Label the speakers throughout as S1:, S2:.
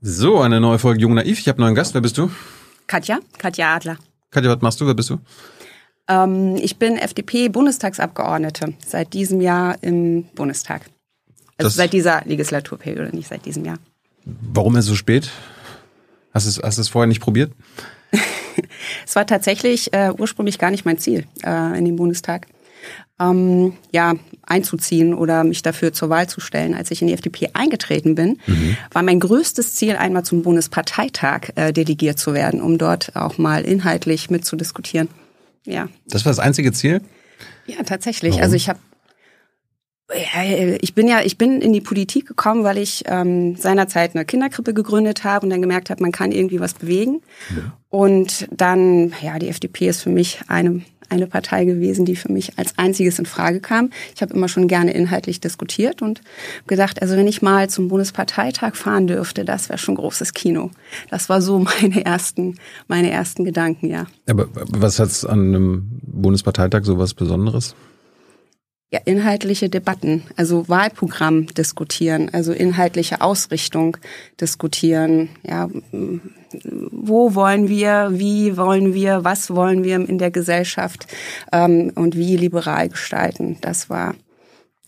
S1: So, eine neue Folge Jung Naiv. Ich habe einen neuen Gast. Wer bist du?
S2: Katja, Katja Adler.
S1: Katja, was machst du? Wer bist du?
S2: Ähm, ich bin FDP-Bundestagsabgeordnete seit diesem Jahr im Bundestag. Also
S1: Das-
S2: seit dieser Legislaturperiode, nicht seit diesem Jahr.
S1: Warum ist es so spät? Hast du es, hast du es vorher nicht probiert?
S2: Es war tatsächlich äh, ursprünglich gar nicht mein Ziel äh, in den Bundestag. Ähm, ja, einzuziehen oder mich dafür zur Wahl zu stellen. Als ich in die FDP eingetreten bin, war mein größtes Ziel, einmal zum Bundesparteitag äh, delegiert zu werden, um dort auch mal inhaltlich mitzudiskutieren. Ja,
S1: Das war das einzige Ziel?
S2: Ja, tatsächlich.
S1: Warum?
S2: Also ich habe ich bin ja, ich bin in die Politik gekommen, weil ich ähm, seinerzeit eine Kinderkrippe gegründet habe und dann gemerkt habe, man kann irgendwie was bewegen. Und dann, ja, die FDP ist für mich eine eine Partei gewesen, die für mich als einziges in Frage kam. Ich habe immer schon gerne inhaltlich diskutiert und gedacht, also wenn ich mal zum Bundesparteitag fahren dürfte, das wäre schon großes Kino. Das war so meine ersten, meine ersten Gedanken, ja.
S1: Aber was hat's an einem Bundesparteitag so was Besonderes?
S2: Ja, inhaltliche Debatten, also Wahlprogramm diskutieren, also inhaltliche Ausrichtung diskutieren. Ja, wo wollen wir, wie wollen wir, was wollen wir in der Gesellschaft ähm, und wie liberal gestalten. Das war,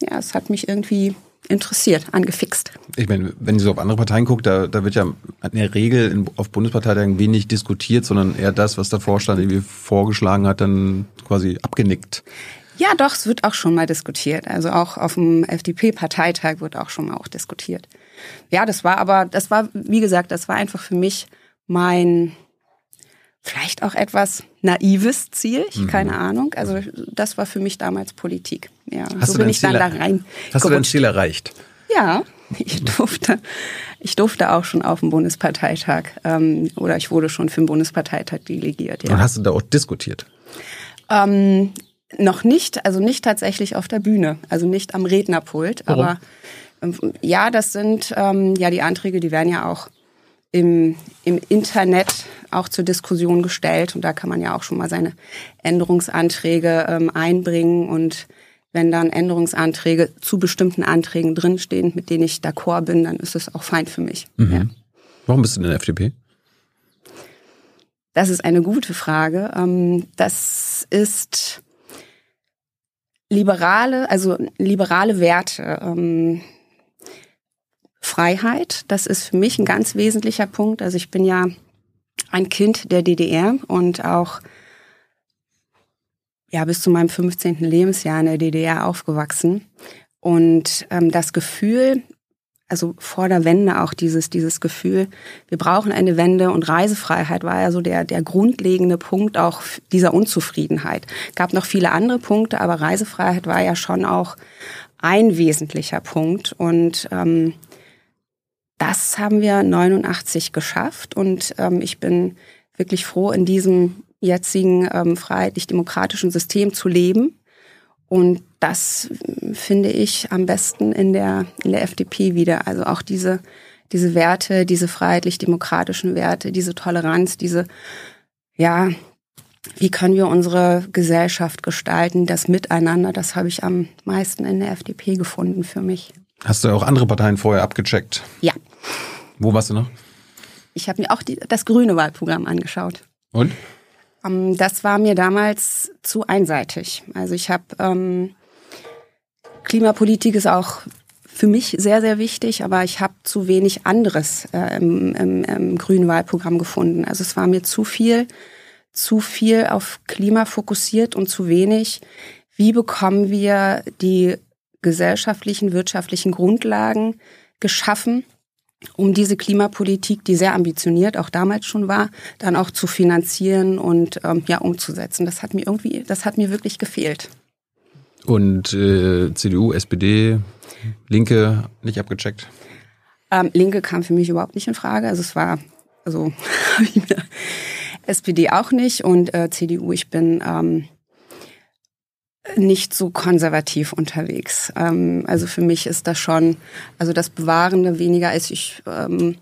S2: ja, es hat mich irgendwie interessiert, angefixt.
S1: Ich meine, wenn ich so auf andere Parteien gucke, da, da wird ja in der Regel in, auf Bundesparteitagen wenig diskutiert, sondern eher das, was der Vorstand irgendwie vorgeschlagen hat, dann quasi abgenickt.
S2: Ja, doch, es wird auch schon mal diskutiert. Also auch auf dem FDP-Parteitag wird auch schon mal auch diskutiert. Ja, das war aber, das war, wie gesagt, das war einfach für mich mein vielleicht auch etwas naives Ziel, ich, keine Ahnung. Also das war für mich damals Politik. Ja,
S1: Hast
S2: so
S1: du
S2: bin ich dann da rein.
S1: Hast du dein. Ziel erreicht?
S2: Ja, ich durfte, ich durfte auch schon auf dem Bundesparteitag ähm, oder ich wurde schon für den Bundesparteitag delegiert. Ja.
S1: Und hast du da auch diskutiert?
S2: Ähm, noch nicht, also nicht tatsächlich auf der Bühne, also nicht am Rednerpult,
S1: Warum?
S2: aber ähm, ja, das sind ähm, ja die Anträge, die werden ja auch im, im Internet auch zur Diskussion gestellt und da kann man ja auch schon mal seine Änderungsanträge ähm, einbringen und wenn dann Änderungsanträge zu bestimmten Anträgen drinstehen, mit denen ich d'accord bin, dann ist es auch fein für mich. Ja.
S1: Warum bist du in der FDP?
S2: Das ist eine gute Frage. Ähm, Das ist liberale, also liberale Werte. ähm, Freiheit, das ist für mich ein ganz wesentlicher Punkt. Also ich bin ja ein Kind der DDR und auch ja bis zu meinem 15. Lebensjahr in der DDR aufgewachsen. Und ähm, das Gefühl, also vor der Wende auch dieses, dieses Gefühl, wir brauchen eine Wende und Reisefreiheit war ja so der, der grundlegende Punkt auch dieser Unzufriedenheit. Gab noch viele andere Punkte, aber Reisefreiheit war ja schon auch ein wesentlicher Punkt und ähm, das haben wir 89 geschafft und ähm, ich bin wirklich froh, in diesem jetzigen ähm, freiheitlich-demokratischen System zu leben. Und das finde ich am besten in der, in der FDP wieder. Also auch diese, diese Werte, diese freiheitlich-demokratischen Werte, diese Toleranz, diese, ja, wie können wir unsere Gesellschaft gestalten, das Miteinander, das habe ich am meisten in der FDP gefunden für mich.
S1: Hast du auch andere Parteien vorher abgecheckt?
S2: Ja,
S1: Wo warst du noch?
S2: ich habe mir auch die, das grüne Wahlprogramm angeschaut.
S1: Und?
S2: Ähm, das war mir damals zu einseitig. Also ich habe ähm, Klimapolitik ist auch für mich sehr, sehr wichtig, aber ich habe zu wenig anderes äh, im, im, im grünen Wahlprogramm gefunden. Also es war mir zu viel, zu viel auf Klima fokussiert und zu wenig, wie bekommen wir die gesellschaftlichen, wirtschaftlichen Grundlagen geschaffen, um diese Klimapolitik, die sehr ambitioniert auch damals schon war, dann auch zu finanzieren und ähm, ja umzusetzen. Das hat mir irgendwie, das hat mir wirklich gefehlt.
S1: Und äh, CDU, SPD, Linke nicht abgecheckt?
S2: Ähm, Linke kam für mich überhaupt nicht in Frage. Also es war, also SPD auch nicht und äh, CDU. Ich bin ähm, nicht so konservativ unterwegs. Ähm, also für mich ist das schon, also das Bewahrende weniger als ich ähm,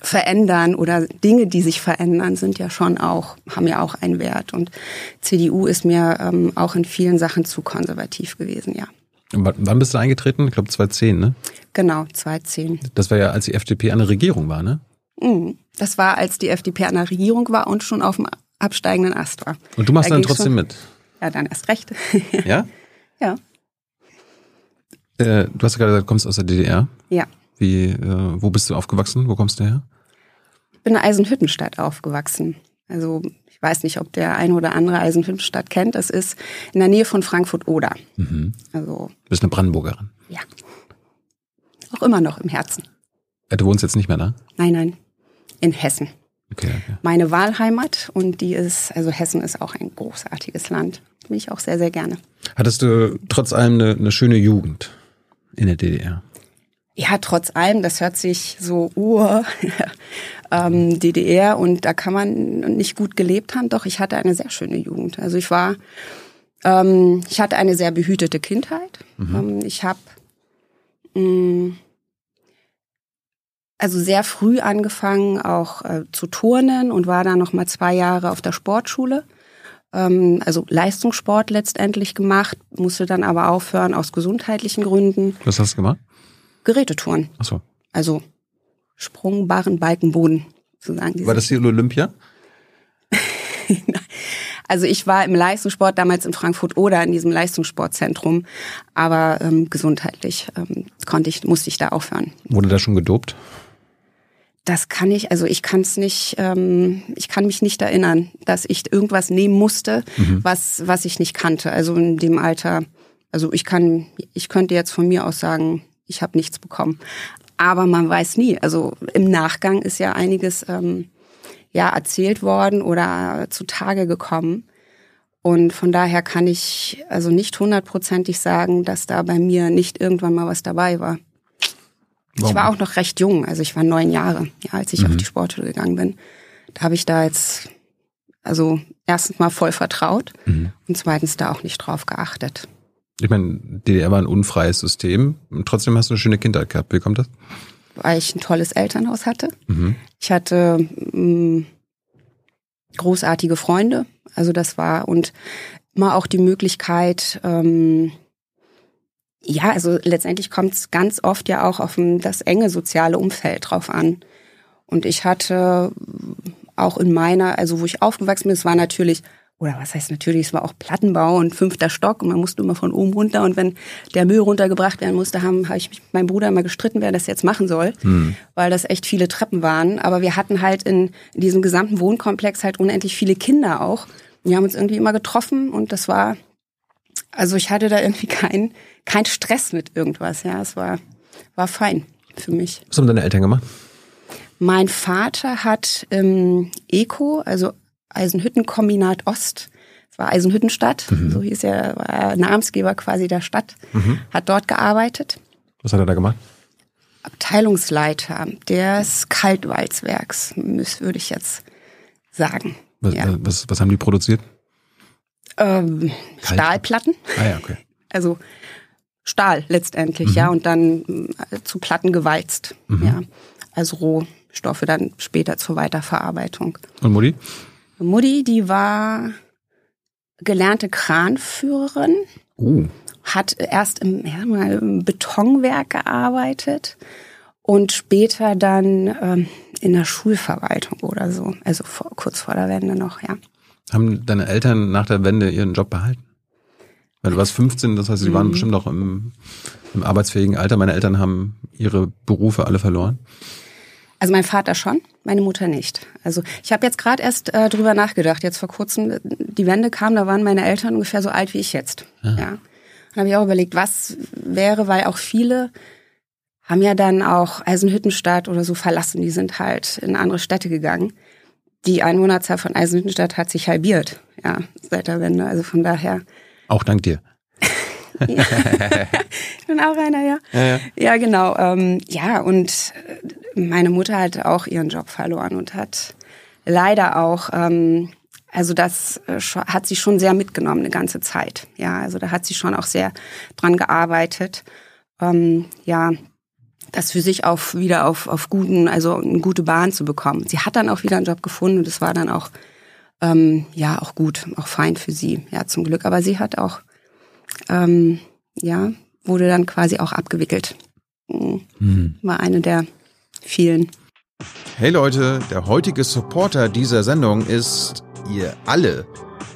S2: verändern oder Dinge, die sich verändern, sind ja schon auch, haben ja auch einen Wert. Und CDU ist mir ähm, auch in vielen Sachen zu konservativ gewesen, ja.
S1: Und wann bist du eingetreten? Ich glaube 2010, ne?
S2: Genau, 2010.
S1: Das war ja, als die FDP an der Regierung war, ne?
S2: Mhm. Das war, als die FDP an der Regierung war und schon auf dem absteigenden Ast war.
S1: Und du machst da dann trotzdem mit?
S2: Ja, dann erst recht.
S1: ja?
S2: Ja.
S1: Äh, du hast ja gerade gesagt, du kommst aus der DDR.
S2: Ja.
S1: Wie, äh, wo bist du aufgewachsen? Wo kommst du her?
S2: Ich bin in Eisenhüttenstadt aufgewachsen. Also ich weiß nicht, ob der eine oder andere Eisenhüttenstadt kennt. Das ist in der Nähe von Frankfurt-Oder.
S1: Mhm. Also, du bist eine Brandenburgerin.
S2: Ja. Auch immer noch im Herzen.
S1: Ja, du wohnst jetzt nicht mehr da?
S2: Nein, nein. In Hessen.
S1: Okay, okay.
S2: Meine Wahlheimat und die ist, also Hessen ist auch ein großartiges Land. Bin ich auch sehr, sehr gerne.
S1: Hattest du trotz allem eine, eine schöne Jugend in der DDR?
S2: Ja, trotz allem, das hört sich so ur ähm, DDR und da kann man nicht gut gelebt haben. Doch, ich hatte eine sehr schöne Jugend. Also ich war, ähm, ich hatte eine sehr behütete Kindheit. Mhm. Ähm, ich habe mm, also sehr früh angefangen auch äh, zu turnen und war dann noch mal zwei Jahre auf der Sportschule. Ähm, also Leistungssport letztendlich gemacht, musste dann aber aufhören aus gesundheitlichen Gründen.
S1: Was hast du gemacht?
S2: Gerätetouren.
S1: Ach so.
S2: Also Sprung, Barren, Balken, Boden sozusagen.
S1: War das die Olympia?
S2: also ich war im Leistungssport damals in Frankfurt oder in diesem Leistungssportzentrum, aber ähm, gesundheitlich ähm, konnte ich, musste ich da aufhören.
S1: Wurde da schon gedopt?
S2: Das kann ich, also ich kann es nicht, ähm, ich kann mich nicht erinnern, dass ich irgendwas nehmen musste, mhm. was, was ich nicht kannte. Also in dem Alter, also ich kann, ich könnte jetzt von mir aus sagen, ich habe nichts bekommen. Aber man weiß nie. Also im Nachgang ist ja einiges ähm, ja erzählt worden oder zutage gekommen. Und von daher kann ich also nicht hundertprozentig sagen, dass da bei mir nicht irgendwann mal was dabei war. Warum? Ich war auch noch recht jung, also ich war neun Jahre, ja, als ich mhm. auf die Sportschule gegangen bin. Da habe ich da jetzt also erstens mal voll vertraut mhm. und zweitens da auch nicht drauf geachtet.
S1: Ich meine, DDR war ein unfreies System. Trotzdem hast du eine schöne Kindheit gehabt. Wie kommt das?
S2: Weil ich ein tolles Elternhaus hatte. Mhm. Ich hatte mh, mm, großartige Freunde. Also das war und immer auch die Möglichkeit, ähm, ja, also letztendlich kommt es ganz oft ja auch auf das enge soziale Umfeld drauf an. Und ich hatte auch in meiner, also wo ich aufgewachsen bin, es war natürlich oder was heißt natürlich, es war auch Plattenbau und fünfter Stock und man musste immer von oben runter und wenn der Müll runtergebracht werden musste, haben, habe ich mich mit meinem Bruder immer gestritten, wer das jetzt machen soll, mhm. weil das echt viele Treppen waren. Aber wir hatten halt in, in diesem gesamten Wohnkomplex halt unendlich viele Kinder auch. Wir haben uns irgendwie immer getroffen und das war, also ich hatte da irgendwie keinen kein Stress mit irgendwas. Ja, es war, war fein für mich.
S1: Was haben deine Eltern gemacht?
S2: Mein Vater hat ähm, Eco, also Eisenhüttenkombinat Ost. Das war Eisenhüttenstadt, mhm. so hieß er, war Namensgeber quasi der Stadt, mhm. hat dort gearbeitet.
S1: Was hat er da gemacht?
S2: Abteilungsleiter des Kaltwalzwerks, würde ich jetzt sagen.
S1: Was, ja. was, was haben die produziert?
S2: Ähm, Stahlplatten.
S1: Ah ja, okay.
S2: Also Stahl letztendlich, mhm. ja, und dann äh, zu Platten gewalzt, mhm. ja. Also Rohstoffe dann später zur Weiterverarbeitung.
S1: Und Mutti?
S2: Mutti, die war gelernte Kranführerin.
S1: Uh.
S2: Hat erst im, ja, im Betonwerk gearbeitet und später dann ähm, in der Schulverwaltung oder so. Also vor, kurz vor der Wende noch, ja.
S1: Haben deine Eltern nach der Wende ihren Job behalten? Weil du warst 15, das heißt, sie waren mhm. bestimmt noch im, im arbeitsfähigen Alter. Meine Eltern haben ihre Berufe alle verloren.
S2: Also mein Vater schon, meine Mutter nicht. Also ich habe jetzt gerade erst äh, drüber nachgedacht. Jetzt vor kurzem, die Wende kam, da waren meine Eltern ungefähr so alt wie ich jetzt. Ja. ja. Dann habe ich auch überlegt, was wäre, weil auch viele haben ja dann auch Eisenhüttenstadt oder so verlassen. Die sind halt in andere Städte gegangen. Die Einwohnerzahl von Eisenhüttenstadt hat sich halbiert, ja, seit der Wende. Also von daher.
S1: Auch dank dir.
S2: ja. ich bin auch einer, ja. Ja, ja. ja genau. Ähm, ja, und meine Mutter hat auch ihren Job verloren und hat leider auch, ähm, also das äh, hat sie schon sehr mitgenommen eine ganze Zeit. Ja, also da hat sie schon auch sehr dran gearbeitet. Ähm, ja, das für sich auch wieder auf, auf guten, also eine gute Bahn zu bekommen. Sie hat dann auch wieder einen Job gefunden und es war dann auch, ähm, ja, auch gut, auch fein für sie, ja, zum Glück. Aber sie hat auch, ähm, ja, wurde dann quasi auch abgewickelt. Mhm. War eine der vielen.
S1: Hey Leute, der heutige Supporter dieser Sendung ist ihr alle.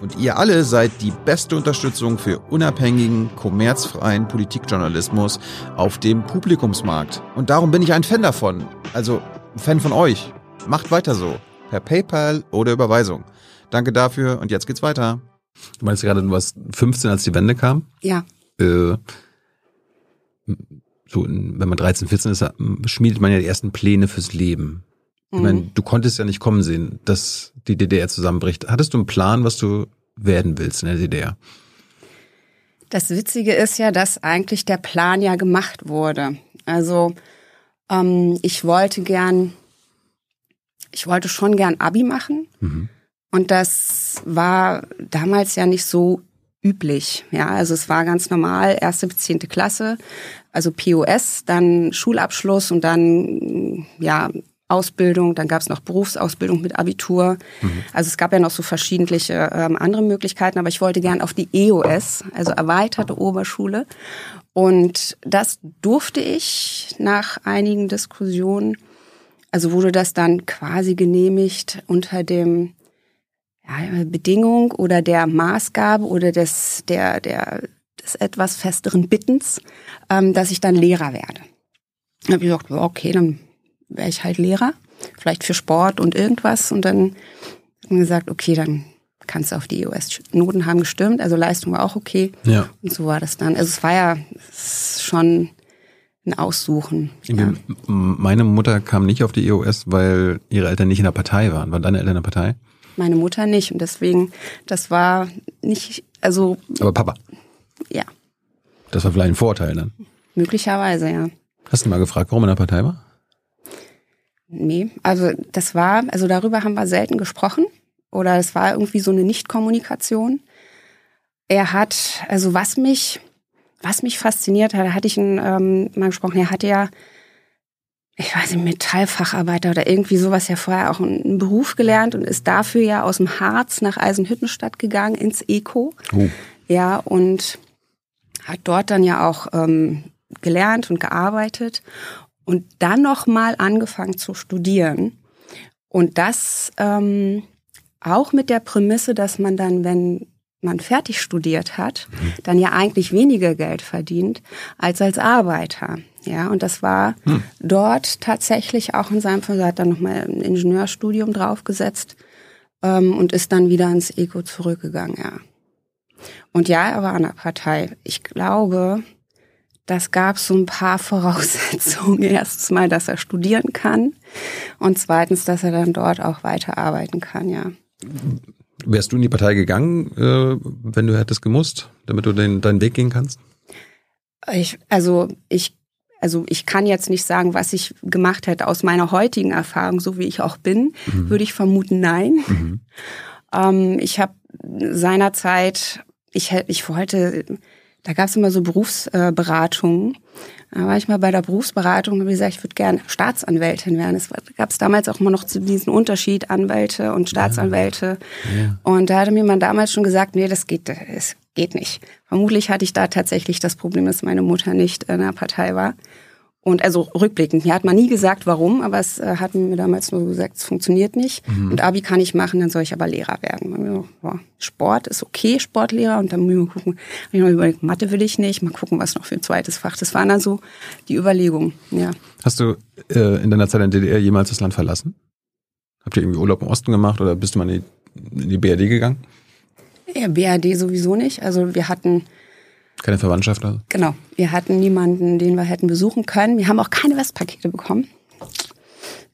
S1: Und ihr alle seid die beste Unterstützung für unabhängigen, kommerzfreien Politikjournalismus auf dem Publikumsmarkt. Und darum bin ich ein Fan davon. Also ein Fan von euch. Macht weiter so. Per PayPal oder Überweisung. Danke dafür und jetzt geht's weiter. Du meinst gerade, du warst 15, als die Wende kam?
S2: Ja.
S1: Äh, so, wenn man 13, 14 ist, schmiedet man ja die ersten Pläne fürs Leben. Ich meine, mhm. du konntest ja nicht kommen sehen, dass die DDR zusammenbricht. Hattest du einen Plan, was du werden willst in der DDR?
S2: Das Witzige ist ja, dass eigentlich der Plan ja gemacht wurde. Also ähm, ich wollte gern, ich wollte schon gern Abi machen. Mhm. Und das war damals ja nicht so üblich. Ja, also es war ganz normal, erste bis zehnte Klasse, also POS, dann Schulabschluss und dann ja Ausbildung, dann gab es noch Berufsausbildung mit Abitur. Mhm. Also es gab ja noch so verschiedentliche ähm, andere Möglichkeiten, aber ich wollte gern auf die EOS, also erweiterte Oberschule. Und das durfte ich nach einigen Diskussionen. Also wurde das dann quasi genehmigt unter dem ja, Bedingung oder der Maßgabe oder des, der, der, des etwas festeren Bittens, ähm, dass ich dann Lehrer werde. Da habe ich gesagt, okay, dann wäre ich halt Lehrer, vielleicht für Sport und irgendwas. Und dann haben gesagt, okay, dann kannst du auf die EOS. Noten haben gestimmt, also Leistung war auch okay.
S1: Ja.
S2: Und so war das dann. Also es war ja schon ein Aussuchen. Ja.
S1: Meine Mutter kam nicht auf die EOS, weil ihre Eltern nicht in der Partei waren. Waren deine Eltern in der Partei?
S2: Meine Mutter nicht. Und deswegen, das war nicht, also.
S1: Aber Papa?
S2: Ja.
S1: Das war vielleicht ein Vorteil dann?
S2: Möglicherweise, ja.
S1: Hast du mal gefragt, warum er in der Partei war?
S2: Nee, also das war, also darüber haben wir selten gesprochen. Oder es war irgendwie so eine Nichtkommunikation. Er hat, also was mich, was mich fasziniert hat, da hatte ich ihn ähm, mal gesprochen, er hatte ja ich weiß nicht, Metallfacharbeiter oder irgendwie sowas ja vorher auch einen Beruf gelernt und ist dafür ja aus dem Harz nach Eisenhüttenstadt gegangen ins Eco. Oh. Ja, und hat dort dann ja auch ähm, gelernt und gearbeitet und dann nochmal angefangen zu studieren. Und das ähm, auch mit der Prämisse, dass man dann, wenn man fertig studiert hat, mhm. dann ja eigentlich weniger Geld verdient als als Arbeiter. Ja, und das war hm. dort tatsächlich auch in seinem Fall, er hat dann nochmal ein Ingenieurstudium draufgesetzt ähm, und ist dann wieder ins Eco zurückgegangen, ja. Und ja, er war an der Partei. Ich glaube, das gab so ein paar Voraussetzungen. Erstens mal, dass er studieren kann und zweitens, dass er dann dort auch weiterarbeiten kann, ja.
S1: Wärst du in die Partei gegangen, äh, wenn du hättest gemusst, damit du den, deinen Weg gehen kannst?
S2: Ich, also ich also ich kann jetzt nicht sagen, was ich gemacht hätte aus meiner heutigen Erfahrung, so wie ich auch bin, mhm. würde ich vermuten, nein. Mhm. Ähm, ich habe seinerzeit, ich, ich wollte, da gab es immer so Berufsberatungen. Da war ich mal bei der Berufsberatung und habe gesagt, ich würde gerne Staatsanwältin werden. Es gab es damals auch immer noch diesen Unterschied, Anwälte und Staatsanwälte. Ja. Ja. Und da hatte mir man damals schon gesagt, nee, das geht, das geht nicht. Vermutlich hatte ich da tatsächlich das Problem, dass meine Mutter nicht in der Partei war. Und also rückblickend, mir hat man nie gesagt, warum, aber es äh, hat mir damals nur gesagt, es funktioniert nicht. Mhm. Und Abi kann ich machen, dann soll ich aber Lehrer werden. Sport ist okay, Sportlehrer. Und dann müssen wir gucken, hab ich mal überlegt, Mathe will ich nicht, mal gucken, was noch für ein zweites Fach. Das waren dann so die Überlegungen, ja.
S1: Hast du äh, in deiner Zeit in der DDR jemals das Land verlassen? Habt ihr irgendwie Urlaub im Osten gemacht oder bist du mal in die, in die BRD gegangen?
S2: Ja, BRD sowieso nicht. Also wir hatten
S1: keine Verwandtschaft also?
S2: Genau. Wir hatten niemanden, den wir hätten besuchen können. Wir haben auch keine Westpakete bekommen.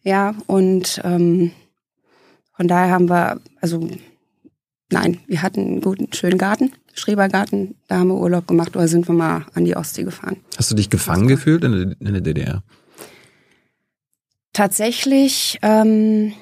S2: Ja, und ähm, von daher haben wir, also nein, wir hatten einen guten, schönen Garten, Schrebergarten. Da haben wir Urlaub gemacht oder sind wir mal an die Ostsee gefahren.
S1: Hast du dich gefangen gefühlt in der, in der DDR?
S2: Tatsächlich. Ähm,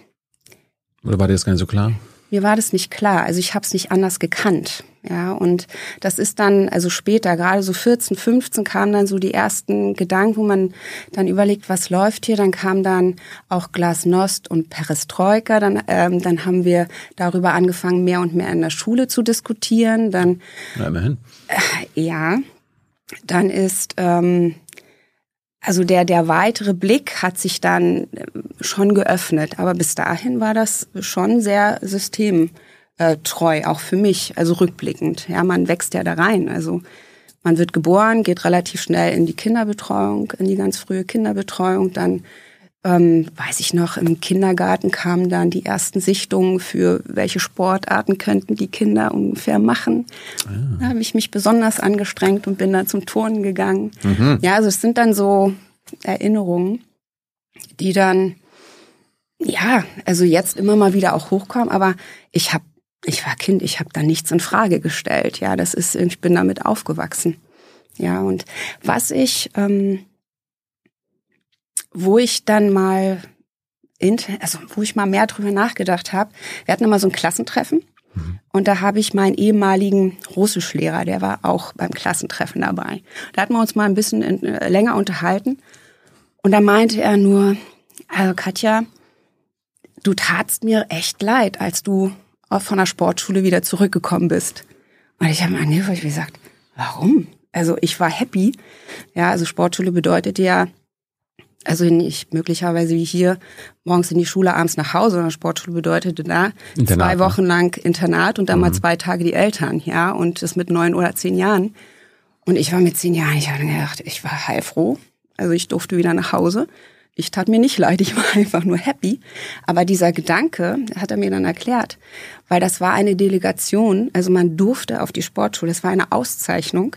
S1: oder war dir das gar nicht so klar?
S2: mir war das nicht klar. Also ich habe es nicht anders gekannt. Ja, und das ist dann, also später, gerade so 14, 15 kamen dann so die ersten Gedanken, wo man dann überlegt, was läuft hier. Dann kam dann auch Glasnost und Perestroika. Dann, ähm, dann haben wir darüber angefangen, mehr und mehr in der Schule zu diskutieren. Dann,
S1: Na, immerhin.
S2: Äh, ja. dann ist ähm, also der der weitere Blick hat sich dann äh, schon geöffnet, aber bis dahin war das schon sehr systemtreu, auch für mich, also rückblickend. Ja, man wächst ja da rein, also man wird geboren, geht relativ schnell in die Kinderbetreuung, in die ganz frühe Kinderbetreuung, dann ähm, weiß ich noch, im Kindergarten kamen dann die ersten Sichtungen für welche Sportarten könnten die Kinder ungefähr machen. Ah. Da habe ich mich besonders angestrengt und bin dann zum Turnen gegangen. Mhm. Ja, also es sind dann so Erinnerungen, die dann, ja, also jetzt immer mal wieder auch hochkommen, aber ich habe ich war Kind, ich habe da nichts in Frage gestellt. Ja, das ist, ich bin damit aufgewachsen. Ja, und was ich ähm, wo ich dann mal, also wo ich mal mehr drüber nachgedacht habe, wir hatten immer so ein Klassentreffen mhm. und da habe ich meinen ehemaligen Russischlehrer, der war auch beim Klassentreffen dabei. Da hatten wir uns mal ein bisschen äh, länger unterhalten und da meinte er nur, also Katja, du tatst mir echt leid, als du von der Sportschule wieder zurückgekommen bist. Und ich habe mir wie gesagt, warum? Also ich war happy. Ja, also Sportschule bedeutet ja, also nicht möglicherweise wie hier morgens in die Schule, abends nach Hause, sondern Sportschule bedeutete da Internat, zwei ne? Wochen lang Internat und dann mhm. mal zwei Tage die Eltern, ja, und das mit neun oder zehn Jahren. Und ich war mit zehn Jahren, ich habe gedacht, ich war heilfroh. Also ich durfte wieder nach Hause. Ich tat mir nicht leid, ich war einfach nur happy. Aber dieser Gedanke hat er mir dann erklärt, weil das war eine Delegation, also man durfte auf die Sportschule, das war eine Auszeichnung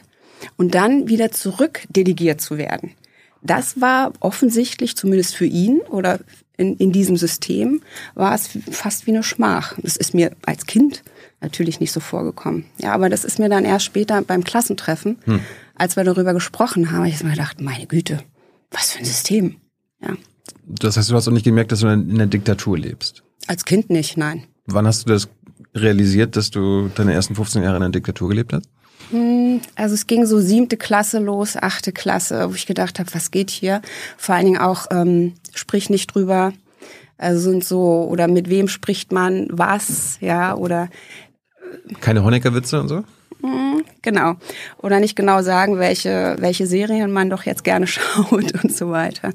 S2: und dann wieder zurück delegiert zu werden das war offensichtlich, zumindest für ihn oder in, in diesem System, war es fast wie eine Schmach. Das ist mir als Kind natürlich nicht so vorgekommen. Ja, aber das ist mir dann erst später beim Klassentreffen, hm. als wir darüber gesprochen haben, ich habe mir gedacht, meine Güte, was für ein System. Ja.
S1: Das heißt, du hast auch nicht gemerkt, dass du in einer Diktatur lebst?
S2: Als Kind nicht, nein.
S1: Wann hast du das realisiert, dass du deine ersten 15 Jahre in einer Diktatur gelebt hast?
S2: Hm, also es ging so siebte Klasse los, achte Klasse, wo ich gedacht habe, was geht hier? Vor allen Dingen auch, ähm, sprich nicht drüber. Also sind so, oder mit wem spricht man was, ja, oder
S1: Keine Honecker-Witze und so?
S2: Hm, genau. Oder nicht genau sagen, welche, welche Serien man doch jetzt gerne schaut und so weiter.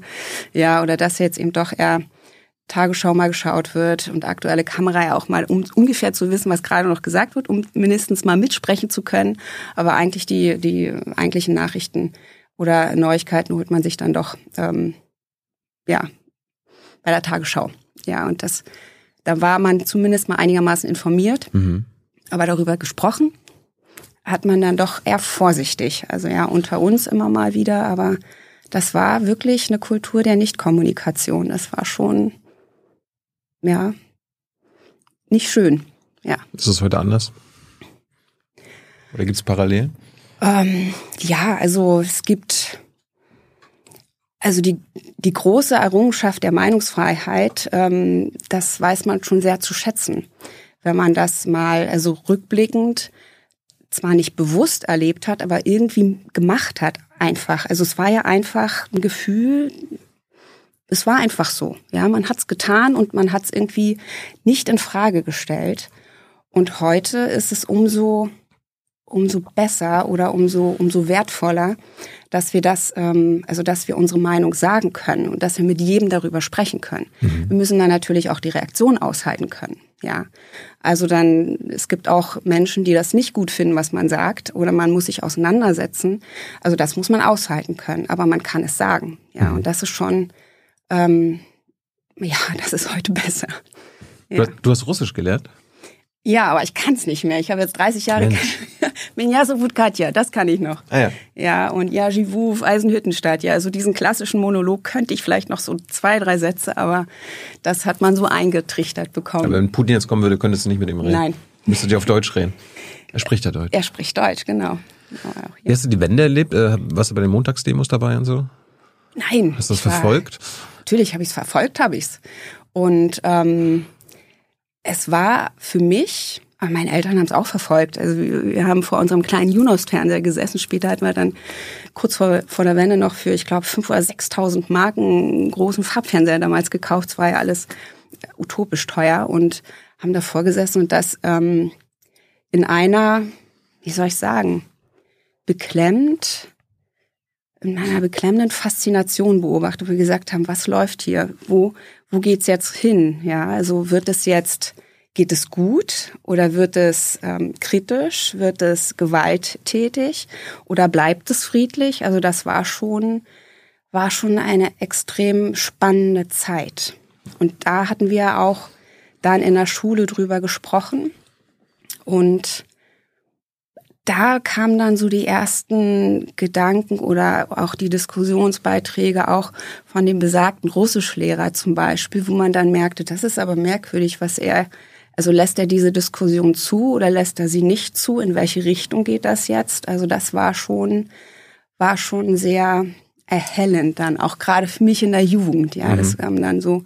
S2: Ja, oder dass jetzt eben doch eher Tagesschau mal geschaut wird und aktuelle Kamera ja auch mal, um ungefähr zu wissen, was gerade noch gesagt wird, um mindestens mal mitsprechen zu können. Aber eigentlich die, die eigentlichen Nachrichten oder Neuigkeiten holt man sich dann doch, ähm, ja, bei der Tagesschau. Ja, und das, da war man zumindest mal einigermaßen informiert, mhm. aber darüber gesprochen hat man dann doch eher vorsichtig. Also ja, unter uns immer mal wieder, aber das war wirklich eine Kultur der Nichtkommunikation. Das war schon ja, nicht schön. Ja.
S1: Ist es heute anders? Oder gibt es Parallelen?
S2: Ähm, ja, also es gibt also die, die große Errungenschaft der Meinungsfreiheit, ähm, das weiß man schon sehr zu schätzen. Wenn man das mal, also rückblickend, zwar nicht bewusst erlebt hat, aber irgendwie gemacht hat, einfach. Also es war ja einfach ein Gefühl, es war einfach so. Ja, man hat's getan und man hat's irgendwie nicht in Frage gestellt. Und heute ist es umso umso besser oder umso umso wertvoller, dass wir das, ähm, also dass wir unsere Meinung sagen können und dass wir mit jedem darüber sprechen können. Mhm. Wir müssen dann natürlich auch die Reaktion aushalten können. Ja, also dann es gibt auch Menschen, die das nicht gut finden, was man sagt, oder man muss sich auseinandersetzen. Also das muss man aushalten können, aber man kann es sagen. Ja, mhm. und das ist schon ähm, ja, das ist heute besser.
S1: Ja. Du, hast, du, hast, Russisch gelernt?
S2: Ja, aber ich kann es nicht mehr. Ich habe jetzt 30 Jahre. Menja so gut Katja, das kann ich noch. Ah, ja. ja, und ja, Jivu, Eisenhüttenstadt. Ja, also diesen klassischen Monolog könnte ich vielleicht noch so zwei, drei Sätze, aber das hat man so eingetrichtert bekommen.
S1: Aber wenn Putin jetzt kommen würde, könntest du nicht mit ihm reden.
S2: Nein.
S1: Müsstet ihr auf Deutsch reden. Er spricht ja Deutsch.
S2: Er spricht Deutsch, genau.
S1: Wie hast du die Wende erlebt? Äh, warst du bei den Montagsdemos dabei und so?
S2: Nein.
S1: Hast du das verfolgt?
S2: War, Natürlich habe ich es verfolgt, habe ich es. Und ähm, es war für mich, meine Eltern haben es auch verfolgt. Also wir haben vor unserem kleinen Junos-Fernseher gesessen. Später hatten wir dann kurz vor, vor der Wende noch für, ich glaube, 5.000 oder 6.000 Marken einen großen Farbfernseher damals gekauft. Es war ja alles utopisch teuer und haben davor gesessen und das ähm, in einer, wie soll ich sagen, beklemmt in einer beklemmenden Faszination beobachtet, wo wir gesagt haben, was läuft hier? Wo, wo geht's jetzt hin? Ja, also wird es jetzt, geht es gut oder wird es ähm, kritisch? Wird es gewalttätig oder bleibt es friedlich? Also das war schon, war schon eine extrem spannende Zeit. Und da hatten wir auch dann in der Schule drüber gesprochen und da kamen dann so die ersten Gedanken oder auch die Diskussionsbeiträge auch von dem besagten Russischlehrer zum Beispiel, wo man dann merkte, das ist aber merkwürdig, was er, also lässt er diese Diskussion zu oder lässt er sie nicht zu? In welche Richtung geht das jetzt? Also das war schon, war schon sehr erhellend dann, auch gerade für mich in der Jugend. Ja, mhm. das kamen dann so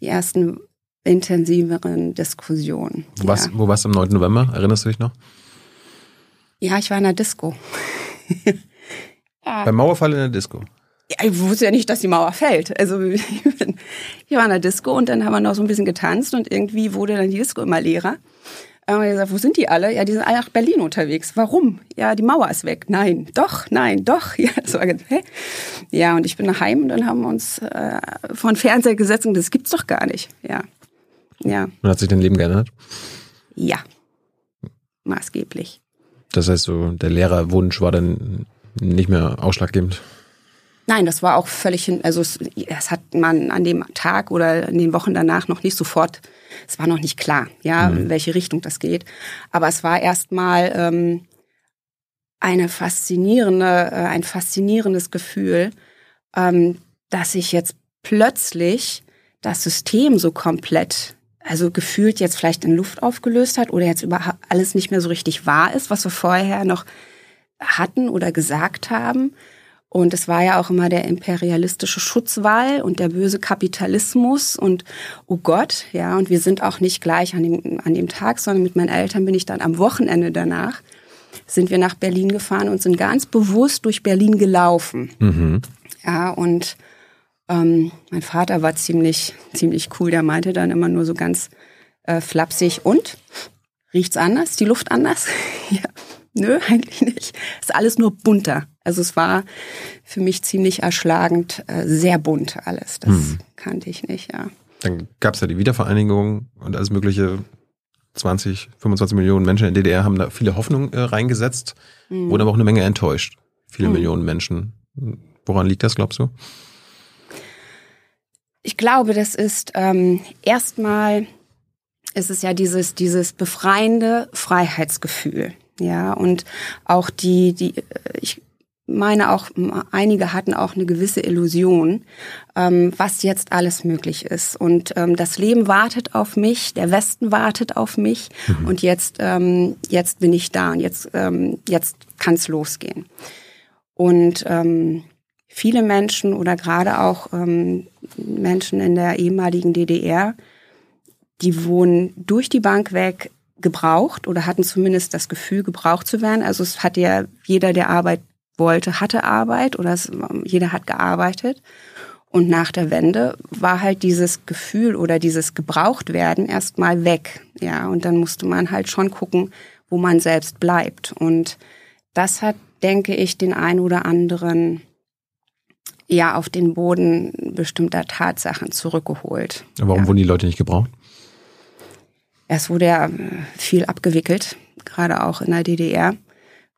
S2: die ersten intensiveren Diskussionen.
S1: Wo, ja. warst, wo warst du am 9. November? Erinnerst du dich noch?
S2: Ja, ich war in der Disco.
S1: ja. Beim Mauerfall in der Disco?
S2: Ich wusste ja nicht, dass die Mauer fällt. Also ich war in der Disco und dann haben wir noch so ein bisschen getanzt und irgendwie wurde dann die Disco immer leerer. Und haben wir gesagt, wo sind die alle? Ja, die sind alle nach Berlin unterwegs. Warum? Ja, die Mauer ist weg. Nein, doch, nein, doch. Ja, so, hä? ja und ich bin nach Heim und dann haben wir uns äh, vor den Fernseher gesetzt und das gibt's doch gar nicht. Ja, ja.
S1: Und hat sich dein Leben geändert?
S2: Ja, maßgeblich.
S1: Das heißt, so der Lehrerwunsch war dann nicht mehr ausschlaggebend.
S2: Nein, das war auch völlig, hin, also es, es, hat man an dem Tag oder in den Wochen danach noch nicht sofort, es war noch nicht klar, ja, mhm. in welche Richtung das geht. Aber es war erstmal ähm, eine faszinierende, äh, ein faszinierendes Gefühl, ähm, dass sich jetzt plötzlich das System so komplett also gefühlt jetzt vielleicht in Luft aufgelöst hat oder jetzt überhaupt alles nicht mehr so richtig wahr ist, was wir vorher noch hatten oder gesagt haben. Und es war ja auch immer der imperialistische Schutzwall und der böse Kapitalismus und oh Gott, ja, und wir sind auch nicht gleich an dem, an dem Tag, sondern mit meinen Eltern bin ich dann am Wochenende danach, sind wir nach Berlin gefahren und sind ganz bewusst durch Berlin gelaufen. Mhm. Ja, und ähm, mein Vater war ziemlich, ziemlich cool. Der meinte dann immer nur so ganz äh, flapsig und riecht's anders? Die Luft anders? ja. Nö, eigentlich nicht. Ist alles nur bunter. Also es war für mich ziemlich erschlagend, äh, sehr bunt alles. Das hm. kannte ich nicht, ja.
S1: Dann gab es ja die Wiedervereinigung und alles mögliche. 20, 25 Millionen Menschen in der DDR haben da viele Hoffnungen äh, reingesetzt, mhm. wurden aber auch eine Menge enttäuscht. Viele mhm. Millionen Menschen. Woran liegt das, glaubst du?
S2: Ich glaube, das ist ähm, erstmal ist es ja dieses dieses befreiende Freiheitsgefühl, ja und auch die die äh, ich meine auch einige hatten auch eine gewisse Illusion, ähm, was jetzt alles möglich ist und ähm, das Leben wartet auf mich, der Westen wartet auf mich mhm. und jetzt ähm, jetzt bin ich da und jetzt ähm, jetzt kann es losgehen und ähm, viele Menschen oder gerade auch ähm, Menschen in der ehemaligen DDR, die wurden durch die Bank weg gebraucht oder hatten zumindest das Gefühl, gebraucht zu werden. Also es hat ja jeder, der Arbeit wollte, hatte Arbeit oder es, jeder hat gearbeitet. Und nach der Wende war halt dieses Gefühl oder dieses Gebrauchtwerden erstmal weg. Ja, und dann musste man halt schon gucken, wo man selbst bleibt. Und das hat, denke ich, den ein oder anderen ja auf den Boden bestimmter Tatsachen zurückgeholt.
S1: Warum
S2: ja.
S1: wurden die Leute nicht gebraucht?
S2: Es wurde ja viel abgewickelt, gerade auch in der DDR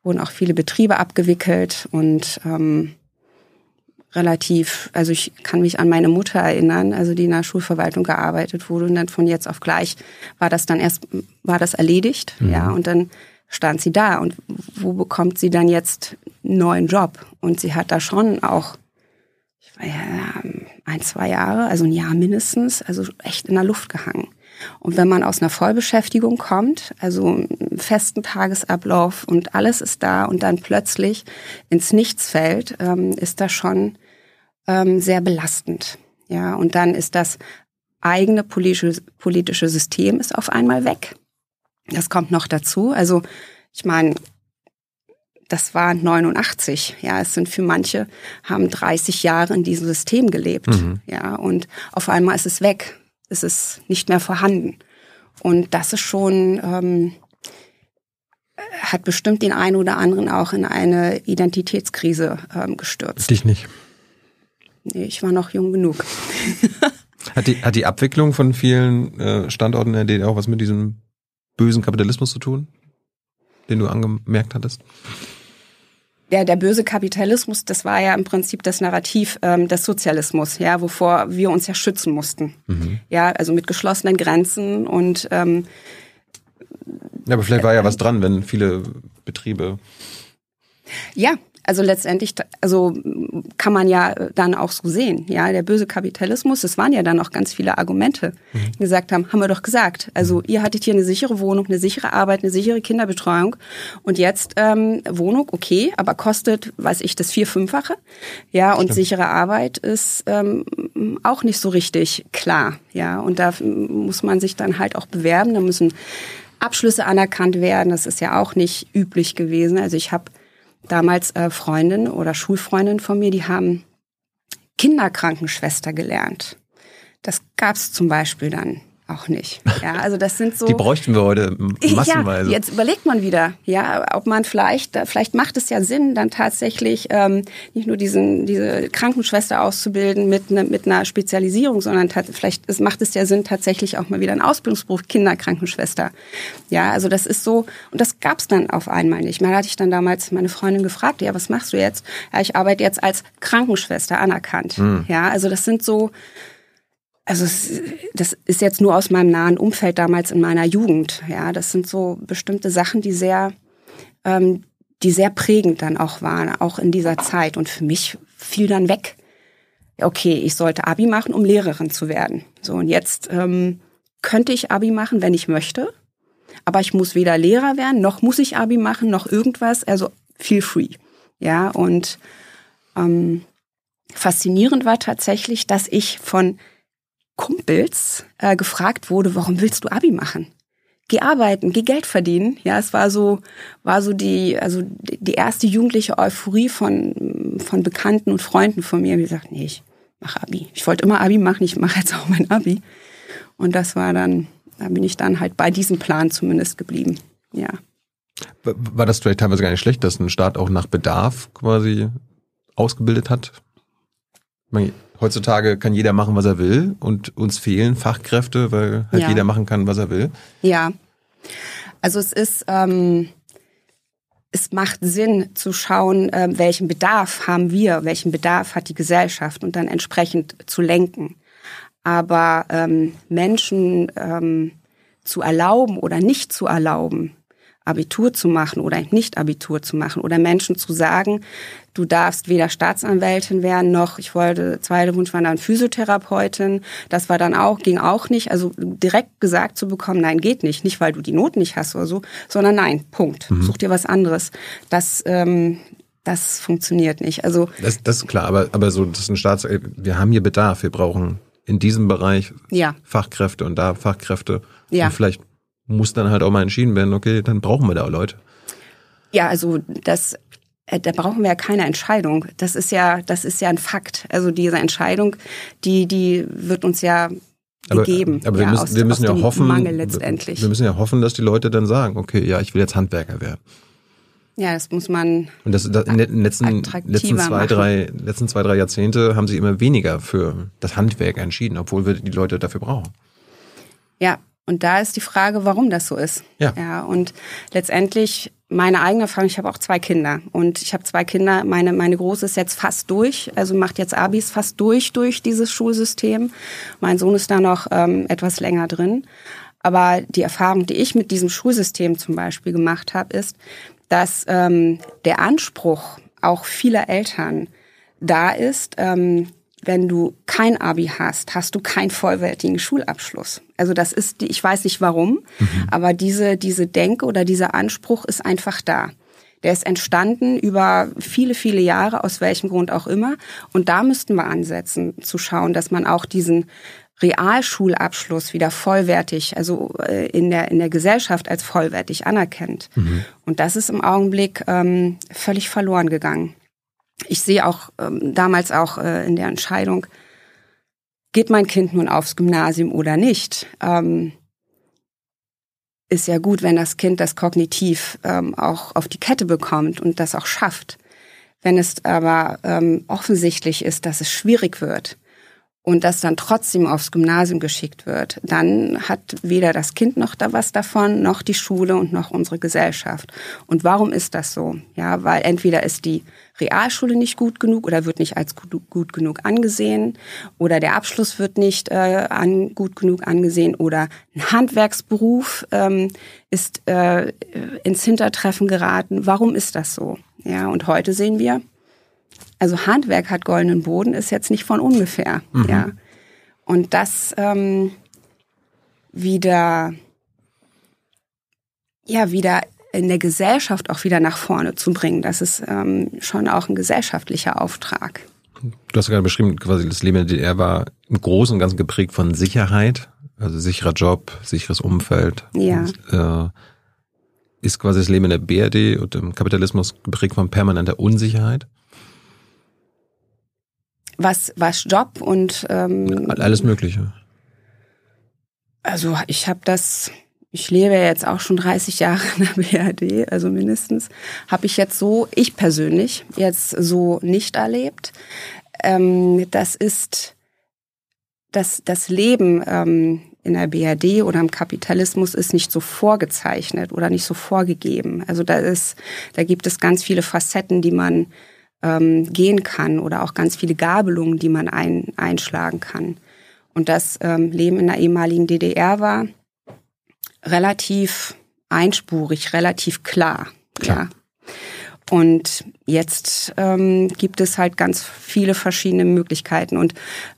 S2: wurden auch viele Betriebe abgewickelt und ähm, relativ, also ich kann mich an meine Mutter erinnern, also die in der Schulverwaltung gearbeitet wurde und dann von jetzt auf gleich war das dann erst, war das erledigt, mhm. ja, und dann stand sie da und wo bekommt sie dann jetzt einen neuen Job? Und sie hat da schon auch ja, ein, zwei Jahre, also ein Jahr mindestens, also echt in der Luft gehangen. Und wenn man aus einer Vollbeschäftigung kommt, also einen festen Tagesablauf und alles ist da und dann plötzlich ins Nichts fällt, ähm, ist das schon ähm, sehr belastend. Ja, und dann ist das eigene politische, politische System ist auf einmal weg. Das kommt noch dazu. Also ich meine, das war 89. Ja, es sind für manche haben 30 Jahre in diesem System gelebt. Mhm. Ja, und auf einmal ist es weg. Es ist nicht mehr vorhanden. Und das ist schon, ähm, hat bestimmt den einen oder anderen auch in eine Identitätskrise ähm, gestürzt.
S3: Dich nicht.
S2: Nee, ich war noch jung genug.
S3: hat, die, hat die Abwicklung von vielen äh, Standorten in der DDR auch was mit diesem bösen Kapitalismus zu tun, den du angemerkt hattest?
S2: Ja, der böse Kapitalismus, das war ja im Prinzip das Narrativ ähm, des Sozialismus, ja, wovor wir uns ja schützen mussten. Mhm. Ja, also mit geschlossenen Grenzen und ähm,
S3: ja, aber vielleicht war ja was dran, wenn viele Betriebe.
S2: Ja, also letztendlich, also kann man ja dann auch so sehen. Ja, der böse Kapitalismus, es waren ja dann auch ganz viele Argumente, mhm. die gesagt haben, haben wir doch gesagt. Also mhm. ihr hattet hier eine sichere Wohnung, eine sichere Arbeit, eine sichere Kinderbetreuung und jetzt ähm, Wohnung, okay, aber kostet, weiß ich, das vier, fünffache. Ja, und Stimmt. sichere Arbeit ist ähm, auch nicht so richtig klar. Ja, und da muss man sich dann halt auch bewerben. Da müssen Abschlüsse anerkannt werden. Das ist ja auch nicht üblich gewesen. Also ich habe damals äh, Freundinnen oder Schulfreundinnen von mir, die haben Kinderkrankenschwester gelernt. Das gab's zum Beispiel dann auch nicht. Ja, also das sind so.
S3: Die bräuchten wir heute massenweise.
S2: Ja, jetzt überlegt man wieder, ja, ob man vielleicht, vielleicht macht es ja Sinn, dann tatsächlich ähm, nicht nur diesen, diese Krankenschwester auszubilden mit, ne, mit einer Spezialisierung, sondern vielleicht es macht es ja Sinn, tatsächlich auch mal wieder einen Ausbildungsberuf Kinderkrankenschwester. Ja, also das ist so, und das gab's dann auf einmal nicht. Mal hatte ich dann damals meine Freundin gefragt, ja, was machst du jetzt? Ja, ich arbeite jetzt als Krankenschwester anerkannt. Hm. Ja, also das sind so, also es, das ist jetzt nur aus meinem nahen Umfeld damals in meiner Jugend. Ja, das sind so bestimmte Sachen, die sehr, ähm, die sehr prägend dann auch waren, auch in dieser Zeit. Und für mich fiel dann weg, okay, ich sollte Abi machen, um Lehrerin zu werden. So und jetzt ähm, könnte ich Abi machen, wenn ich möchte, aber ich muss weder Lehrer werden, noch muss ich Abi machen, noch irgendwas. Also feel free. Ja und ähm, faszinierend war tatsächlich, dass ich von Kumpels äh, gefragt wurde, warum willst du Abi machen? Geh arbeiten, geh Geld verdienen. Ja, es war so, war so die, also die erste jugendliche Euphorie von, von Bekannten und Freunden von mir. Die gesagt, nee, ich mache Abi. Ich wollte immer Abi machen, ich mache jetzt auch mein Abi. Und das war dann, da bin ich dann halt bei diesem Plan zumindest geblieben. Ja.
S3: War das vielleicht teilweise gar nicht schlecht, dass ein Staat auch nach Bedarf quasi ausgebildet hat? Heutzutage kann jeder machen, was er will und uns fehlen Fachkräfte, weil halt ja. jeder machen kann, was er will.
S2: Ja. Also es ist, ähm, es macht Sinn zu schauen, äh, welchen Bedarf haben wir, welchen Bedarf hat die Gesellschaft und dann entsprechend zu lenken. Aber ähm, Menschen ähm, zu erlauben oder nicht zu erlauben, Abitur zu machen oder nicht Abitur zu machen oder Menschen zu sagen, du darfst weder Staatsanwältin werden noch, ich wollte, zweiter Wunsch war dann Physiotherapeutin. Das war dann auch, ging auch nicht. Also direkt gesagt zu bekommen, nein, geht nicht. Nicht, weil du die Noten nicht hast oder so, sondern nein, Punkt. Mhm. Such dir was anderes. Das, ähm, das funktioniert nicht. Also
S3: das, das ist klar, aber, aber so, das ist ein Staats, wir haben hier Bedarf. Wir brauchen in diesem Bereich
S2: ja.
S3: Fachkräfte und da Fachkräfte. Ja. Und vielleicht muss dann halt auch mal entschieden werden, okay, dann brauchen wir da Leute.
S2: Ja, also das, äh, da brauchen wir ja keine Entscheidung. Das ist ja, das ist ja ein Fakt. Also diese Entscheidung, die, die wird uns ja gegeben.
S3: Aber, aber wir müssen, aus, wir müssen ja hoffen, Mangel letztendlich. Wir müssen ja hoffen, dass die Leute dann sagen, okay, ja, ich will jetzt Handwerker werden.
S2: Ja, das muss man.
S3: Und das, das in den letzten, letzten zwei, drei, letzten zwei, drei Jahrzehnte haben sie immer weniger für das Handwerk entschieden, obwohl wir die Leute dafür brauchen.
S2: Ja, und da ist die Frage, warum das so ist. Ja. ja und letztendlich meine eigene Erfahrung, ich habe auch zwei Kinder und ich habe zwei Kinder, meine, meine Große ist jetzt fast durch, also macht jetzt Abis fast durch durch dieses Schulsystem. Mein Sohn ist da noch ähm, etwas länger drin. Aber die Erfahrung, die ich mit diesem Schulsystem zum Beispiel gemacht habe, ist, dass ähm, der Anspruch auch vieler Eltern da ist, ähm, wenn du kein Abi hast, hast du keinen vollwertigen Schulabschluss. Also das ist, die, ich weiß nicht warum, mhm. aber diese, diese Denke oder dieser Anspruch ist einfach da. Der ist entstanden über viele, viele Jahre, aus welchem Grund auch immer. Und da müssten wir ansetzen, zu schauen, dass man auch diesen Realschulabschluss wieder vollwertig, also äh, in der, in der Gesellschaft als vollwertig anerkennt. Mhm. Und das ist im Augenblick ähm, völlig verloren gegangen ich sehe auch ähm, damals auch äh, in der Entscheidung, geht mein Kind nun aufs Gymnasium oder nicht, ähm, ist ja gut, wenn das Kind das kognitiv ähm, auch auf die Kette bekommt und das auch schafft. Wenn es aber ähm, offensichtlich ist, dass es schwierig wird, und das dann trotzdem aufs Gymnasium geschickt wird, dann hat weder das Kind noch da was davon, noch die Schule und noch unsere Gesellschaft. Und warum ist das so? Ja, weil entweder ist die Realschule nicht gut genug oder wird nicht als gut, gut genug angesehen oder der Abschluss wird nicht äh, an, gut genug angesehen oder ein Handwerksberuf ähm, ist äh, ins Hintertreffen geraten. Warum ist das so? Ja, und heute sehen wir, also Handwerk hat goldenen Boden, ist jetzt nicht von ungefähr. Mhm. Ja. Und das ähm, wieder, ja, wieder in der Gesellschaft auch wieder nach vorne zu bringen, das ist ähm, schon auch ein gesellschaftlicher Auftrag.
S3: Du hast gerade beschrieben, quasi das Leben in der DDR war im Großen und Ganzen geprägt von Sicherheit, also sicherer Job, sicheres Umfeld.
S2: Ja.
S3: Und, äh, ist quasi das Leben in der BRD und im Kapitalismus geprägt von permanenter Unsicherheit?
S2: Was, was Job und ähm,
S3: alles Mögliche.
S2: Also ich habe das, ich lebe jetzt auch schon 30 Jahre in der BRD, also mindestens, habe ich jetzt so, ich persönlich, jetzt so nicht erlebt. Ähm, das ist das, das Leben ähm, in der BRD oder im Kapitalismus ist nicht so vorgezeichnet oder nicht so vorgegeben. Also da ist, da gibt es ganz viele Facetten, die man ähm, gehen kann oder auch ganz viele Gabelungen, die man ein, einschlagen kann. Und das ähm, Leben in der ehemaligen DDR war relativ einspurig, relativ klar. klar. Ja. Und jetzt ähm, gibt es halt ganz viele verschiedene Möglichkeiten. Und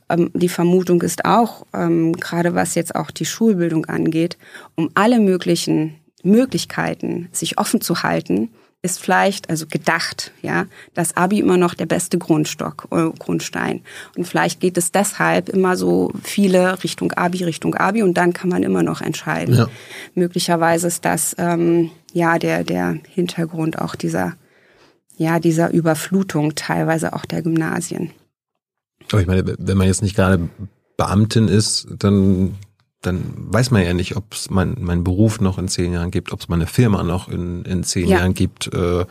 S2: ähm, die Vermutung ist auch, ähm, gerade was jetzt auch die Schulbildung angeht, um alle möglichen Möglichkeiten sich offen zu halten, ist vielleicht, also gedacht, ja, das Abi immer noch der beste Grundstock, äh, Grundstein. Und vielleicht geht es deshalb immer so viele Richtung Abi, Richtung Abi und dann kann man immer noch entscheiden. Ja. Möglicherweise ist das ähm, ja der, der Hintergrund auch dieser, ja, dieser Überflutung teilweise auch der Gymnasien.
S3: Aber ich meine, wenn man jetzt nicht gerade Beamtin ist, dann dann weiß man ja nicht, ob es mein, mein Beruf noch in zehn Jahren gibt, ob es meine Firma noch in, in zehn ja. Jahren gibt, äh,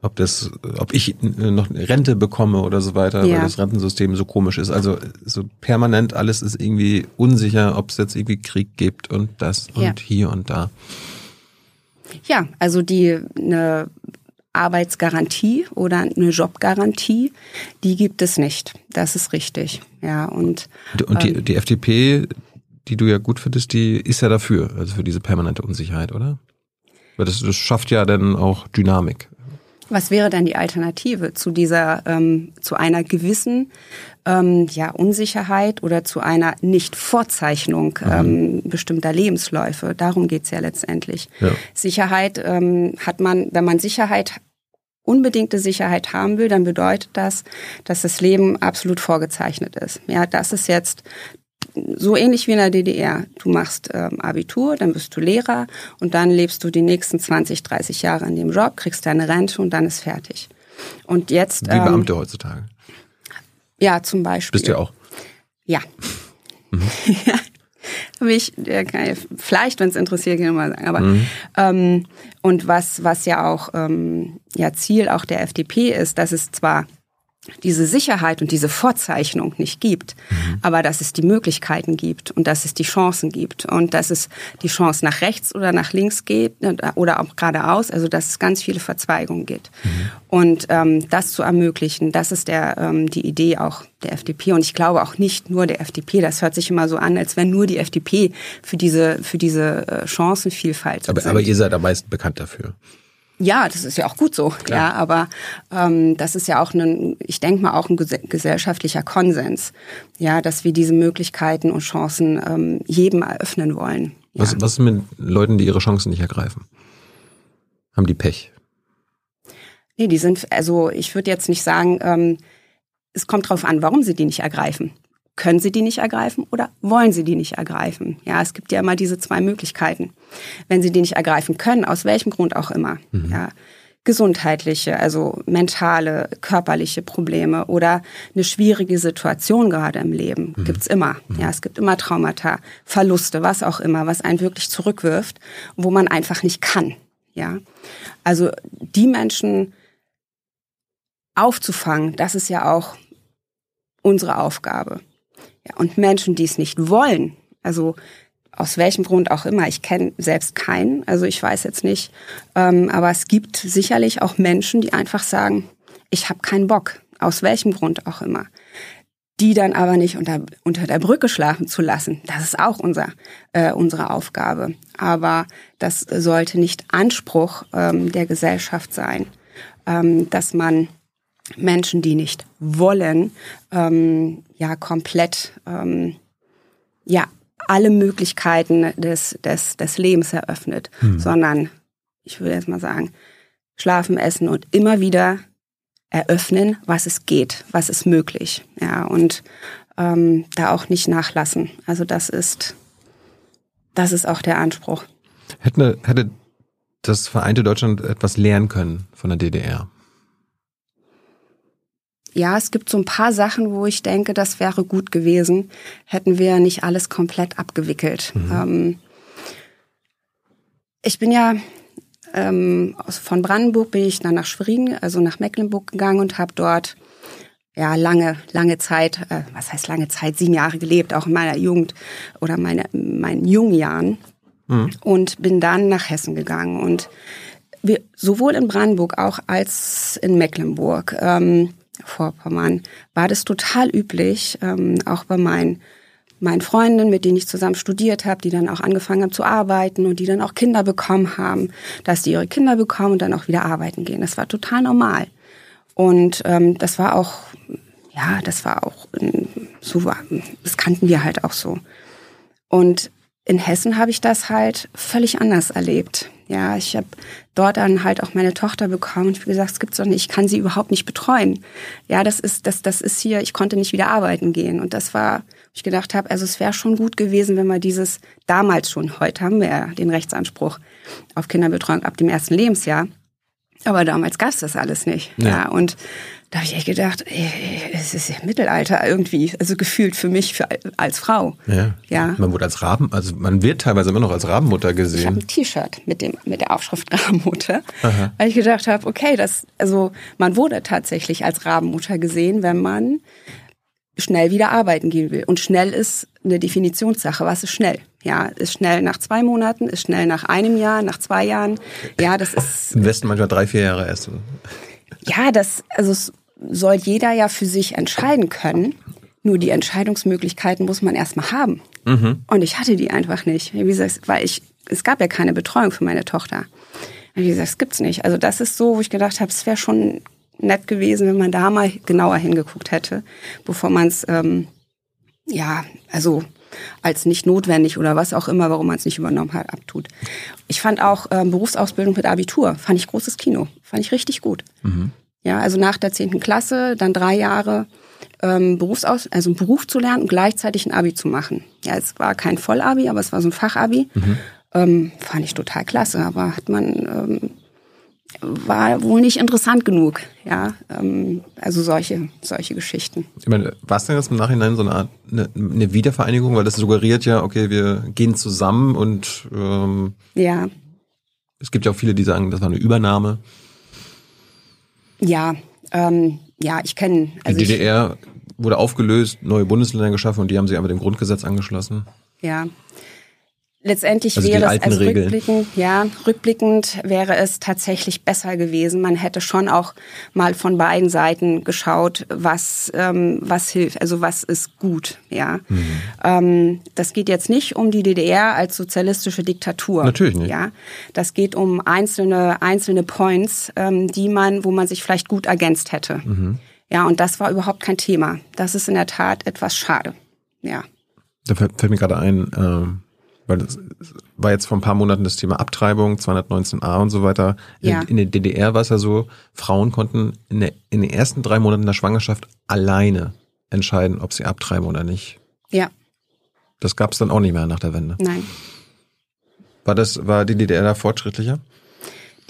S3: ob das, ob ich noch eine Rente bekomme oder so weiter, ja. weil das Rentensystem so komisch ist. Also so permanent alles ist irgendwie unsicher, ob es jetzt irgendwie Krieg gibt und das und ja. hier und da.
S2: Ja, also die eine Arbeitsgarantie oder eine Jobgarantie, die gibt es nicht. Das ist richtig. Ja und
S3: und die, ähm, die FDP die du ja gut findest, die ist ja dafür, also für diese permanente Unsicherheit, oder? Weil das, das schafft ja dann auch Dynamik.
S2: Was wäre dann die Alternative zu dieser, ähm, zu einer gewissen ähm, ja, Unsicherheit oder zu einer Nicht-Vorzeichnung mhm. ähm, bestimmter Lebensläufe? Darum geht's ja letztendlich. Ja. Sicherheit ähm, hat man, wenn man Sicherheit unbedingte Sicherheit haben will, dann bedeutet das, dass das Leben absolut vorgezeichnet ist. Ja, das ist jetzt so ähnlich wie in der DDR. Du machst ähm, Abitur, dann bist du Lehrer und dann lebst du die nächsten 20, 30 Jahre in dem Job, kriegst deine Rente und dann ist fertig. Und jetzt.
S3: Wie Beamte ähm, heutzutage.
S2: Ja, zum Beispiel.
S3: Bist du auch?
S2: Ja. Mhm. ja. Ich, ja, vielleicht, wenn es interessiert, kann ich mal sagen. Aber mhm. ähm, und was was ja auch ähm, ja Ziel auch der FDP ist, dass es zwar diese Sicherheit und diese Vorzeichnung nicht gibt, mhm. aber dass es die Möglichkeiten gibt und dass es die Chancen gibt und dass es die Chance nach rechts oder nach links geht oder auch geradeaus, also dass es ganz viele Verzweigungen gibt. Mhm. Und ähm, das zu ermöglichen, das ist der, ähm, die Idee auch der FDP und ich glaube auch nicht nur der FDP. Das hört sich immer so an, als wenn nur die FDP für diese für diese äh, Chancenvielfalt.
S3: Aber, aber ihr seid am meisten bekannt dafür.
S2: Ja, das ist ja auch gut so. Klar. Ja, aber ähm, das ist ja auch ein, ich denke mal auch ein gesellschaftlicher Konsens, ja, dass wir diese Möglichkeiten und Chancen ähm, jedem eröffnen wollen.
S3: Ja. Was, was ist mit Leuten, die ihre Chancen nicht ergreifen? Haben die Pech?
S2: Nee, die sind, also ich würde jetzt nicht sagen, ähm, es kommt drauf an, warum sie die nicht ergreifen können sie die nicht ergreifen oder wollen sie die nicht ergreifen? Ja, es gibt ja immer diese zwei Möglichkeiten. Wenn sie die nicht ergreifen können, aus welchem Grund auch immer, mhm. ja, gesundheitliche, also mentale, körperliche Probleme oder eine schwierige Situation gerade im Leben. Mhm. Gibt's immer. Mhm. Ja, es gibt immer Traumata, Verluste, was auch immer, was einen wirklich zurückwirft, wo man einfach nicht kann. Ja, also die Menschen aufzufangen, das ist ja auch unsere Aufgabe. Und Menschen, die es nicht wollen, also aus welchem Grund auch immer. Ich kenne selbst keinen, also ich weiß jetzt nicht. Ähm, aber es gibt sicherlich auch Menschen, die einfach sagen, ich habe keinen Bock, aus welchem Grund auch immer. Die dann aber nicht unter, unter der Brücke schlafen zu lassen, das ist auch unser, äh, unsere Aufgabe. Aber das sollte nicht Anspruch ähm, der Gesellschaft sein, ähm, dass man Menschen, die nicht wollen, ähm, ja komplett ähm, ja alle Möglichkeiten des, des, des Lebens eröffnet, hm. sondern ich würde jetzt mal sagen, schlafen, essen und immer wieder eröffnen, was es geht, was ist möglich. Ja, und ähm, da auch nicht nachlassen. Also das ist, das ist auch der Anspruch.
S1: Hätte, hätte das vereinte Deutschland etwas lernen können von der DDR?
S2: Ja, es gibt so ein paar Sachen, wo ich denke, das wäre gut gewesen, hätten wir nicht alles komplett abgewickelt. Mhm. Ähm, ich bin ja ähm, von Brandenburg bin ich dann nach Schwerin, also nach Mecklenburg gegangen und habe dort ja lange, lange Zeit, äh, was heißt lange Zeit, sieben Jahre gelebt, auch in meiner Jugend oder meine, meinen jungen Jahren mhm. und bin dann nach Hessen gegangen und wir, sowohl in Brandenburg auch als in Mecklenburg ähm, Vorpommern war das total üblich, ähm, auch bei meinen meinen Freunden, mit denen ich zusammen studiert habe, die dann auch angefangen haben zu arbeiten und die dann auch Kinder bekommen haben, dass die ihre Kinder bekommen und dann auch wieder arbeiten gehen. Das war total normal. Und ähm, das war auch, ja, das war auch so, das kannten wir halt auch so. Und in Hessen habe ich das halt völlig anders erlebt. Ja, ich habe dort dann halt auch meine Tochter bekommen und habe gesagt, es gibt's doch nicht, ich kann sie überhaupt nicht betreuen. Ja, das ist das das ist hier, ich konnte nicht wieder arbeiten gehen und das war ich gedacht habe, also es wäre schon gut gewesen, wenn wir dieses damals schon, heute haben wir ja den Rechtsanspruch auf Kinderbetreuung ab dem ersten Lebensjahr, aber damals gab es das alles nicht. Ja, ja und da habe ich echt gedacht, es ist ja Mittelalter irgendwie, also gefühlt für mich für, als Frau.
S1: Ja. ja. Man wurde als Raben, also man wird teilweise immer noch als Rabenmutter gesehen. Ich
S2: habe ein T-Shirt mit dem mit der Aufschrift Rabenmutter, Aha. weil ich gedacht habe, okay, das also man wurde tatsächlich als Rabenmutter gesehen, wenn man schnell wieder arbeiten gehen will. Und schnell ist eine Definitionssache. Was ist schnell? Ja, ist schnell nach zwei Monaten, ist schnell nach einem Jahr, nach zwei Jahren. Ja, das ist.
S1: Im Westen manchmal drei, vier Jahre erst.
S2: Ja, das, also soll jeder ja für sich entscheiden können. Nur die Entscheidungsmöglichkeiten muss man erstmal haben. Mhm. Und ich hatte die einfach nicht. Wie gesagt, weil ich, es gab ja keine Betreuung für meine Tochter. Und wie gesagt, es gibt's nicht. Also das ist so, wo ich gedacht habe, es wäre schon nett gewesen, wenn man da mal genauer hingeguckt hätte, bevor man es, ähm, ja, also als nicht notwendig oder was auch immer, warum man es nicht übernommen hat, abtut. Ich fand auch ähm, Berufsausbildung mit Abitur, fand ich großes Kino, fand ich richtig gut. Mhm. Ja, also nach der zehnten Klasse, dann drei Jahre ähm, Berufsaus also einen Beruf zu lernen und gleichzeitig ein Abi zu machen. Ja, es war kein Vollabi, aber es war so ein Fachabi. Mhm. Ähm, fand ich total klasse, aber hat man ähm, war wohl nicht interessant genug, ja. Ähm, also solche, solche Geschichten.
S1: Ich meine, war es denn jetzt im Nachhinein so eine Art eine, eine Wiedervereinigung, weil das suggeriert ja, okay, wir gehen zusammen und ähm,
S2: ja.
S1: Es gibt ja auch viele, die sagen, das war eine Übernahme.
S2: Ja, ähm, ja, ich kenne.
S1: Also die DDR wurde aufgelöst, neue Bundesländer geschaffen und die haben sich aber dem Grundgesetz angeschlossen.
S2: Ja. Letztendlich also wäre es also rückblickend, ja, rückblickend wäre es tatsächlich besser gewesen. Man hätte schon auch mal von beiden Seiten geschaut, was ähm, was hilft, also was ist gut, ja. Mhm. Ähm, das geht jetzt nicht um die DDR als sozialistische Diktatur.
S1: Natürlich nicht.
S2: Ja, das geht um einzelne einzelne Points, ähm, die man, wo man sich vielleicht gut ergänzt hätte. Mhm. Ja, und das war überhaupt kein Thema. Das ist in der Tat etwas schade. Ja.
S1: Da fällt mir gerade ein. Ähm weil das war jetzt vor ein paar Monaten das Thema Abtreibung, 219a und so weiter. Ja. In, in der DDR war es ja so, Frauen konnten in, der, in den ersten drei Monaten der Schwangerschaft alleine entscheiden, ob sie abtreiben oder nicht.
S2: Ja.
S1: Das gab es dann auch nicht mehr nach der Wende.
S2: Nein.
S1: War das, war die DDR da fortschrittlicher?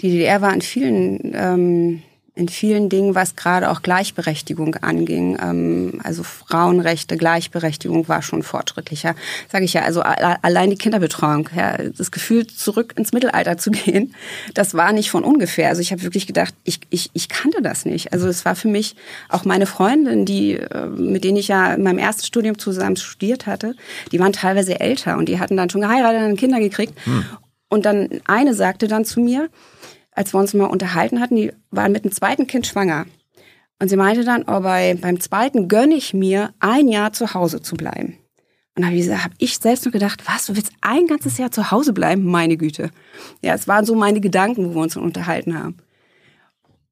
S2: Die DDR war in vielen ähm, in vielen Dingen, was gerade auch Gleichberechtigung anging. Ähm, also Frauenrechte, Gleichberechtigung war schon fortschrittlicher. Sage ich ja, also allein die Kinderbetreuung, ja, das Gefühl, zurück ins Mittelalter zu gehen, das war nicht von ungefähr. Also ich habe wirklich gedacht, ich, ich, ich kannte das nicht. Also es war für mich auch meine Freundin, die, äh, mit denen ich ja in meinem ersten Studium zusammen studiert hatte, die waren teilweise älter und die hatten dann schon geheiratet und Kinder gekriegt. Hm. Und dann eine sagte dann zu mir, als wir uns mal unterhalten hatten, die waren mit dem zweiten Kind schwanger. Und sie meinte dann, oh, bei, beim zweiten gönne ich mir, ein Jahr zu Hause zu bleiben. Und da habe hab ich selbst nur gedacht, was, du willst ein ganzes Jahr zu Hause bleiben? Meine Güte. Ja, es waren so meine Gedanken, wo wir uns unterhalten haben.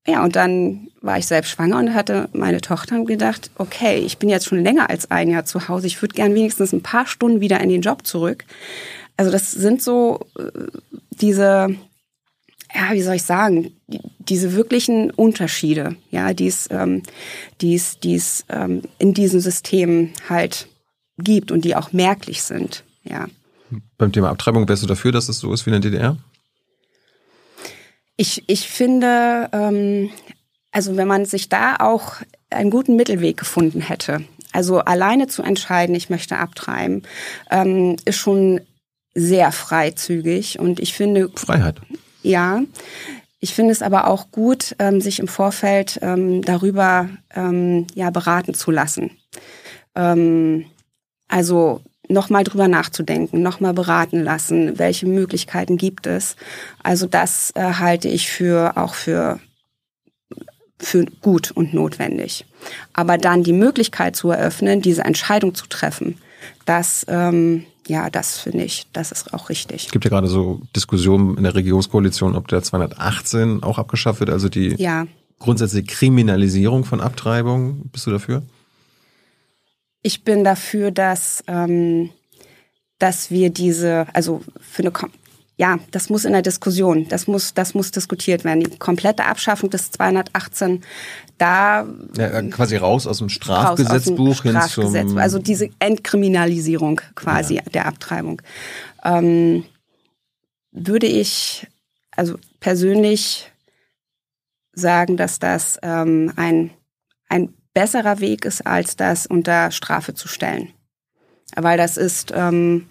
S2: Ja, und dann war ich selbst schwanger und hatte meine Tochter gedacht, okay, ich bin jetzt schon länger als ein Jahr zu Hause. Ich würde gern wenigstens ein paar Stunden wieder in den Job zurück. Also das sind so äh, diese ja, wie soll ich sagen, diese wirklichen Unterschiede, ja, die es, ähm, die es, die es ähm, in diesem System halt gibt und die auch merklich sind, ja.
S1: Beim Thema Abtreibung wärst du dafür, dass es so ist wie in der DDR?
S2: Ich, ich finde, ähm, also wenn man sich da auch einen guten Mittelweg gefunden hätte, also alleine zu entscheiden, ich möchte abtreiben, ähm, ist schon sehr freizügig und ich finde
S1: Freiheit
S2: ja. Ich finde es aber auch gut, ähm, sich im Vorfeld ähm, darüber ähm, ja, beraten zu lassen. Also nochmal drüber nachzudenken, nochmal beraten lassen, welche Möglichkeiten gibt es. Also das äh, halte ich für auch für für gut und notwendig. Aber dann die Möglichkeit zu eröffnen, diese Entscheidung zu treffen, das ähm, ja, das finde ich, das ist auch richtig.
S1: Es gibt ja gerade so Diskussionen in der Regierungskoalition, ob der 218 auch abgeschafft wird, also die ja. grundsätzliche Kriminalisierung von Abtreibung. Bist du dafür?
S2: Ich bin dafür, dass, ähm, dass wir diese, also für eine ja, das muss in der Diskussion, das muss, das muss diskutiert werden. Die komplette Abschaffung des 218, da
S1: ja, quasi raus aus dem Strafgesetzbuch aus dem hin Strafgesetz, zum
S2: also diese Entkriminalisierung quasi ja. der Abtreibung, ähm, würde ich also persönlich sagen, dass das ähm, ein ein besserer Weg ist, als das unter Strafe zu stellen, weil das ist ähm,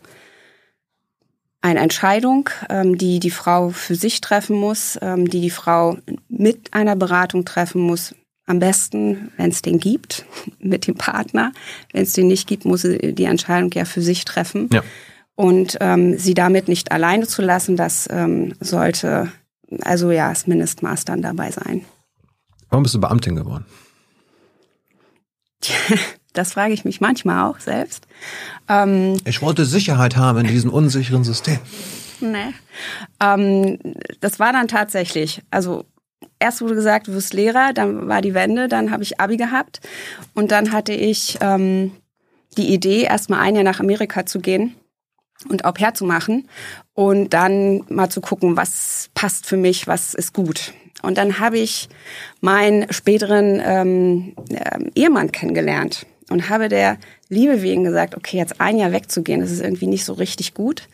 S2: eine Entscheidung, ähm, die die Frau für sich treffen muss, ähm, die die Frau mit einer Beratung treffen muss. Am besten, wenn es den gibt, mit dem Partner. Wenn es den nicht gibt, muss sie die Entscheidung ja für sich treffen. Ja. Und ähm, sie damit nicht alleine zu lassen, das ähm, sollte also ja das Mindestmaß dann dabei sein.
S1: Warum bist du Beamtin geworden?
S2: Das frage ich mich manchmal auch selbst.
S1: Ähm, ich wollte Sicherheit haben in diesem unsicheren System.
S2: Nee. Ähm, das war dann tatsächlich, also erst wurde gesagt, du wirst Lehrer, dann war die Wende, dann habe ich Abi gehabt und dann hatte ich ähm, die Idee, erstmal ein Jahr nach Amerika zu gehen und Au pair zu machen und dann mal zu gucken, was passt für mich, was ist gut. Und dann habe ich meinen späteren ähm, äh, Ehemann kennengelernt und habe der Liebe wegen gesagt, okay, jetzt ein Jahr wegzugehen, das ist irgendwie nicht so richtig gut.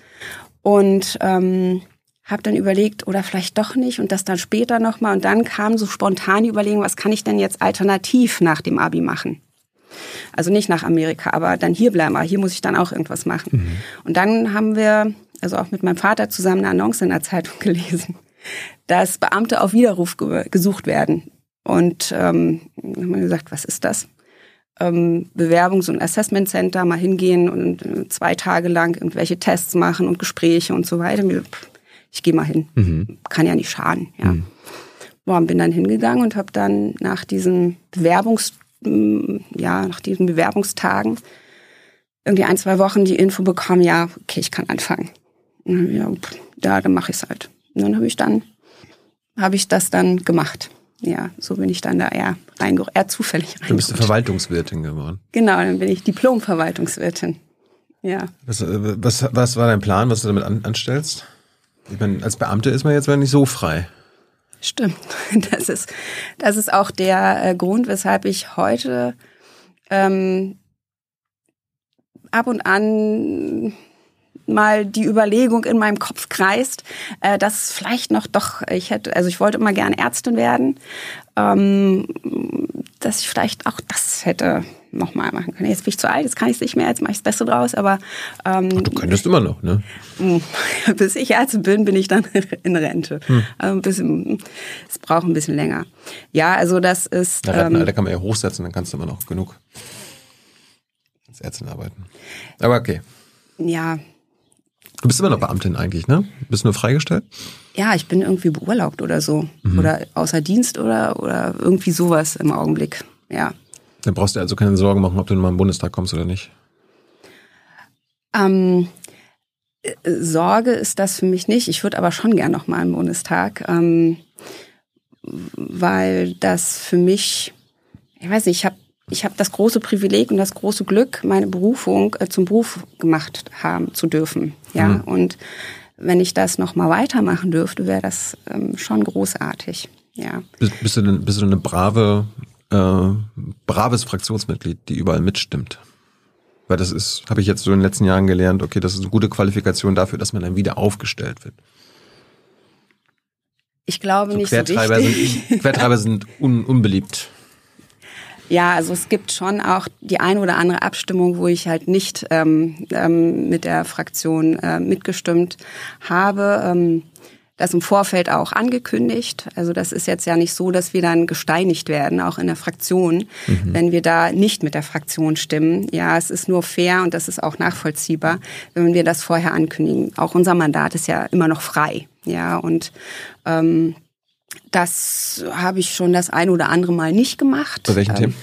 S2: Und ähm, habe dann überlegt, oder vielleicht doch nicht und das dann später nochmal. Und dann kam so spontan die Überlegung, was kann ich denn jetzt alternativ nach dem Abi machen? Also nicht nach Amerika, aber dann hier bleiben. Aber hier muss ich dann auch irgendwas machen. Mhm. Und dann haben wir, also auch mit meinem Vater zusammen eine Annonce in der Zeitung gelesen, dass Beamte auf Widerruf gesucht werden. Und ähm, haben wir gesagt, was ist das? Ähm, Bewerbungs- und Assessment Center mal hingehen und äh, zwei Tage lang irgendwelche Tests machen und Gespräche und so weiter. Ich gehe mal hin. Mhm. Kann ja nicht schaden. Ja. Mhm. Boah, bin dann hingegangen und habe dann nach diesen Bewerbungs mm, ja nach diesen Bewerbungstagen irgendwie ein zwei Wochen die Info bekommen, ja okay ich kann anfangen. Ja, ja dann mache ich es halt. Und dann habe ich dann habe ich das dann gemacht ja, so bin ich dann da eher, reinge eher zufällig reingerutscht.
S1: Du bist du Verwaltungswirtin geworden.
S2: Genau, dann bin ich Diplom-Verwaltungswirtin. Ja.
S1: Was, äh, was, was war dein Plan, was du damit an, anstellst? Ich meine, als Beamte ist man jetzt nicht so frei.
S2: Stimmt. Das ist, das ist auch der äh, Grund, weshalb ich heute ähm, ab und an mal die Überlegung in meinem Kopf kreist, äh, dass vielleicht noch doch, ich hätte, also ich wollte immer gerne Ärztin werden, ähm, dass ich vielleicht auch das hätte nochmal machen können. Jetzt bin ich zu alt, jetzt kann ich es nicht mehr, jetzt mache ich das Beste draus, aber ähm,
S1: du könntest immer noch, ne?
S2: Bis ich Ärztin bin, bin ich dann in Rente. Hm. Also ein bisschen, es braucht ein bisschen länger. Ja, also das ist.
S1: Na, ähm, da kann man ja hochsetzen, dann kannst du immer noch genug als Ärztin arbeiten. Aber okay.
S2: Ja.
S1: Du bist immer noch Beamtin eigentlich, ne? Bist du nur freigestellt?
S2: Ja, ich bin irgendwie beurlaubt oder so. Mhm. Oder außer Dienst oder, oder irgendwie sowas im Augenblick. Ja.
S1: Dann brauchst du also keine Sorgen machen, ob du mal im Bundestag kommst oder nicht.
S2: Ähm, Sorge ist das für mich nicht. Ich würde aber schon gern noch mal im Bundestag, ähm, weil das für mich, ich weiß nicht, ich habe ich hab das große Privileg und das große Glück, meine Berufung äh, zum Beruf gemacht haben zu dürfen. Ja, mhm. und wenn ich das noch mal weitermachen dürfte, wäre das ähm, schon großartig. Ja.
S1: Bist, bist, du denn, bist du eine brave äh, braves Fraktionsmitglied, die überall mitstimmt. Weil das ist, habe ich jetzt so in den letzten Jahren gelernt, okay, das ist eine gute Qualifikation dafür, dass man dann wieder aufgestellt wird.
S2: Ich glaube so nicht
S1: Quertreiber
S2: so
S1: richtig. Sind, Quertreiber sind un, unbeliebt.
S2: Ja, also es gibt schon auch die eine oder andere Abstimmung, wo ich halt nicht ähm, ähm, mit der Fraktion äh, mitgestimmt habe. Ähm, das im Vorfeld auch angekündigt. Also das ist jetzt ja nicht so, dass wir dann gesteinigt werden, auch in der Fraktion, mhm. wenn wir da nicht mit der Fraktion stimmen. Ja, es ist nur fair und das ist auch nachvollziehbar, wenn wir das vorher ankündigen. Auch unser Mandat ist ja immer noch frei. Ja, und ähm, das habe ich schon das ein oder andere Mal nicht gemacht.
S1: Bei welchen
S2: ähm, Themen?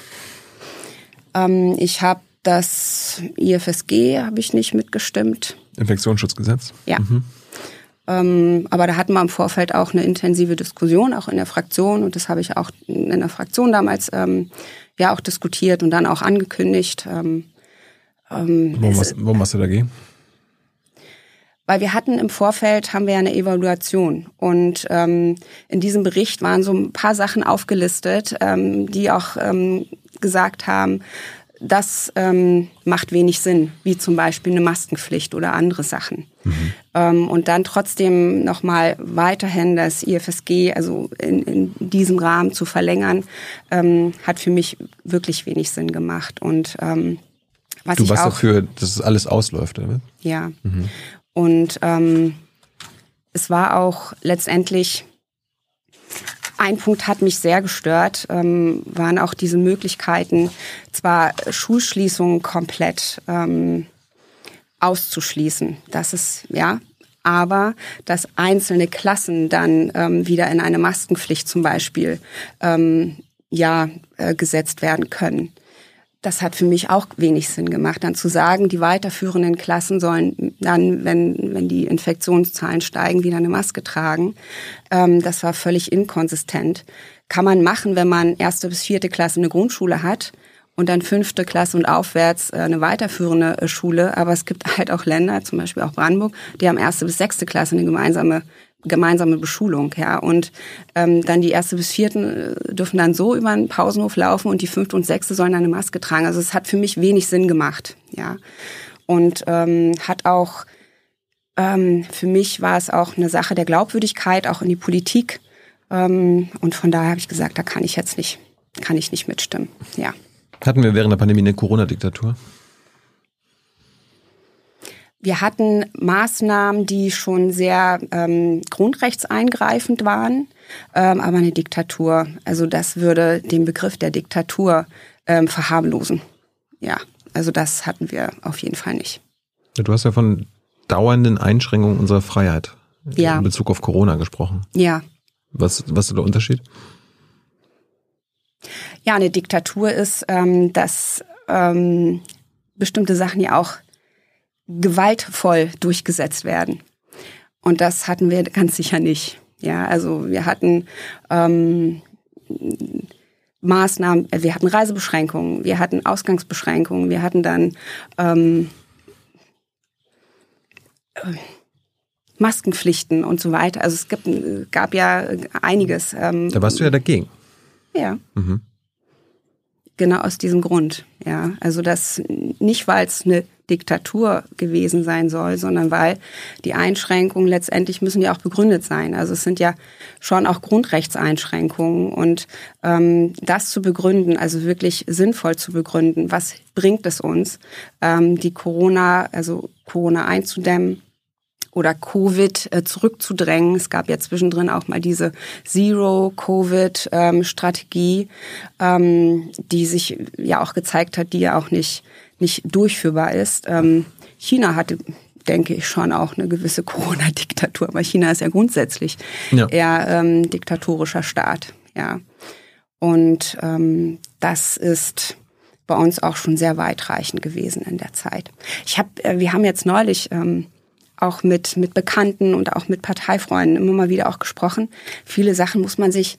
S2: Ähm, ich habe das IFSG habe ich nicht mitgestimmt.
S1: Infektionsschutzgesetz?
S2: Ja. Mhm. Ähm, aber da hatten wir im Vorfeld auch eine intensive Diskussion, auch in der Fraktion. Und das habe ich auch in der Fraktion damals ähm, ja auch diskutiert und dann auch angekündigt.
S1: Warum, was, warum hast du dagegen?
S2: Weil wir hatten im Vorfeld, haben wir ja eine Evaluation. Und ähm, in diesem Bericht waren so ein paar Sachen aufgelistet, ähm, die auch ähm, gesagt haben, das ähm, macht wenig Sinn, wie zum Beispiel eine Maskenpflicht oder andere Sachen. Mhm. Ähm, und dann trotzdem nochmal weiterhin das IFSG, also in, in diesem Rahmen zu verlängern, ähm, hat für mich wirklich wenig Sinn gemacht. Und ähm, was
S1: du warst
S2: auch,
S1: dafür, dass es alles ausläuft, oder?
S2: Ja. Mhm. Und ähm, es war auch letztendlich ein Punkt hat mich sehr gestört, ähm, waren auch diese Möglichkeiten, zwar Schulschließungen komplett ähm, auszuschließen. Das ist, ja, aber dass einzelne Klassen dann ähm, wieder in eine Maskenpflicht zum Beispiel ähm, ja äh, gesetzt werden können das hat für mich auch wenig Sinn gemacht, dann zu sagen, die weiterführenden Klassen sollen dann, wenn, wenn die Infektionszahlen steigen, wieder eine Maske tragen. Ähm, das war völlig inkonsistent. Kann man machen, wenn man erste bis vierte Klasse eine Grundschule hat und dann fünfte Klasse und aufwärts äh, eine weiterführende äh, Schule. Aber es gibt halt auch Länder, zum Beispiel auch Brandenburg, die haben erste bis sechste Klasse eine gemeinsame gemeinsame Beschulung, ja. Und ähm, dann die erste bis vierten äh, dürfen dann so über einen Pausenhof laufen und die fünfte und sechste sollen eine Maske tragen. Also es hat für mich wenig Sinn gemacht, ja. Und ähm, hat auch ähm, für mich war es auch eine Sache der Glaubwürdigkeit, auch in die Politik. Ähm, und von daher habe ich gesagt, da kann ich jetzt nicht, kann ich nicht mitstimmen, ja.
S1: Hatten wir während der Pandemie eine Corona-Diktatur?
S2: Wir hatten Maßnahmen, die schon sehr ähm, grundrechtseingreifend waren, ähm, aber eine Diktatur, also das würde den Begriff der Diktatur ähm, verharmlosen. Ja, also das hatten wir auf jeden Fall nicht.
S1: Du hast ja von dauernden Einschränkungen unserer Freiheit ja. in Bezug auf Corona gesprochen.
S2: Ja.
S1: Was, was ist der Unterschied?
S2: Ja, eine Diktatur ist, ähm, dass ähm, bestimmte Sachen ja auch gewaltvoll durchgesetzt werden. Und das hatten wir ganz sicher nicht. Ja, also wir hatten ähm, Maßnahmen, wir hatten Reisebeschränkungen, wir hatten Ausgangsbeschränkungen, wir hatten dann ähm, Maskenpflichten und so weiter. Also es gibt, gab ja einiges.
S1: Ähm, da warst du ja dagegen.
S2: Ja. Mhm. Genau aus diesem Grund. Ja, also das nicht, weil es eine Diktatur gewesen sein soll, sondern weil die Einschränkungen letztendlich müssen ja auch begründet sein. Also es sind ja schon auch Grundrechtseinschränkungen und ähm, das zu begründen, also wirklich sinnvoll zu begründen, was bringt es uns, ähm, die Corona, also Corona einzudämmen, oder Covid äh, zurückzudrängen. Es gab ja zwischendrin auch mal diese Zero-Covid-Strategie, ähm, die sich ja auch gezeigt hat, die ja auch nicht, nicht durchführbar ist. Ähm, China hatte denke ich, schon auch eine gewisse Corona-Diktatur. Aber China ist ja grundsätzlich ja. eher ähm, diktatorischer Staat. Ja. Und ähm, das ist bei uns auch schon sehr weitreichend gewesen in der Zeit. Ich habe, äh, wir haben jetzt neulich ähm, auch mit, mit Bekannten und auch mit Parteifreunden immer mal wieder auch gesprochen. Viele Sachen muss man sich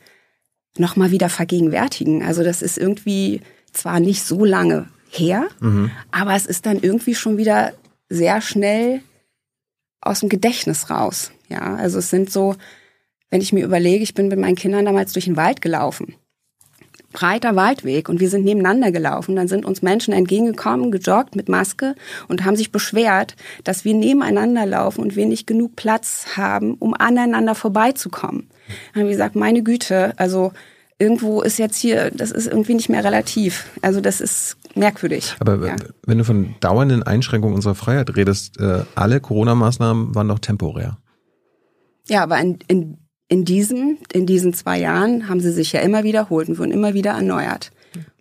S2: noch mal wieder vergegenwärtigen. Also das ist irgendwie zwar nicht so lange her, mhm. aber es ist dann irgendwie schon wieder sehr schnell aus dem Gedächtnis raus. Ja, also es sind so, wenn ich mir überlege, ich bin mit meinen Kindern damals durch den Wald gelaufen breiter Waldweg und wir sind nebeneinander gelaufen. Dann sind uns Menschen entgegengekommen, gejoggt mit Maske und haben sich beschwert, dass wir nebeneinander laufen und wir nicht genug Platz haben, um aneinander vorbeizukommen. Dann haben wir gesagt, meine Güte, also irgendwo ist jetzt hier, das ist irgendwie nicht mehr relativ. Also das ist merkwürdig.
S3: Aber ja. wenn du von dauernden Einschränkungen unserer Freiheit redest, äh, alle Corona-Maßnahmen waren doch temporär.
S2: Ja, aber in, in in diesen, in diesen zwei Jahren haben sie sich ja immer wiederholt und wurden immer wieder erneuert.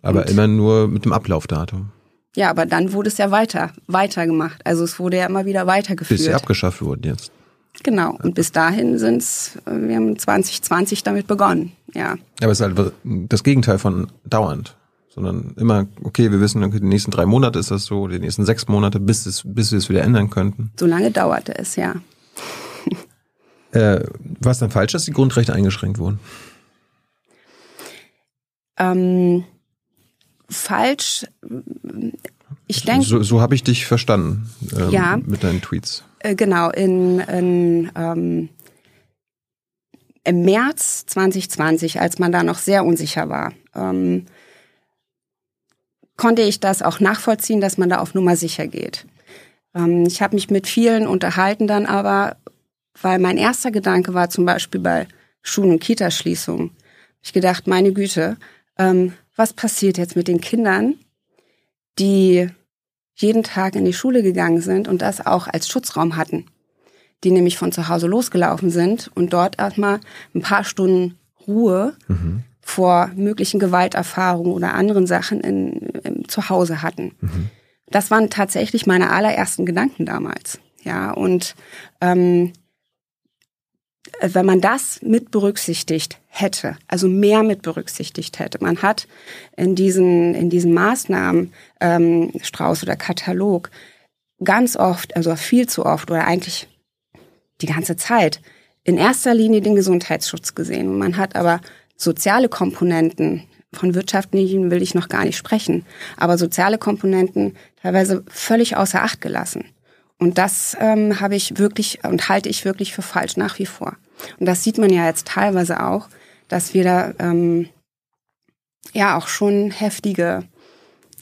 S3: Aber und, immer nur mit dem Ablaufdatum.
S2: Ja, aber dann wurde es ja weiter, weiter gemacht. Also es wurde ja immer wieder weitergeführt.
S3: Bis sie abgeschafft wurden jetzt.
S2: Genau. Und bis dahin sind's, äh, wir haben 2020 damit begonnen, ja.
S3: Aber es ist halt das Gegenteil von dauernd. Sondern immer, okay, wir wissen, okay, die nächsten drei Monate ist das so, die nächsten sechs Monate, bis, es, bis wir es wieder ändern könnten.
S2: So lange dauerte es, ja.
S3: Äh, war es dann falsch, dass die Grundrechte eingeschränkt wurden?
S2: Ähm, falsch. Ich denke.
S3: So, so habe ich dich verstanden ähm, ja, mit deinen Tweets.
S2: Äh, genau, in, in ähm, im März 2020, als man da noch sehr unsicher war, ähm, konnte ich das auch nachvollziehen, dass man da auf Nummer sicher geht. Ähm, ich habe mich mit vielen unterhalten dann aber weil mein erster Gedanke war zum Beispiel bei Schulen- und Kitaschließungen. Ich gedacht, meine Güte, ähm, was passiert jetzt mit den Kindern, die jeden Tag in die Schule gegangen sind und das auch als Schutzraum hatten, die nämlich von zu Hause losgelaufen sind und dort erstmal ein paar Stunden Ruhe mhm. Vor möglichen Gewalterfahrungen oder anderen Sachen in, in zu Hause hatten. Mhm. Das waren tatsächlich meine allerersten Gedanken damals. Ja, und ähm, wenn man das mit berücksichtigt hätte, also mehr mit berücksichtigt hätte, man hat in diesen, in diesen Maßnahmen, ähm, Strauß oder Katalog, ganz oft, also viel zu oft oder eigentlich die ganze Zeit, in erster Linie den Gesundheitsschutz gesehen. Man hat aber soziale Komponenten, von wirtschaftlichen will ich noch gar nicht sprechen, aber soziale Komponenten teilweise völlig außer Acht gelassen. Und das ähm, habe ich wirklich und halte ich wirklich für falsch nach wie vor. Und das sieht man ja jetzt teilweise auch, dass wir da ähm, ja auch schon heftige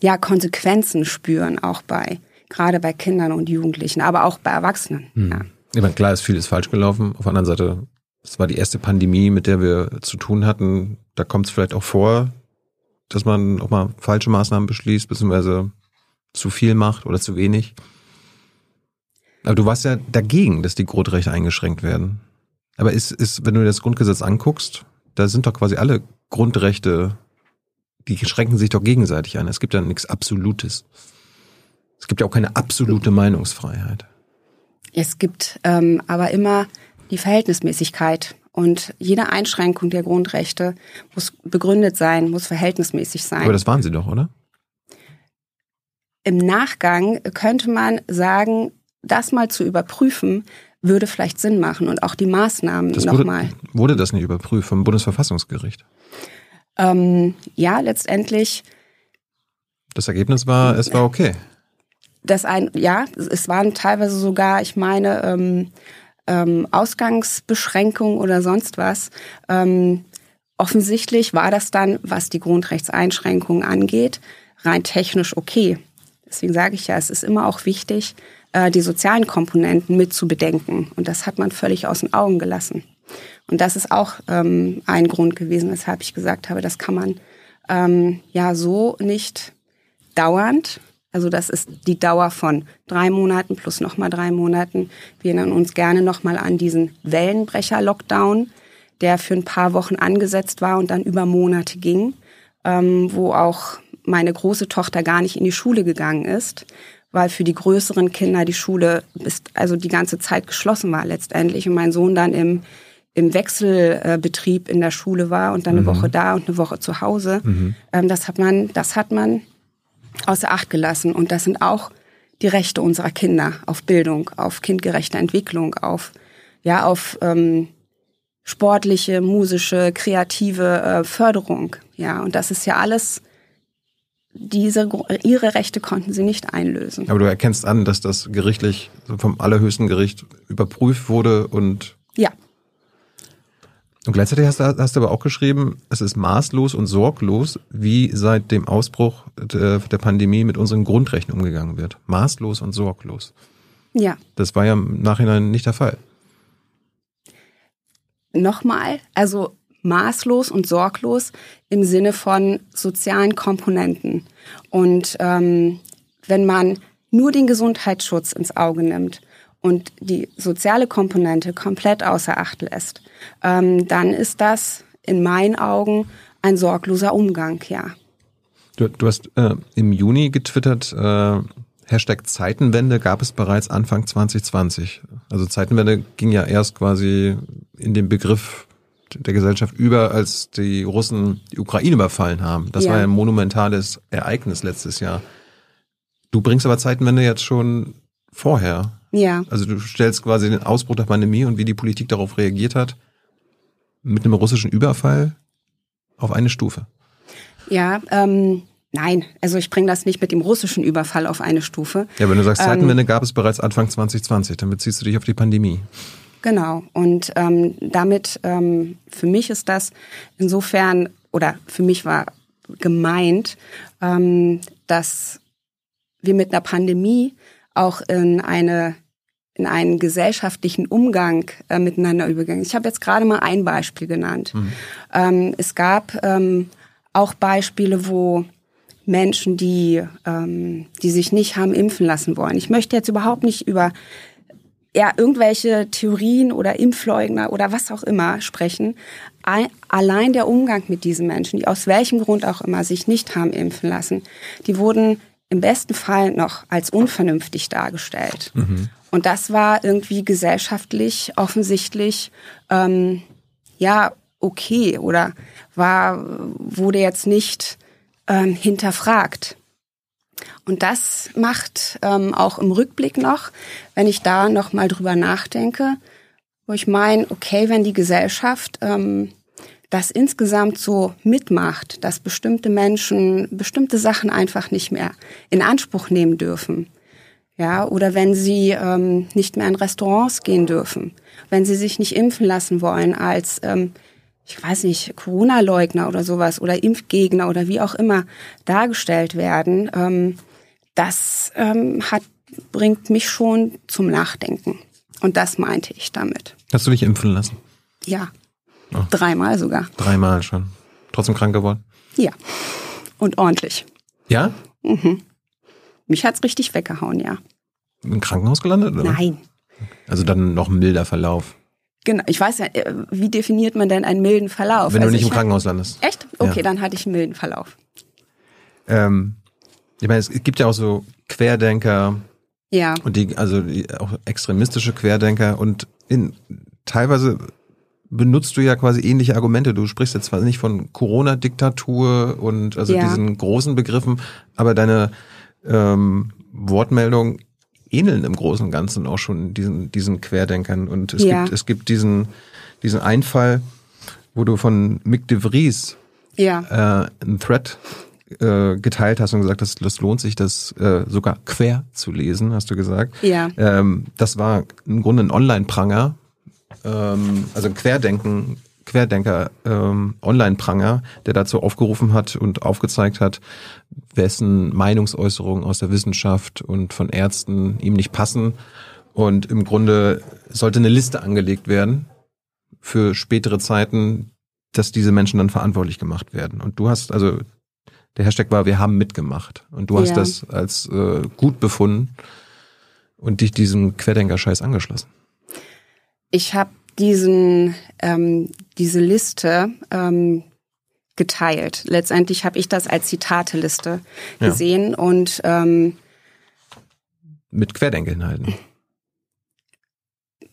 S2: ja, Konsequenzen spüren, auch bei, gerade bei Kindern und Jugendlichen, aber auch bei Erwachsenen. Hm. Ja.
S3: Ich meine, klar ist vieles falsch gelaufen. Auf der anderen Seite, es war die erste Pandemie, mit der wir zu tun hatten. Da kommt es vielleicht auch vor, dass man auch mal falsche Maßnahmen beschließt, beziehungsweise zu viel macht oder zu wenig. Aber du warst ja dagegen, dass die Grundrechte eingeschränkt werden. Aber ist, ist, wenn du das Grundgesetz anguckst, da sind doch quasi alle Grundrechte, die schränken sich doch gegenseitig ein. Es gibt ja nichts Absolutes. Es gibt ja auch keine absolute Meinungsfreiheit.
S2: Es gibt ähm, aber immer die Verhältnismäßigkeit. Und jede Einschränkung der Grundrechte muss begründet sein, muss verhältnismäßig sein.
S3: Aber das waren sie doch, oder?
S2: Im Nachgang könnte man sagen, das mal zu überprüfen, würde vielleicht Sinn machen und auch die Maßnahmen nochmal.
S3: Wurde, das nicht überprüft vom Bundesverfassungsgericht?
S2: Ähm, ja, letztendlich.
S3: Das Ergebnis war, es war okay.
S2: Das ein, ja, es waren teilweise sogar, ich meine, ähm, ähm, Ausgangsbeschränkungen oder sonst was. Ähm, offensichtlich war das dann, was die Grundrechtseinschränkungen angeht, rein technisch okay. Deswegen sage ich ja, es ist immer auch wichtig, äh, die sozialen Komponenten mit zu bedenken. Und das hat man völlig aus den Augen gelassen. Und das ist auch ähm, ein Grund gewesen, weshalb ich gesagt habe, das kann man ähm, ja so nicht dauernd. Also das ist die Dauer von drei Monaten plus nochmal drei Monaten. Wir erinnern uns gerne nochmal an diesen Wellenbrecher-Lockdown, der für ein paar Wochen angesetzt war und dann über Monate ging, ähm, wo auch meine große Tochter gar nicht in die Schule gegangen ist, weil für die größeren Kinder die Schule bis, also die ganze Zeit geschlossen war letztendlich und mein Sohn dann im im Wechselbetrieb in der Schule war und dann eine mhm. Woche da und eine Woche zu Hause. Mhm. Ähm, das hat man, das hat man außer Acht gelassen. Und das sind auch die Rechte unserer Kinder auf Bildung, auf kindgerechte Entwicklung, auf ja auf ähm, sportliche, musische, kreative äh, Förderung. Ja, und das ist ja alles diese, ihre Rechte konnten sie nicht einlösen.
S3: Aber du erkennst an, dass das gerichtlich vom allerhöchsten Gericht überprüft wurde und.
S2: Ja.
S3: Und gleichzeitig hast du, hast du aber auch geschrieben, es ist maßlos und sorglos, wie seit dem Ausbruch der, der Pandemie mit unseren Grundrechten umgegangen wird. Maßlos und sorglos.
S2: Ja.
S3: Das war ja im Nachhinein nicht der Fall.
S2: Nochmal, also maßlos und sorglos im Sinne von sozialen Komponenten. Und ähm, wenn man nur den Gesundheitsschutz ins Auge nimmt und die soziale Komponente komplett außer Acht lässt, ähm, dann ist das in meinen Augen ein sorgloser Umgang, ja.
S3: Du, du hast äh, im Juni getwittert, äh, Hashtag Zeitenwende gab es bereits Anfang 2020. Also Zeitenwende ging ja erst quasi in den Begriff der Gesellschaft über, als die Russen die Ukraine überfallen haben. Das ja. war ja ein monumentales Ereignis letztes Jahr. Du bringst aber Zeitenwende jetzt schon vorher.
S2: Ja.
S3: Also du stellst quasi den Ausbruch der Pandemie und wie die Politik darauf reagiert hat, mit einem russischen Überfall auf eine Stufe.
S2: Ja, ähm, nein, also ich bringe das nicht mit dem russischen Überfall auf eine Stufe.
S3: Ja, wenn du sagst, Zeitenwende ähm, gab es bereits Anfang 2020, dann beziehst du dich auf die Pandemie.
S2: Genau. Und ähm, damit, ähm, für mich ist das insofern, oder für mich war gemeint, ähm, dass wir mit einer Pandemie auch in eine in einen gesellschaftlichen Umgang äh, miteinander übergegangen. Ich habe jetzt gerade mal ein Beispiel genannt. Mhm. Ähm, es gab ähm, auch Beispiele, wo Menschen, die, ähm, die sich nicht haben impfen lassen wollen. Ich möchte jetzt überhaupt nicht über ja, irgendwelche Theorien oder Impfleugner oder was auch immer sprechen. Allein der Umgang mit diesen Menschen, die aus welchem Grund auch immer sich nicht haben impfen lassen, die wurden im besten Fall noch als unvernünftig dargestellt. Mhm. Und das war irgendwie gesellschaftlich offensichtlich ähm, ja okay oder war wurde jetzt nicht ähm, hinterfragt. Und das macht ähm, auch im Rückblick noch, wenn ich da noch mal drüber nachdenke, wo ich meine, okay, wenn die Gesellschaft ähm, das insgesamt so mitmacht, dass bestimmte Menschen bestimmte Sachen einfach nicht mehr in Anspruch nehmen dürfen, ja, oder wenn sie ähm, nicht mehr in Restaurants gehen dürfen, wenn sie sich nicht impfen lassen wollen als ähm, ich weiß nicht, Corona-Leugner oder sowas oder Impfgegner oder wie auch immer dargestellt werden, ähm, das ähm, hat, bringt mich schon zum Nachdenken. Und das meinte ich damit.
S3: Hast du dich impfen lassen?
S2: Ja. Oh. Dreimal sogar.
S3: Dreimal schon. Trotzdem krank geworden?
S2: Ja. Und ordentlich.
S3: Ja?
S2: Mhm. Mich hat's richtig weggehauen, ja.
S3: Im Krankenhaus gelandet? Oder?
S2: Nein.
S3: Also dann noch ein milder Verlauf.
S2: Genau, ich weiß ja, äh, wie definiert man denn einen milden Verlauf?
S3: Wenn also du nicht im Krankenhaus landest.
S2: Echt? Okay, ja. dann hatte ich einen milden Verlauf.
S3: Ähm, ich meine, es gibt ja auch so Querdenker.
S2: Ja.
S3: Und die, also die, auch extremistische Querdenker und in, teilweise benutzt du ja quasi ähnliche Argumente. Du sprichst jetzt zwar nicht von Corona-Diktatur und also ja. diesen großen Begriffen, aber deine ähm, Wortmeldung ähneln im Großen und Ganzen auch schon diesen, diesen Querdenkern. Und es ja. gibt, es gibt diesen, diesen Einfall, wo du von Mick de Vries
S2: ja.
S3: äh, einen Thread äh, geteilt hast und gesagt hast, das lohnt sich, das äh, sogar quer zu lesen, hast du gesagt.
S2: Ja.
S3: Ähm, das war im Grunde ein Online-Pranger, ähm, also ein Querdenken, Querdenker ähm, Online-Pranger, der dazu aufgerufen hat und aufgezeigt hat, wessen Meinungsäußerungen aus der Wissenschaft und von Ärzten ihm nicht passen. Und im Grunde sollte eine Liste angelegt werden für spätere Zeiten, dass diese Menschen dann verantwortlich gemacht werden. Und du hast, also der Hashtag war, wir haben mitgemacht. Und du hast ja. das als äh, gut befunden und dich diesem Querdenker-Scheiß angeschlossen.
S2: Ich habe diesen ähm, diese Liste ähm, geteilt. Letztendlich habe ich das als Zitateliste ja. gesehen und ähm,
S3: mit Querdenkerinhalten.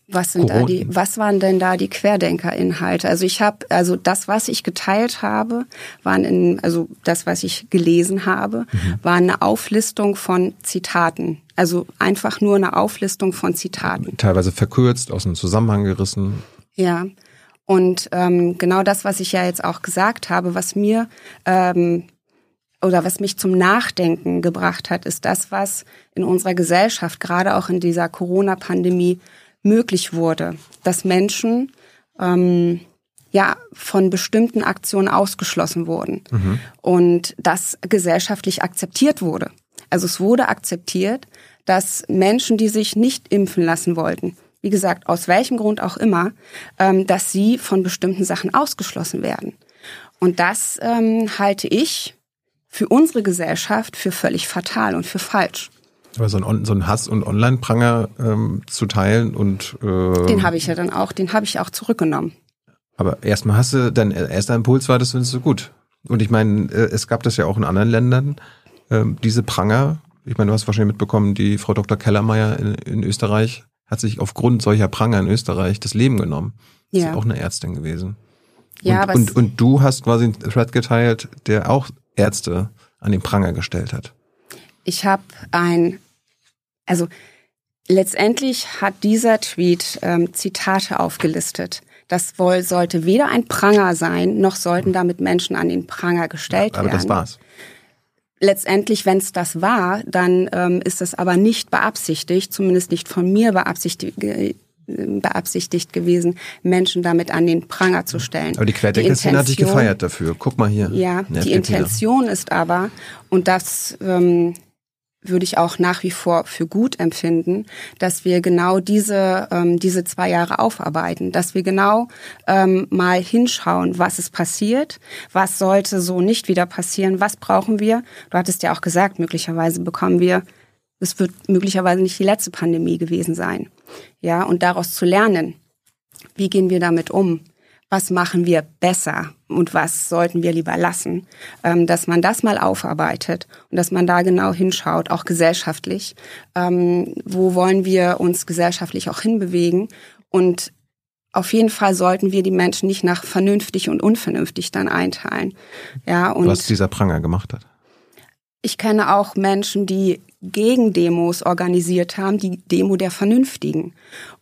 S2: Was sind Corona. da die, was waren denn da die Querdenkerinhalte? Also ich habe, also das, was ich geteilt habe, waren in, also das, was ich gelesen habe, mhm. war eine Auflistung von Zitaten. Also einfach nur eine Auflistung von Zitaten.
S3: Teilweise verkürzt, aus dem Zusammenhang gerissen.
S2: Ja. Und ähm, genau das, was ich ja jetzt auch gesagt habe, was mir ähm, oder was mich zum Nachdenken gebracht hat, ist das, was in unserer Gesellschaft, gerade auch in dieser Corona-Pandemie, möglich wurde, dass Menschen ähm, ja von bestimmten Aktionen ausgeschlossen wurden mhm. und das gesellschaftlich akzeptiert wurde. Also es wurde akzeptiert, dass Menschen, die sich nicht impfen lassen wollten, wie gesagt, aus welchem Grund auch immer, ähm, dass sie von bestimmten Sachen ausgeschlossen werden. Und das ähm, halte ich für unsere Gesellschaft für völlig fatal und für falsch.
S3: Aber so ein, so ein Hass- und Online-Pranger ähm, zu teilen und
S2: äh, Den habe ich ja dann auch, den habe ich auch zurückgenommen.
S3: Aber erstmal hast du, dein erster Impuls war, das findest du gut. Und ich meine, äh, es gab das ja auch in anderen Ländern, äh, diese Pranger. Ich meine, du hast wahrscheinlich mitbekommen, die Frau Dr. Kellermeier in, in Österreich hat sich aufgrund solcher Pranger in Österreich das Leben genommen. Ja. Ist ja auch eine Ärztin gewesen. Ja, und, aber und, und du hast quasi einen Thread geteilt, der auch Ärzte an den Pranger gestellt hat.
S2: Ich habe ein also letztendlich hat dieser Tweet ähm, Zitate aufgelistet. Das wohl sollte weder ein Pranger sein, noch sollten damit Menschen an den Pranger gestellt ja, aber werden. Aber das war's. Letztendlich, wenn es das war, dann ähm, ist es aber nicht beabsichtigt, zumindest nicht von mir beabsichtigt, äh, beabsichtigt gewesen, Menschen damit an den Pranger zu stellen.
S3: Aber die Querdenker-Szene hat dich gefeiert dafür. Guck mal hier.
S2: Ja, die Intention ist aber, und das ähm, würde ich auch nach wie vor für gut empfinden, dass wir genau diese, ähm, diese zwei Jahre aufarbeiten, dass wir genau ähm, mal hinschauen, was ist passiert, was sollte so nicht wieder passieren, was brauchen wir. Du hattest ja auch gesagt, möglicherweise bekommen wir, es wird möglicherweise nicht die letzte Pandemie gewesen sein. Ja, und daraus zu lernen, wie gehen wir damit um? Was machen wir besser und was sollten wir lieber lassen, ähm, dass man das mal aufarbeitet und dass man da genau hinschaut, auch gesellschaftlich, ähm, wo wollen wir uns gesellschaftlich auch hinbewegen und auf jeden Fall sollten wir die Menschen nicht nach vernünftig und unvernünftig dann einteilen. Ja, und
S3: was dieser Pranger gemacht hat.
S2: Ich kenne auch Menschen, die gegen Demos organisiert haben, die Demo der Vernünftigen.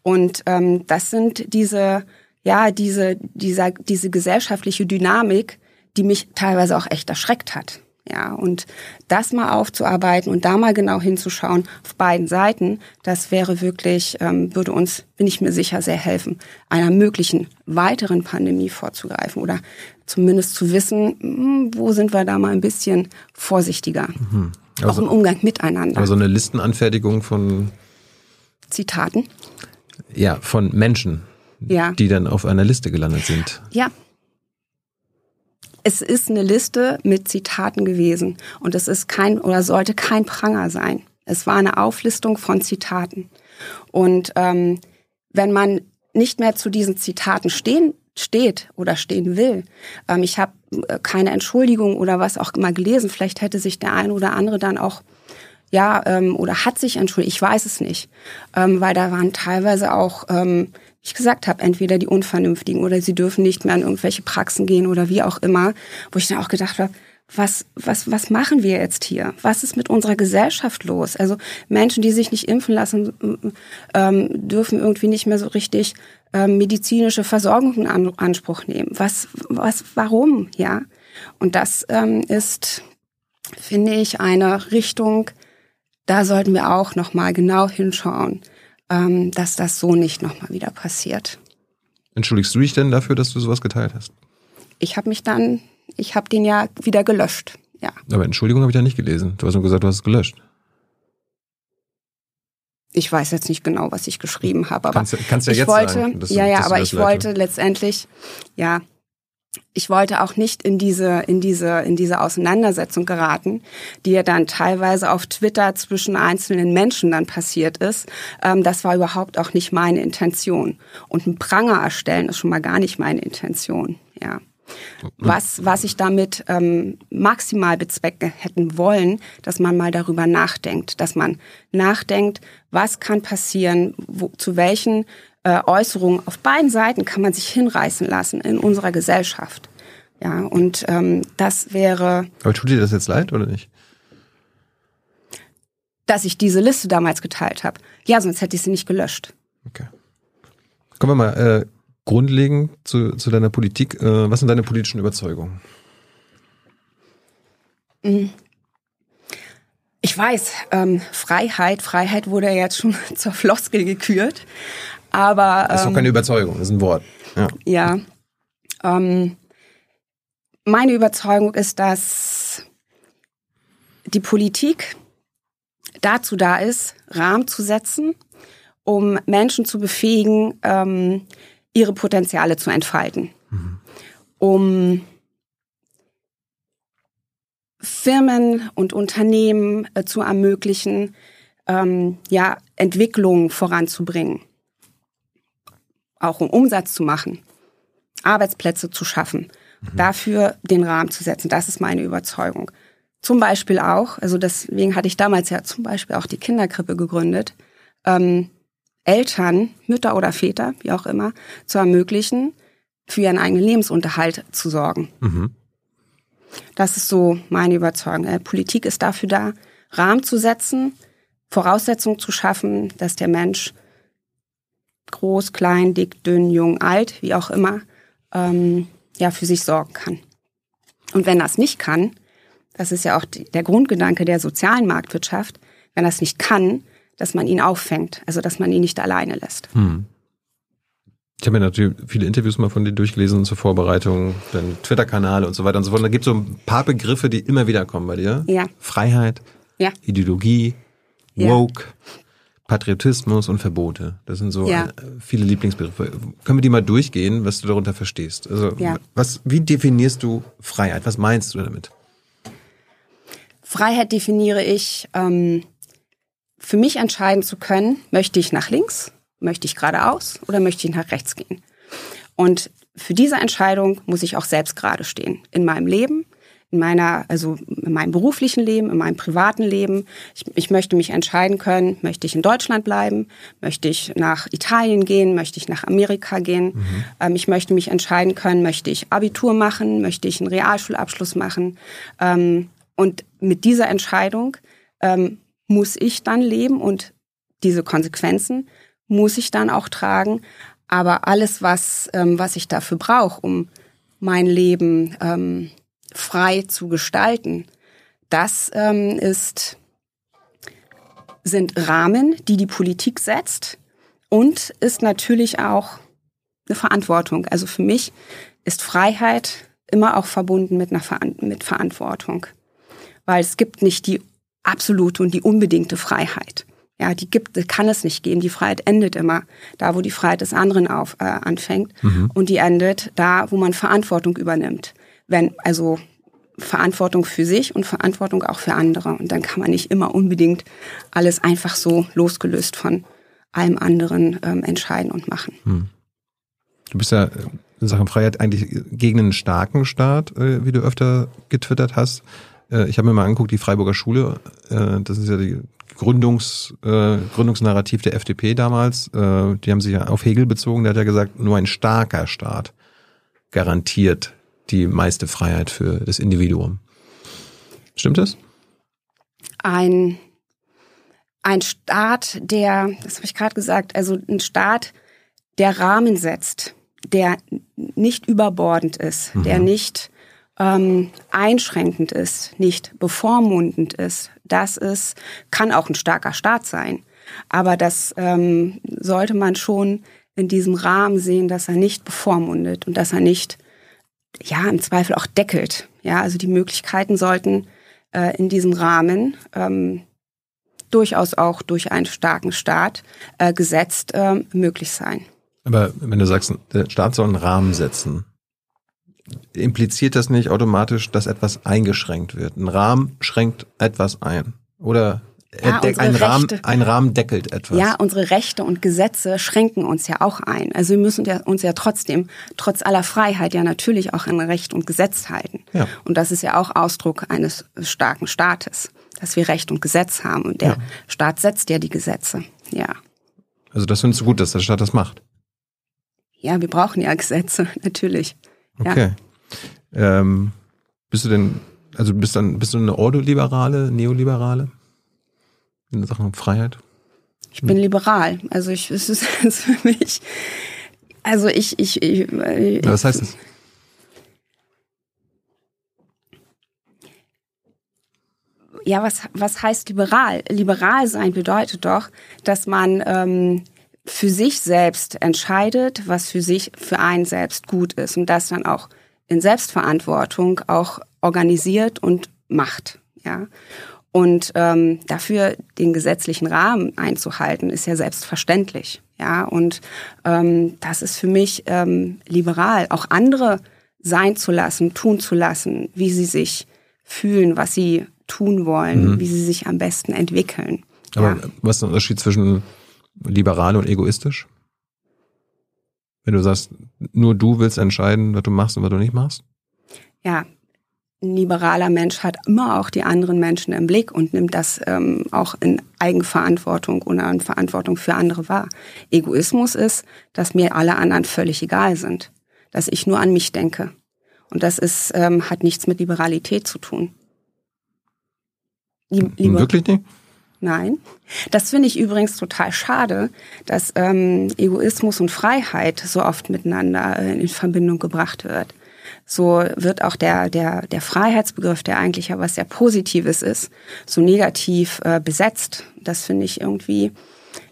S2: Und ähm, das sind diese ja, diese, dieser, diese gesellschaftliche Dynamik, die mich teilweise auch echt erschreckt hat. Ja, und das mal aufzuarbeiten und da mal genau hinzuschauen auf beiden Seiten, das wäre wirklich, ähm, würde uns, bin ich mir sicher, sehr helfen, einer möglichen weiteren Pandemie vorzugreifen oder zumindest zu wissen, hm, wo sind wir da mal ein bisschen vorsichtiger. Mhm. Also, auch im Umgang miteinander.
S3: Also eine Listenanfertigung von
S2: Zitaten?
S3: Ja, von Menschen ja. die dann auf einer Liste gelandet sind.
S2: Ja. Es ist eine Liste mit Zitaten gewesen und es ist kein oder sollte kein Pranger sein. Es war eine Auflistung von Zitaten. Und ähm, wenn man nicht mehr zu diesen Zitaten stehen steht oder stehen will. Ähm, ich habe äh, keine Entschuldigung oder was auch immer gelesen. Vielleicht hätte sich der eine oder andere dann auch ja ähm, oder hat sich entschuldigt. Ich weiß es nicht, ähm, weil da waren teilweise auch ähm, ich gesagt habe, entweder die Unvernünftigen oder sie dürfen nicht mehr an irgendwelche Praxen gehen oder wie auch immer, wo ich dann auch gedacht habe, was, was, was machen wir jetzt hier? Was ist mit unserer Gesellschaft los? Also Menschen, die sich nicht impfen lassen, ähm, dürfen irgendwie nicht mehr so richtig ähm, medizinische Versorgung in Anspruch nehmen. Was, was, warum? Ja. Und das ähm, ist, finde ich, eine Richtung, da sollten wir auch noch mal genau hinschauen ähm, dass das so nicht nochmal wieder passiert.
S3: Entschuldigst du dich denn dafür, dass du sowas geteilt hast?
S2: Ich habe mich dann, ich habe den ja wieder gelöscht. Ja.
S3: Aber Entschuldigung habe ich da nicht gelesen. Du hast nur gesagt, du hast es gelöscht.
S2: Ich weiß jetzt nicht genau, was ich geschrieben habe, aber
S3: kannst, kannst ja
S2: ich
S3: jetzt
S2: wollte,
S3: sagen,
S2: ja, ja, aber ich wollte letztendlich, ja, ich wollte auch nicht in diese, in diese, in diese Auseinandersetzung geraten, die ja dann teilweise auf Twitter zwischen einzelnen Menschen dann passiert ist. Ähm, das war überhaupt auch nicht meine Intention. Und ein Pranger erstellen ist schon mal gar nicht meine Intention, ja. Was, was ich damit ähm, maximal bezwecken hätten wollen, dass man mal darüber nachdenkt, dass man nachdenkt, was kann passieren, wo, zu welchen Äußerungen auf beiden Seiten kann man sich hinreißen lassen in unserer Gesellschaft. Ja, und ähm, das wäre,
S3: Aber tut dir das jetzt leid oder nicht?
S2: dass ich diese Liste damals geteilt habe. Ja, sonst hätte ich sie nicht gelöscht.
S3: Okay. Kommen wir mal äh, grundlegend zu, zu deiner Politik. Äh, was sind deine politischen Überzeugungen?
S2: Ich weiß, ähm, Freiheit, Freiheit wurde ja jetzt schon zur Floskel gekürt, aber
S3: Das ist doch
S2: ähm,
S3: keine Überzeugung, das ist ein Wort. Ja.
S2: Ja. Ähm, meine Überzeugung ist, dass die Politik dazu da ist, Rahmen zu setzen, um Menschen zu befähigen, ähm, ihre Potenziale zu entfalten. Um Firmen und Unternehmen äh, zu ermöglichen, ähm, ja, Entwicklungen voranzubringen. Auch um Umsatz zu machen. Arbeitsplätze zu schaffen, dafür den Rahmen zu setzen. Das ist meine Überzeugung. Zum Beispiel auch, also deswegen hatte ich damals ja zum Beispiel auch die Kinderkrippe gegründet, ähm, Eltern, Mütter oder Väter, wie auch immer, zu ermöglichen, für ihren eigenen Lebensunterhalt zu sorgen.
S3: Mhm.
S2: Das ist so meine Überzeugung. Äh, Politik ist dafür da, Rahmen zu setzen, Voraussetzungen zu schaffen, dass der Mensch groß, klein, dick, dünn, jung, alt, wie auch immer, ähm, ja, für sich sorgen kann. Und wenn das nicht kann, das ist ja auch die, der Grundgedanke der sozialen Marktwirtschaft, wenn das nicht kann, dass man ihn auffängt, also dass man ihn nicht alleine lässt.
S3: Hm. Ich habe mir natürlich viele Interviews mal von dir durchgelesen zur Vorbereitung, deinen Twitter-Kanal und so weiter und so fort. Und da gibt es so ein paar Begriffe, die immer wieder kommen bei dir.
S2: Ja.
S3: Freiheit,
S2: Ja.
S3: Ideologie,
S2: Ja.
S3: Woke, Patriotismus und Verbote. Das sind so
S2: Ja.
S3: äh, viele Lieblingsbegriffe. Können wir die mal durchgehen, was du darunter verstehst? Also
S2: Ja.
S3: was, wie definierst du Freiheit? Was meinst du damit?
S2: Freiheit definiere ich, ähm, für mich entscheiden zu können, möchte ich nach links, möchte ich geradeaus oder möchte ich nach rechts gehen. Und für diese Entscheidung muss ich auch selbst gerade stehen. In meinem Leben, in meiner, also in meinem beruflichen Leben, in meinem privaten Leben. Ich, ich möchte mich entscheiden können, möchte ich in Deutschland bleiben, möchte ich nach Italien gehen, möchte ich nach Amerika gehen. Ähm, ich möchte mich entscheiden können, möchte ich Abitur machen, möchte ich einen Realschulabschluss machen. Ähm, und mit dieser Entscheidung ähm, muss ich dann leben und diese Konsequenzen muss ich dann auch tragen. Aber alles, was, ähm, was ich dafür brauche, um mein Leben ähm, frei zu gestalten, das ähm, ist, sind Rahmen, die die Politik setzt und ist natürlich auch eine Verantwortung. Also für mich ist Freiheit immer auch verbunden mit einer Veran mit Verantwortung, weil es gibt nicht die absolute und die unbedingte Freiheit. Ja, die gibt, kann es nicht geben. Die Freiheit endet immer da, wo die Freiheit des anderen auf, äh, anfängt. Und die endet da, wo man Verantwortung übernimmt. Wenn, also Verantwortung für sich und Verantwortung auch für andere. Und dann kann man nicht immer unbedingt alles einfach so losgelöst von allem anderen ähm, entscheiden und machen.
S3: Du bist ja in Sachen Freiheit eigentlich gegen einen starken Staat, äh, wie du öfter getwittert hast. Äh, Ich habe mir mal angeguckt, die Freiburger Schule, äh, das ist ja die Gründungs, äh, Gründungsnarrativ der FDP damals. Äh, Die haben sich ja auf Hegel bezogen, der hat ja gesagt, nur ein starker Staat garantiert die meiste Freiheit für das Individuum. Stimmt das?
S2: ein, ein Staat, der, das habe ich gerade gesagt, also ein Staat, der Rahmen setzt, der nicht überbordend ist, der nicht ähm, einschränkend ist, nicht bevormundend ist. Das ist, kann auch ein starker Staat sein. Aber das ähm, sollte man schon in diesem Rahmen sehen, dass er nicht bevormundet und dass er nicht, ja, im Zweifel auch deckelt. Ja, also die Möglichkeiten sollten äh, in diesem Rahmen ähm, durchaus auch durch einen starken Staat äh, gesetzt äh, möglich sein.
S3: Aber wenn du sagst, der Staat soll einen Rahmen setzen, impliziert das nicht automatisch, dass etwas eingeschränkt wird? Ein Rahmen schränkt etwas ein. Oder ja, ein, Rahmen, ein Rahmen deckelt etwas.
S2: Ja, unsere Rechte und Gesetze schränken uns ja auch ein. Also wir müssen uns ja trotzdem, trotz aller Freiheit, ja natürlich auch an Recht und Gesetz halten. Ja. Und das ist ja auch Ausdruck eines starken Staates, dass wir Recht und Gesetz haben. Und der ja. Staat setzt ja die Gesetze. Ja.
S3: Also das findest du gut, dass der Staat das macht?
S2: Ja, wir brauchen ja Gesetze, natürlich.
S3: Okay. Ja. Ähm, bist du denn, also bist, dann, bist du eine Ordoliberale, Neoliberale? In Sachen Freiheit?
S2: Ich bin liberal. Also ich, es ist, für mich, also ich, ich, ich, ich
S3: Was heißt das?
S2: Ja, was, was heißt liberal? Liberal sein bedeutet doch, dass man ähm, für sich selbst entscheidet, was für sich, für einen selbst gut ist und das dann auch in Selbstverantwortung auch organisiert und macht. Ja. Und ähm, dafür den gesetzlichen Rahmen einzuhalten, ist ja selbstverständlich. Ja, und ähm, das ist für mich ähm, liberal, auch andere sein zu lassen, tun zu lassen, wie sie sich fühlen, was sie tun wollen, mhm. wie sie sich am besten entwickeln.
S3: Aber ja. was ist der Unterschied zwischen liberal und egoistisch? Wenn du sagst, nur du willst entscheiden, was du machst und was du nicht machst?
S2: Ja, ein liberaler Mensch hat immer auch die anderen Menschen im Blick und nimmt das ähm, auch in Eigenverantwortung oder in Verantwortung für andere wahr. Egoismus ist, dass mir alle anderen völlig egal sind, dass ich nur an mich denke. Und das ist, ähm, hat nichts mit Liberalität zu tun.
S3: Liber Wirklich nicht?
S2: Nein. Das finde ich übrigens total schade, dass ähm, Egoismus und Freiheit so oft miteinander äh, in Verbindung gebracht wird so wird auch der, der, der Freiheitsbegriff, der eigentlich ja was sehr Positives ist, so negativ äh, besetzt. Das finde ich irgendwie,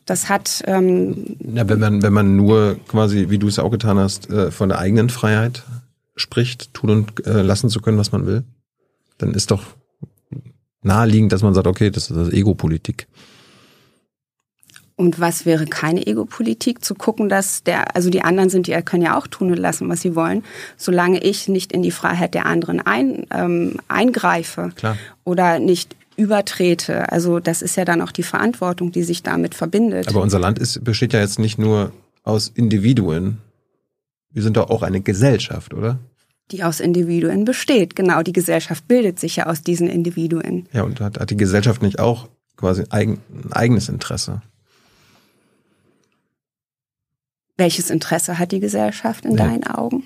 S2: das hat. Ähm,
S3: ja, wenn man, wenn man nur quasi, wie du es auch getan hast, äh, von der eigenen Freiheit spricht, tun und äh, lassen zu können, was man will, dann ist doch naheliegend, dass man sagt, okay, das ist das Ego-Politik.
S2: Und was wäre keine Ego-Politik? Zu gucken, dass der, also die anderen sind, die können ja auch tun und lassen, was sie wollen, solange ich nicht in die Freiheit der anderen ein, ähm, eingreife Klar. oder nicht übertrete. Also das ist ja dann auch die Verantwortung, die sich damit verbindet.
S3: Aber unser Land ist, besteht ja jetzt nicht nur aus Individuen. Wir sind doch auch eine Gesellschaft, oder?
S2: Die aus Individuen besteht. Genau, die Gesellschaft bildet sich ja aus diesen Individuen.
S3: Ja, und hat, hat die Gesellschaft nicht auch quasi eigen, ein eigenes Interesse?
S2: Welches Interesse hat die Gesellschaft in ja. deinen Augen?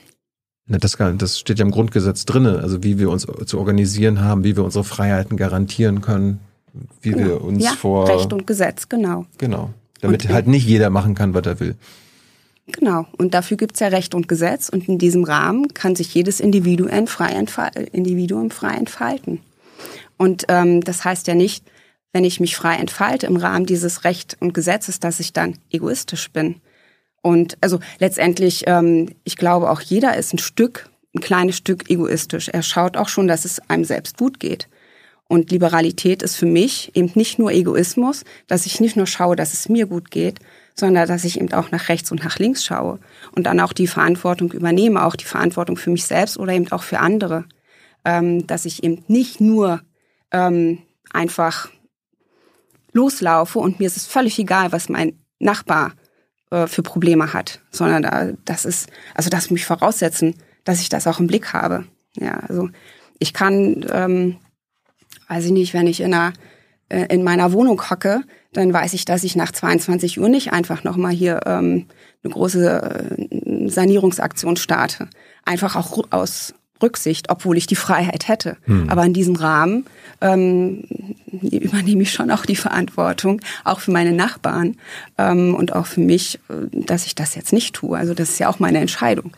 S3: Na, das, das steht ja im Grundgesetz drinne, also wie wir uns zu organisieren haben, wie wir unsere Freiheiten garantieren können, wie genau. wir uns
S2: ja,
S3: vor
S2: Recht und Gesetz, genau.
S3: Genau. Damit und, halt nicht jeder machen kann, was er will.
S2: Genau. Und dafür gibt's ja Recht und Gesetz und in diesem Rahmen kann sich jedes Individuum frei, Individuum frei entfalten. Und ähm, das heißt ja nicht, wenn ich mich frei entfalte im Rahmen dieses Recht und Gesetzes, dass ich dann egoistisch bin. Und also letztendlich, ähm, ich glaube, auch jeder ist ein Stück, ein kleines Stück egoistisch. Er schaut auch schon, dass es einem selbst gut geht. Und Liberalität ist für mich eben nicht nur Egoismus, dass ich nicht nur schaue, dass es mir gut geht, sondern dass ich eben auch nach rechts und nach links schaue und dann auch die Verantwortung übernehme, auch die Verantwortung für mich selbst oder eben auch für andere. Ähm, dass ich eben nicht nur ähm, einfach loslaufe und mir ist es völlig egal, was mein Nachbar äh, für Probleme hat, sondern da, das ist, also das mich voraussetzen, dass ich das auch im Blick habe. Ja, also ich kann, ähm, weiß ich nicht, wenn ich in einer äh, in meiner Wohnung hocke, dann weiß ich, dass ich nach 22 Uhr nicht einfach nochmal hier ähm, eine große äh, Sanierungsaktion starte. Einfach auch aus Rücksicht, obwohl ich die Freiheit hätte. Hm. Aber in diesem Rahmen ähm, übernehme ich schon auch die Verantwortung, auch für meine Nachbarn ähm, und auch für mich, äh, dass ich das jetzt nicht tue. Also das ist ja auch meine Entscheidung.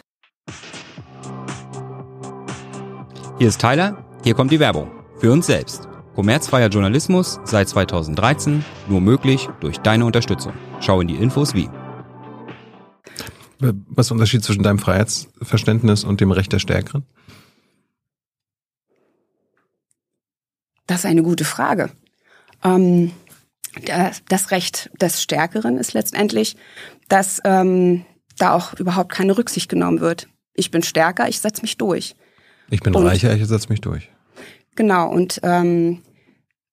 S4: Hier ist Tyler, hier kommt die Werbung. Für uns selbst. Kommerzfreier Journalismus seit 2013, nur möglich durch deine Unterstützung. Schau in die Infos wie.
S3: Was ist der Unterschied zwischen deinem Freiheitsverständnis und dem Recht der Stärkeren?
S2: Das ist eine gute Frage. Ähm, das Recht des Stärkeren ist letztendlich, dass ähm, da auch überhaupt keine Rücksicht genommen wird. Ich bin stärker, ich setze mich durch.
S3: Ich bin und, reicher, ich setze mich durch.
S2: Genau, und ähm,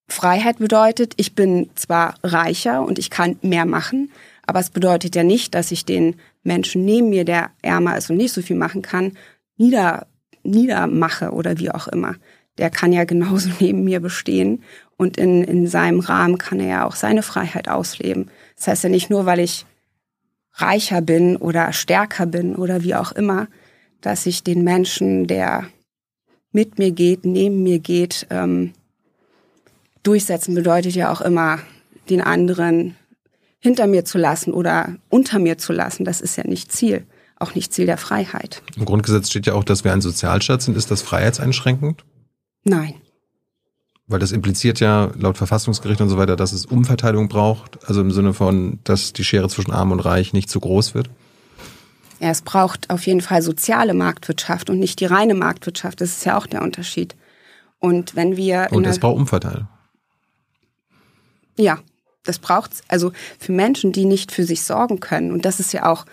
S2: Freiheit bedeutet, ich bin zwar reicher und ich kann mehr machen, aber es bedeutet ja nicht, dass ich den Menschen neben mir, der ärmer ist und nicht so viel machen kann, nieder, niedermache oder wie auch immer der kann ja genauso neben mir bestehen und in, in seinem Rahmen kann er ja auch seine Freiheit ausleben. Das heißt ja nicht nur, weil ich reicher bin oder stärker bin oder wie auch immer, dass ich den Menschen, der mit mir geht, neben mir geht, ähm, durchsetzen bedeutet ja auch immer, den anderen hinter mir zu lassen oder unter mir zu lassen. Das ist ja nicht Ziel, auch nicht Ziel der Freiheit.
S3: Im Grundgesetz steht ja auch, dass wir ein Sozialstaat sind. Ist das freiheitseinschränkend?
S2: Nein.
S3: Weil das impliziert ja laut Verfassungsgericht und so weiter, dass es Umverteilung braucht, also im Sinne von, dass die Schere zwischen Arm und Reich nicht zu groß wird.
S2: Ja, es braucht auf jeden Fall soziale Marktwirtschaft und nicht die reine Marktwirtschaft. Das ist ja auch der Unterschied. Und wenn wir.
S3: Und es braucht Umverteilung.
S2: Ja, das braucht also für Menschen, die nicht für sich sorgen können. Und das ist ja auch,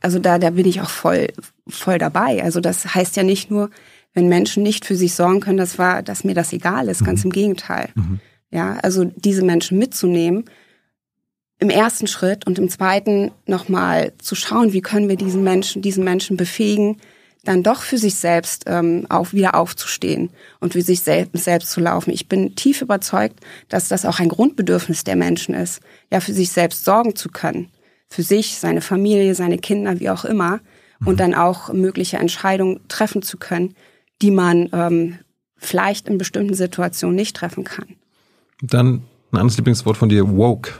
S2: also da, da bin ich auch voll, voll dabei. Also das heißt ja nicht nur, wenn Menschen nicht für sich sorgen können, das war, dass mir das egal ist, mhm. ganz im Gegenteil. Mhm. Ja, also diese Menschen mitzunehmen, im ersten Schritt und im zweiten nochmal zu schauen, wie können wir diesen Menschen, diesen Menschen befähigen, dann doch für sich selbst ähm, auch wieder aufzustehen und für sich selbst, selbst zu laufen. Ich bin tief überzeugt, dass das auch ein Grundbedürfnis der Menschen ist, ja, für sich selbst sorgen zu können. Für sich, seine Familie, seine Kinder, wie auch immer. Und mhm. dann auch mögliche Entscheidungen treffen zu können, die man ähm, vielleicht in bestimmten Situationen nicht treffen kann.
S3: Dann ein anderes Lieblingswort von dir, woke.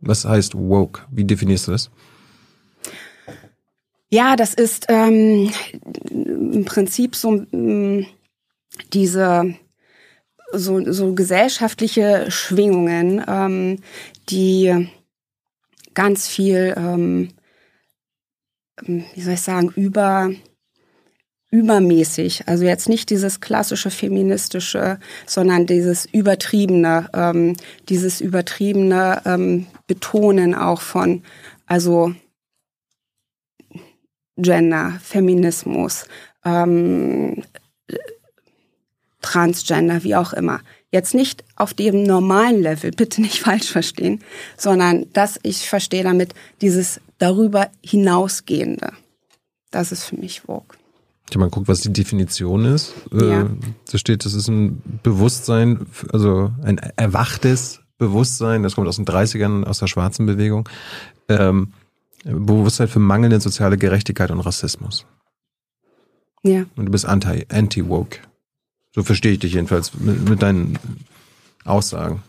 S3: Was heißt woke? Wie definierst du das?
S2: Ja, das ist ähm, im Prinzip so ähm, diese so, so gesellschaftliche Schwingungen, ähm, die ganz viel, ähm, wie soll ich sagen, über übermäßig. Also jetzt nicht dieses klassische feministische, sondern dieses übertriebene, ähm, dieses übertriebene ähm, Betonen auch von, also Gender, Feminismus, ähm, Transgender, wie auch immer. Jetzt nicht auf dem normalen Level, bitte nicht falsch verstehen, sondern dass ich verstehe damit dieses darüber hinausgehende. Das ist für mich Vogue.
S3: Ich habe mal geguckt, was die Definition ist. Äh, ja. Da steht, das ist ein Bewusstsein, also ein erwachtes Bewusstsein, das kommt aus den 30ern, aus der schwarzen Bewegung. Ähm, Bewusstsein für mangelnde soziale Gerechtigkeit und Rassismus.
S2: Ja.
S3: Und du bist anti, anti-woke. So verstehe ich dich jedenfalls mit, mit deinen Aussagen.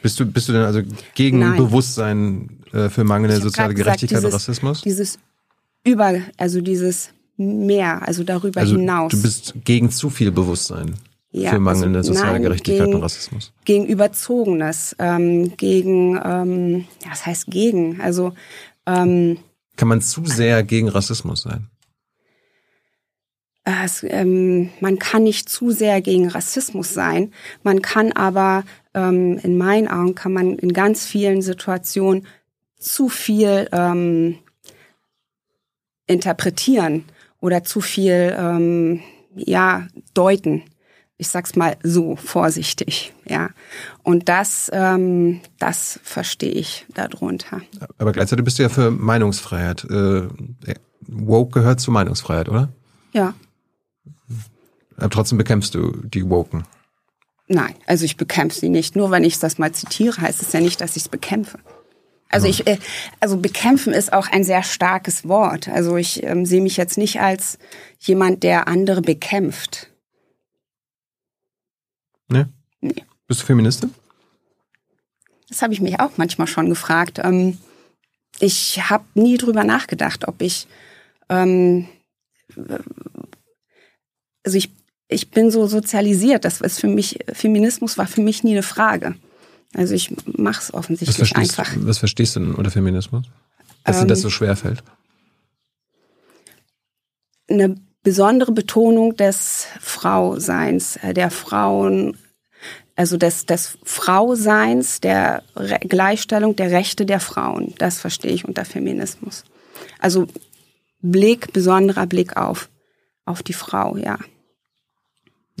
S3: Bist du, bist du denn also gegen Nein. Bewusstsein äh, für mangelnde soziale Gerechtigkeit gesagt, dieses, und Rassismus?
S2: Dieses über, also dieses mehr, also darüber also hinaus.
S3: Du bist gegen zu viel Bewusstsein ja, für mangelnde also, soziale nein, Gerechtigkeit gegen, und Rassismus.
S2: Gegen Überzogenes, ähm, gegen, ähm, ja, was heißt gegen? Also ähm,
S3: kann man zu sehr gegen Rassismus sein?
S2: Es, ähm, man kann nicht zu sehr gegen Rassismus sein. Man kann aber, ähm, in meinen Augen, kann man in ganz vielen Situationen zu viel ähm, interpretieren oder zu viel ähm, ja deuten. Ich sag's mal so vorsichtig, ja. Und das, ähm, das verstehe ich darunter.
S3: Aber gleichzeitig bist du ja für Meinungsfreiheit. Äh, woke gehört zur Meinungsfreiheit, oder?
S2: Ja.
S3: Aber trotzdem bekämpfst du die Woken.
S2: Nein, also ich bekämpfe sie nicht. Nur wenn ich das mal zitiere, heißt es ja nicht, dass ich es bekämpfe. Also ich, äh, also bekämpfen ist auch ein sehr starkes Wort. Also ich ähm, sehe mich jetzt nicht als jemand, der andere bekämpft.
S3: Nee. nee. Bist du Feministin?
S2: Das habe ich mich auch manchmal schon gefragt. Ähm, ich habe nie drüber nachgedacht, ob ich, ähm, also ich, ich bin so sozialisiert. Das ist für mich, Feminismus war für mich nie eine Frage. Also ich mache es offensichtlich
S3: was
S2: einfach.
S3: Was verstehst du denn unter Feminismus? Dass ähm, dir das so schwer fällt?
S2: eine besondere Betonung des Frauseins, äh, der Frauen, also des, des Frauseins, der Re Gleichstellung der Rechte der Frauen. Das verstehe ich unter Feminismus. Also Blick, besonderer Blick auf, auf die Frau, ja.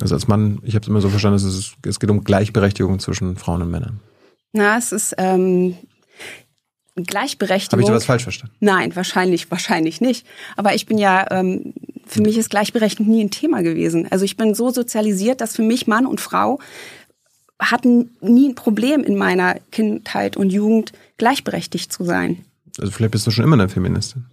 S3: Also als Mann, ich habe es immer so verstanden, es, ist, es geht um Gleichberechtigung zwischen Frauen und Männern.
S2: Na, es ist ähm, Gleichberechtigung.
S3: Habe ich sowas falsch verstanden?
S2: Nein, wahrscheinlich, wahrscheinlich nicht. Aber ich bin ja, ähm, für mich ist Gleichberechtigung nie ein Thema gewesen. Also ich bin so sozialisiert, dass für mich Mann und Frau hatten nie ein Problem in meiner Kindheit und Jugend gleichberechtigt zu sein.
S3: Also vielleicht bist du schon immer eine Feministin.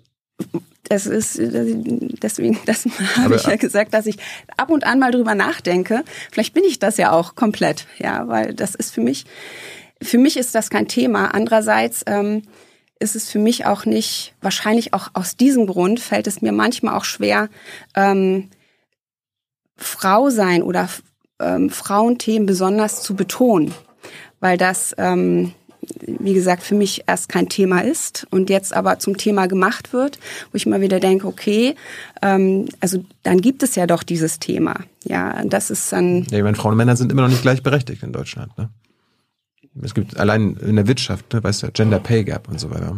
S2: Das ist deswegen, das habe ich ja gesagt, dass ich ab und an mal drüber nachdenke. Vielleicht bin ich das ja auch komplett, ja, weil das ist für mich, für mich ist das kein Thema. Andererseits ähm, ist es für mich auch nicht, wahrscheinlich auch aus diesem Grund fällt es mir manchmal auch schwer, ähm, Frau sein oder ähm, Frauenthemen besonders zu betonen, weil das ähm, wie gesagt, für mich erst kein Thema ist und jetzt aber zum Thema gemacht wird, wo ich immer wieder denke, okay, ähm, also dann gibt es ja doch dieses Thema. Ja, das ist dann.
S3: Ja, ich meine, Frauen und Männer sind immer noch nicht gleichberechtigt in Deutschland. Ne? Es gibt allein in der Wirtschaft, ne, weißt du, Gender Pay Gap und so weiter.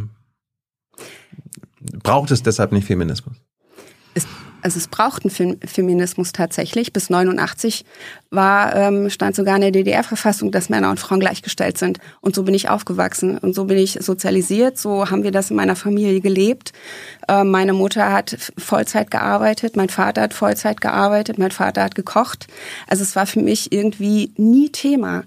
S3: Braucht es deshalb nicht Feminismus?
S2: Es also es braucht einen Feminismus tatsächlich. Bis 89 war, ähm, stand sogar in der DDR-Verfassung, dass Männer und Frauen gleichgestellt sind. Und so bin ich aufgewachsen und so bin ich sozialisiert. So haben wir das in meiner Familie gelebt. Ähm, meine Mutter hat Vollzeit gearbeitet, mein Vater hat Vollzeit gearbeitet, mein Vater hat gekocht. Also es war für mich irgendwie nie Thema.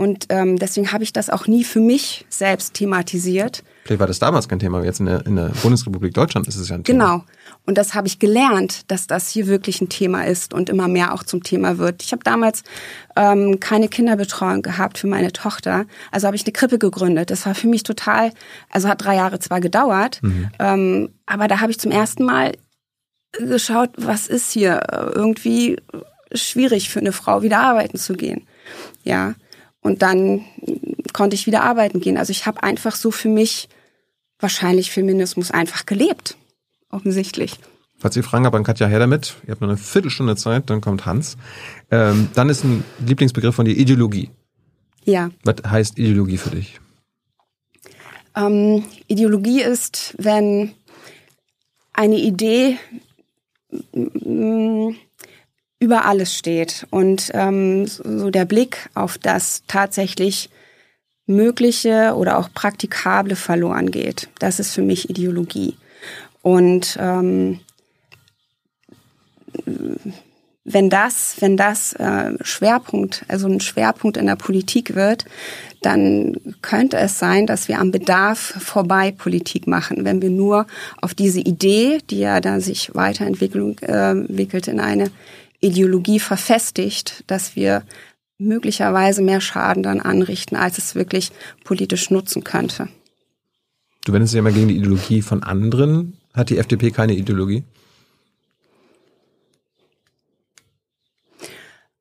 S2: Und ähm, deswegen habe ich das auch nie für mich selbst thematisiert.
S3: Vielleicht war das damals kein Thema, jetzt in der, in der Bundesrepublik Deutschland ist es ja ein Thema.
S2: Genau. Und das habe ich gelernt, dass das hier wirklich ein Thema ist und immer mehr auch zum Thema wird. Ich habe damals ähm, keine Kinderbetreuung gehabt für meine Tochter. Also habe ich eine Krippe gegründet. Das war für mich total, also hat drei Jahre zwar gedauert, mhm. ähm, aber da habe ich zum ersten Mal geschaut, was ist hier irgendwie schwierig für eine Frau, wieder arbeiten zu gehen. Ja. Und dann konnte ich wieder arbeiten gehen. Also ich habe einfach so für mich wahrscheinlich Feminismus einfach gelebt offensichtlich.
S3: Falls ihr Fragen habt, dann Katja her damit. Ihr habt noch eine Viertelstunde Zeit, dann kommt Hans. Ähm, dann ist ein Lieblingsbegriff von dir Ideologie.
S2: Ja.
S3: Was heißt Ideologie für dich?
S2: Ähm, Ideologie ist, wenn eine Idee mm, über alles steht und ähm, so der Blick auf das tatsächlich Mögliche oder auch Praktikable verloren geht. Das ist für mich Ideologie. Und ähm, wenn das, wenn das äh, Schwerpunkt, also ein Schwerpunkt in der Politik wird, dann könnte es sein, dass wir am Bedarf vorbei Politik machen, wenn wir nur auf diese Idee, die ja dann sich weiterentwickelt äh, entwickelt in eine Ideologie verfestigt, dass wir möglicherweise mehr Schaden dann anrichten, als es wirklich politisch nutzen könnte.
S3: Du wendest dich ja immer gegen die Ideologie von anderen. Hat die FDP keine Ideologie?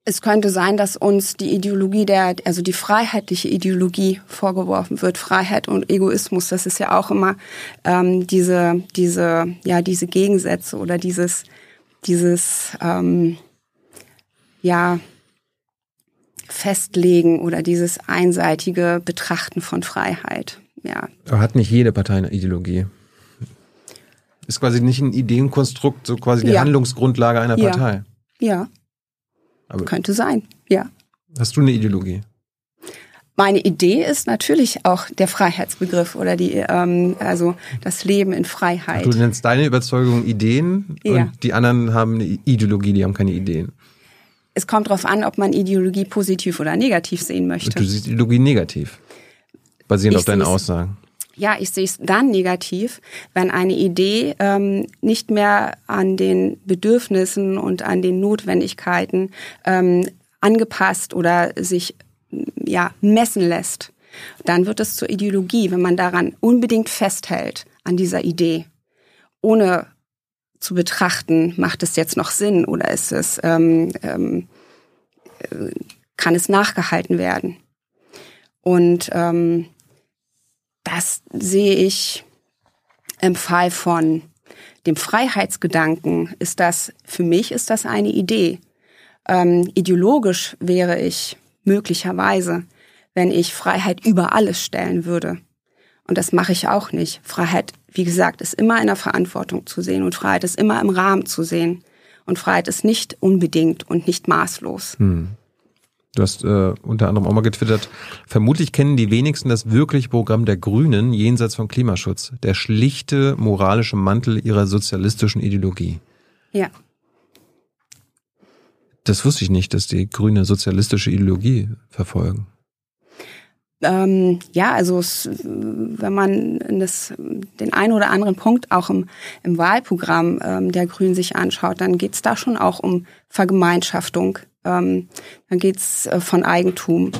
S2: Es könnte sein, dass uns die Ideologie der, also die freiheitliche Ideologie vorgeworfen wird. Freiheit und Egoismus, das ist ja auch immer ähm, diese, diese, ja, diese Gegensätze oder dieses, dieses, ähm, ja, Festlegen oder dieses einseitige Betrachten von Freiheit. Ja.
S3: Aber hat nicht jede Partei eine Ideologie? Ist quasi nicht ein Ideenkonstrukt, so quasi die ja. Handlungsgrundlage einer Partei.
S2: Ja. Aber Könnte sein, ja.
S3: Hast du eine Ideologie?
S2: Meine Idee ist natürlich auch der Freiheitsbegriff oder die, ähm, also das Leben in Freiheit.
S3: Du nennst deine Überzeugung Ideen ja. und die anderen haben eine Ideologie, die haben keine Ideen.
S2: Es kommt darauf an, ob man Ideologie positiv oder negativ sehen möchte.
S3: Du siehst Ideologie negativ, basierend ich auf deinen Aussagen
S2: ja, ich sehe es dann negativ, wenn eine Idee ähm, nicht mehr an den Bedürfnissen und an den Notwendigkeiten ähm, angepasst oder sich ja messen lässt. Dann wird es zur Ideologie, wenn man daran unbedingt festhält an dieser Idee, ohne zu betrachten, macht es jetzt noch Sinn oder ist es ähm, ähm, äh, kann es nachgehalten werden? Und ähm, das sehe ich im Fall von dem Freiheitsgedanken ist das, für mich ist das eine Idee. Ähm, ideologisch wäre ich möglicherweise, wenn ich Freiheit über alles stellen würde. Und das mache ich auch nicht. Freiheit, wie gesagt, ist immer in der Verantwortung zu sehen und Freiheit ist immer im Rahmen zu sehen. Und Freiheit ist nicht unbedingt und nicht maßlos. Hm.
S3: Du hast äh, unter anderem auch mal getwittert, vermutlich kennen die wenigsten das wirkliche Programm der Grünen jenseits von Klimaschutz. Der schlichte moralische Mantel ihrer sozialistischen Ideologie.
S2: Ja.
S3: Das wusste ich nicht, dass die Grüne sozialistische Ideologie verfolgen.
S2: Ähm, ja, also es, wenn man das, den einen oder anderen Punkt auch im, im Wahlprogramm ähm, der Grünen sich anschaut, dann geht es da schon auch um Vergemeinschaftung ähm, dann geht's äh, von Eigentum.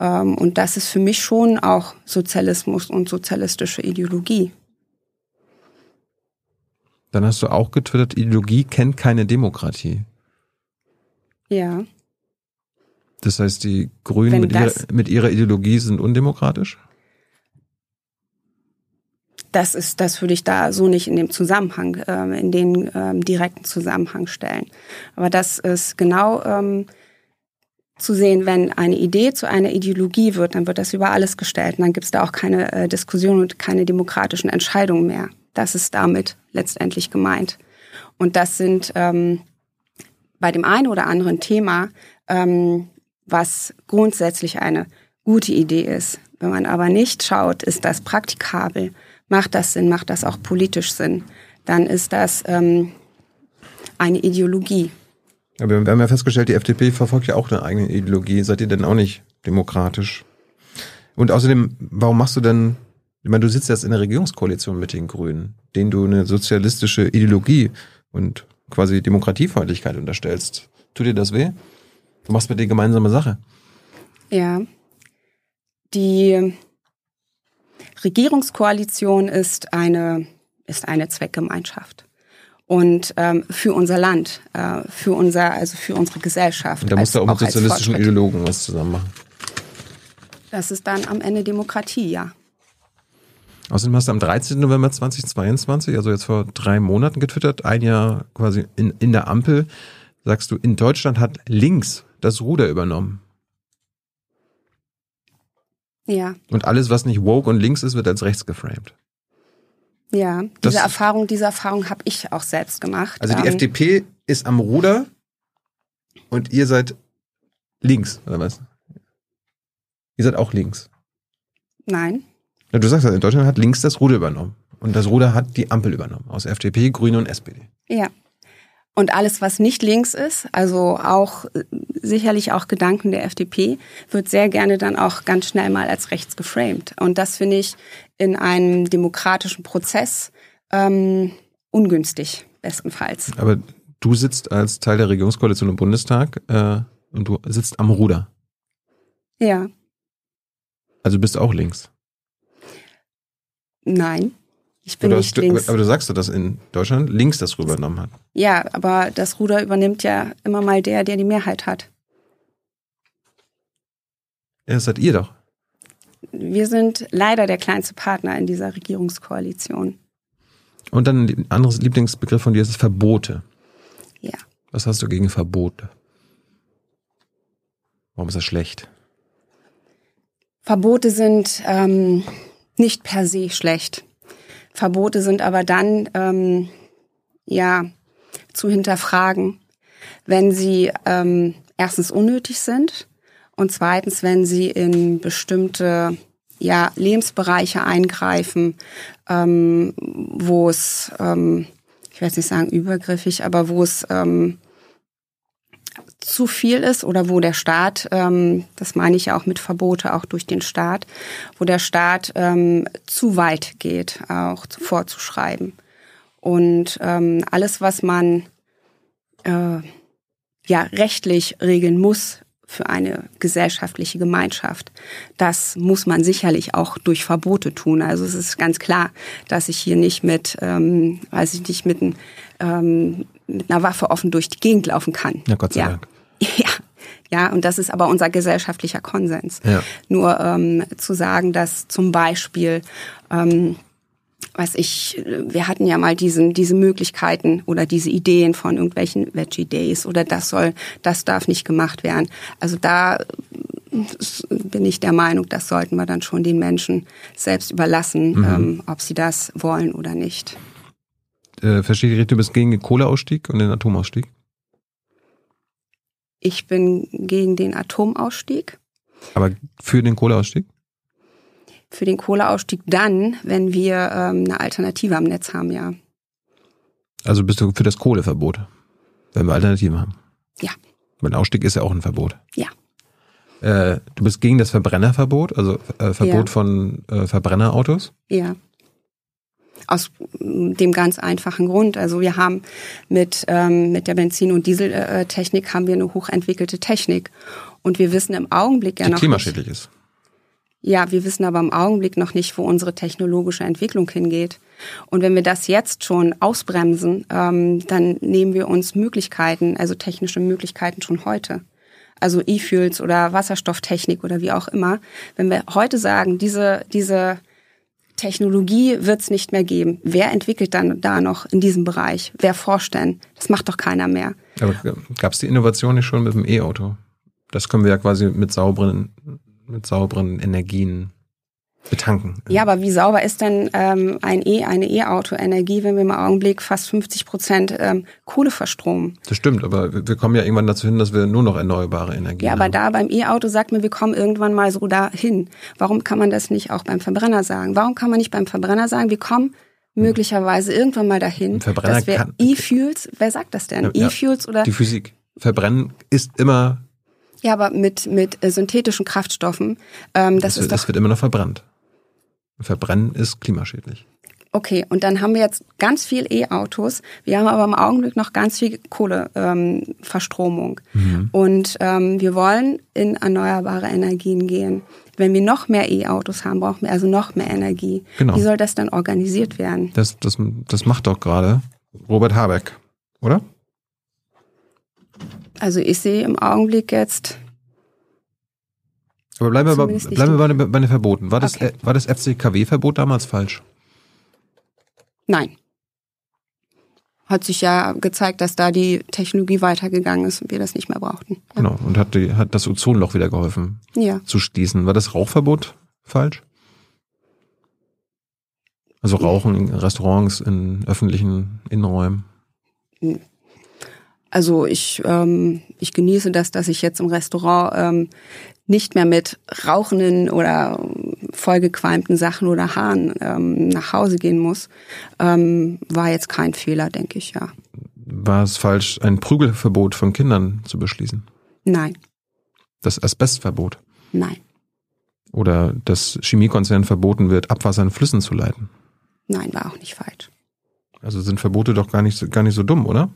S2: Ähm, und das ist für mich schon auch Sozialismus und sozialistische Ideologie.
S3: Dann hast du auch getwittert, Ideologie kennt keine Demokratie.
S2: Ja.
S3: Das heißt, die Grünen mit ihrer, mit ihrer Ideologie sind undemokratisch?
S2: Das ist, das würde ich da so nicht in dem Zusammenhang, ähm, in den ähm, direkten Zusammenhang stellen. Aber das ist genau ähm, zu sehen, wenn eine Idee zu einer Ideologie wird, dann wird das über alles gestellt und dann gibt es da auch keine äh, Diskussion und keine demokratischen Entscheidungen mehr. Das ist damit letztendlich gemeint. Und das sind bei dem einen oder anderen Thema, was grundsätzlich eine gute Idee ist. Wenn man aber nicht schaut, ist das praktikabel, macht das Sinn, macht das auch politisch Sinn, dann ist das ähm, eine Ideologie.
S3: Aber wir haben ja festgestellt, die FDP verfolgt ja auch eine eigene Ideologie. Seid ihr denn auch nicht demokratisch? Und außerdem, warum machst du denn, ich meine, du sitzt jetzt in der Regierungskoalition mit den Grünen, denen du eine sozialistische Ideologie und quasi Demokratiefeindlichkeit unterstellst. Tut dir das weh? Du machst mit dir gemeinsame Sache.
S2: Ja. Die Regierungskoalition ist eine, ist eine Zweckgemeinschaft. Und ähm, für unser Land, äh, für unser, also für unsere Gesellschaft.
S3: Und da musst du auch mit sozialistischen Ideologen was zusammen machen.
S2: Das ist dann am Ende Demokratie, ja.
S3: Außerdem hast du am 13. November 2022, also jetzt vor drei Monaten getwittert, ein Jahr quasi in, in der Ampel, sagst du, in Deutschland hat links das Ruder übernommen.
S2: Ja.
S3: Und alles, was nicht woke und links ist, wird als rechts geframed.
S2: Ja, diese das, Erfahrung, diese Erfahrung habe ich auch selbst gemacht.
S3: Also die ähm, FDP ist am Ruder und ihr seid links, oder was? Ihr seid auch links.
S2: Nein.
S3: Ja, du sagst, in Deutschland hat links das Ruder übernommen. Und das Ruder hat die Ampel übernommen. Aus FDP, Grüne und SPD.
S2: Ja. Und alles, was nicht links ist, also auch sicherlich auch Gedanken der FDP, wird sehr gerne dann auch ganz schnell mal als rechts geframed. Und das finde ich in einem demokratischen Prozess ähm, ungünstig, bestenfalls.
S3: Aber du sitzt als Teil der Regierungskoalition im Bundestag äh, und du sitzt am Ruder.
S2: Ja.
S3: Also bist auch links?
S2: Nein. Ich bin nicht
S3: du,
S2: links.
S3: Aber du sagst doch, dass in Deutschland links das Ruder übernommen hat.
S2: Ja, aber das Ruder übernimmt ja immer mal der, der die Mehrheit hat.
S3: Ja, das seid ihr doch.
S2: Wir sind leider der kleinste Partner in dieser Regierungskoalition.
S3: Und dann ein anderes Lieblingsbegriff von dir ist Verbote.
S2: Ja.
S3: Was hast du gegen Verbote? Warum ist das schlecht?
S2: Verbote sind ähm, nicht per se schlecht. Verbote sind aber dann ähm, ja zu hinterfragen, wenn sie ähm, erstens unnötig sind und zweitens, wenn sie in bestimmte ja, Lebensbereiche eingreifen, ähm, wo es, ähm, ich werde nicht sagen übergriffig, aber wo es ähm, zu viel ist oder wo der Staat, ähm, das meine ich ja auch mit Verbote, auch durch den Staat, wo der Staat ähm, zu weit geht, auch vorzuschreiben. Und ähm, alles, was man äh, ja rechtlich regeln muss für eine gesellschaftliche Gemeinschaft, das muss man sicherlich auch durch Verbote tun. Also es ist ganz klar, dass ich hier nicht mit, ähm, weiß ich nicht, mit, ähm, mit einer Waffe offen durch die Gegend laufen kann.
S3: Ja, Gott sei ja. Dank.
S2: Ja, ja, und das ist aber unser gesellschaftlicher Konsens. Ja. Nur ähm, zu sagen, dass zum Beispiel ähm, was ich, wir hatten ja mal diesen, diese Möglichkeiten oder diese Ideen von irgendwelchen Veggie Days oder das soll, das darf nicht gemacht werden. Also da bin ich der Meinung, das sollten wir dann schon den Menschen selbst überlassen, mhm. ähm, ob sie das wollen oder nicht.
S3: Äh, verstehe ich du bist gegen den Kohleausstieg und den Atomausstieg?
S2: Ich bin gegen den Atomausstieg.
S3: Aber für den Kohleausstieg?
S2: Für den Kohleausstieg dann, wenn wir ähm, eine Alternative am Netz haben, ja.
S3: Also bist du für das Kohleverbot, wenn wir Alternativen haben?
S2: Ja.
S3: Weil Ausstieg ist ja auch ein Verbot.
S2: Ja.
S3: Äh, du bist gegen das Verbrennerverbot, also äh, Verbot ja. von äh, Verbrennerautos?
S2: Ja. Aus dem ganz einfachen Grund. Also wir haben mit, ähm, mit der Benzin- und Dieseltechnik haben wir eine hochentwickelte Technik. Und wir wissen im Augenblick ja
S3: Die
S2: noch.
S3: klimaschädlich
S2: nicht,
S3: ist.
S2: Ja, wir wissen aber im Augenblick noch nicht, wo unsere technologische Entwicklung hingeht. Und wenn wir das jetzt schon ausbremsen, ähm, dann nehmen wir uns Möglichkeiten, also technische Möglichkeiten schon heute. Also E-Fuels oder Wasserstofftechnik oder wie auch immer. Wenn wir heute sagen, diese, diese Technologie wird es nicht mehr geben. Wer entwickelt dann da noch in diesem Bereich? Wer forscht denn? Das macht doch keiner mehr.
S3: Aber gab es die Innovation nicht schon mit dem E-Auto? Das können wir ja quasi mit sauberen, mit sauberen Energien betanken.
S2: Ja, aber wie sauber ist denn ähm, ein E, eine E-Auto-Energie, wenn wir im Augenblick fast 50 Prozent ähm, Kohle verstromen?
S3: Das stimmt, aber wir kommen ja irgendwann dazu hin, dass wir nur noch erneuerbare Energien
S2: haben. Ja, aber
S3: haben.
S2: da beim E-Auto sagt man, wir kommen irgendwann mal so dahin. Warum kann man das nicht auch beim Verbrenner sagen? Warum kann man nicht beim Verbrenner sagen, wir kommen möglicherweise irgendwann mal dahin,
S3: Verbrenner
S2: dass wir E-Fuels, wer sagt das denn? Ja, E-Fuels oder?
S3: Die Physik. Verbrennen ist immer
S2: ja, aber mit, mit äh, synthetischen Kraftstoffen. Ähm, das, das, ist
S3: das wird immer noch verbrannt. Verbrennen ist klimaschädlich.
S2: Okay, und dann haben wir jetzt ganz viel E-Autos. Wir haben aber im Augenblick noch ganz viel Kohleverstromung. Ähm, mhm. Und ähm, wir wollen in erneuerbare Energien gehen. Wenn wir noch mehr E-Autos haben, brauchen wir also noch mehr Energie. Genau. Wie soll das dann organisiert werden?
S3: Das, das, das macht doch gerade Robert Habeck, oder?
S2: Also ich sehe im Augenblick jetzt
S3: aber bleiben wir, bei, bleiben wir bei, bei den Verboten. War das, okay. war das FCKW-Verbot damals falsch?
S2: Nein. Hat sich ja gezeigt, dass da die Technologie weitergegangen ist und wir das nicht mehr brauchten. Ja.
S3: Genau, und hat, die, hat das Ozonloch wieder geholfen
S2: ja.
S3: zu schließen. War das Rauchverbot falsch? Also Rauchen in Restaurants, in öffentlichen Innenräumen?
S2: Also ich, ähm, ich genieße das, dass ich jetzt im Restaurant ähm, nicht mehr mit rauchenden oder vollgequalmten Sachen oder Haaren ähm, nach Hause gehen muss, ähm, war jetzt kein Fehler, denke ich, ja.
S3: War es falsch, ein Prügelverbot von Kindern zu beschließen?
S2: Nein.
S3: Das Asbestverbot?
S2: Nein.
S3: Oder dass Chemiekonzernen verboten wird, Abwasser in Flüssen zu leiten?
S2: Nein, war auch nicht falsch.
S3: Also sind Verbote doch gar nicht, gar nicht so dumm, oder?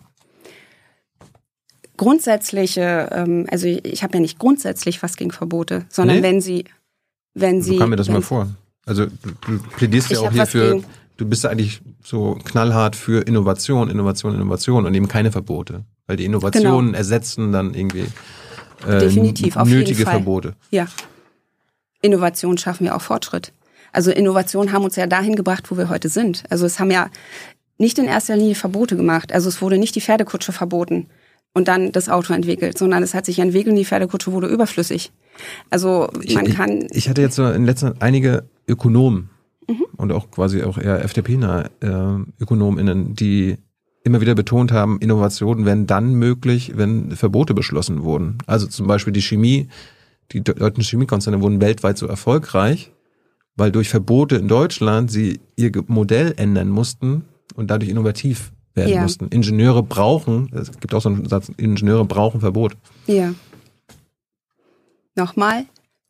S2: Grundsätzliche, ähm, also ich, ich habe ja nicht grundsätzlich was gegen Verbote, sondern nee? wenn sie, wenn sie.
S3: So kam mir das mal vor. Also du, plädierst ja auch hier für, du bist ja eigentlich so knallhart für Innovation, Innovation, Innovation und eben keine Verbote. Weil die Innovationen genau. ersetzen dann irgendwie
S2: äh, Definitiv, auf
S3: nötige
S2: jeden Fall.
S3: Verbote.
S2: Ja. Innovation schaffen wir auch Fortschritt. Also Innovationen haben uns ja dahin gebracht, wo wir heute sind. Also es haben ja nicht in erster Linie Verbote gemacht. Also es wurde nicht die Pferdekutsche verboten und dann das Auto entwickelt, sondern es hat sich entwickelt und die Pferdekutsche wurde überflüssig. Also man
S3: ich,
S2: kann.
S3: Ich, ich hatte jetzt so in letzter Zeit einige Ökonomen mhm. und auch quasi auch eher FDP-nahe äh, ÖkonomInnen, die immer wieder betont haben, Innovationen werden dann möglich, wenn Verbote beschlossen wurden. Also zum Beispiel die Chemie, die deutschen Chemiekonzerne wurden weltweit so erfolgreich, weil durch Verbote in Deutschland sie ihr Modell ändern mussten und dadurch innovativ werden ja. mussten. Ingenieure brauchen, es gibt auch so einen Satz, Ingenieure brauchen Verbot.
S2: Ja. Nochmal,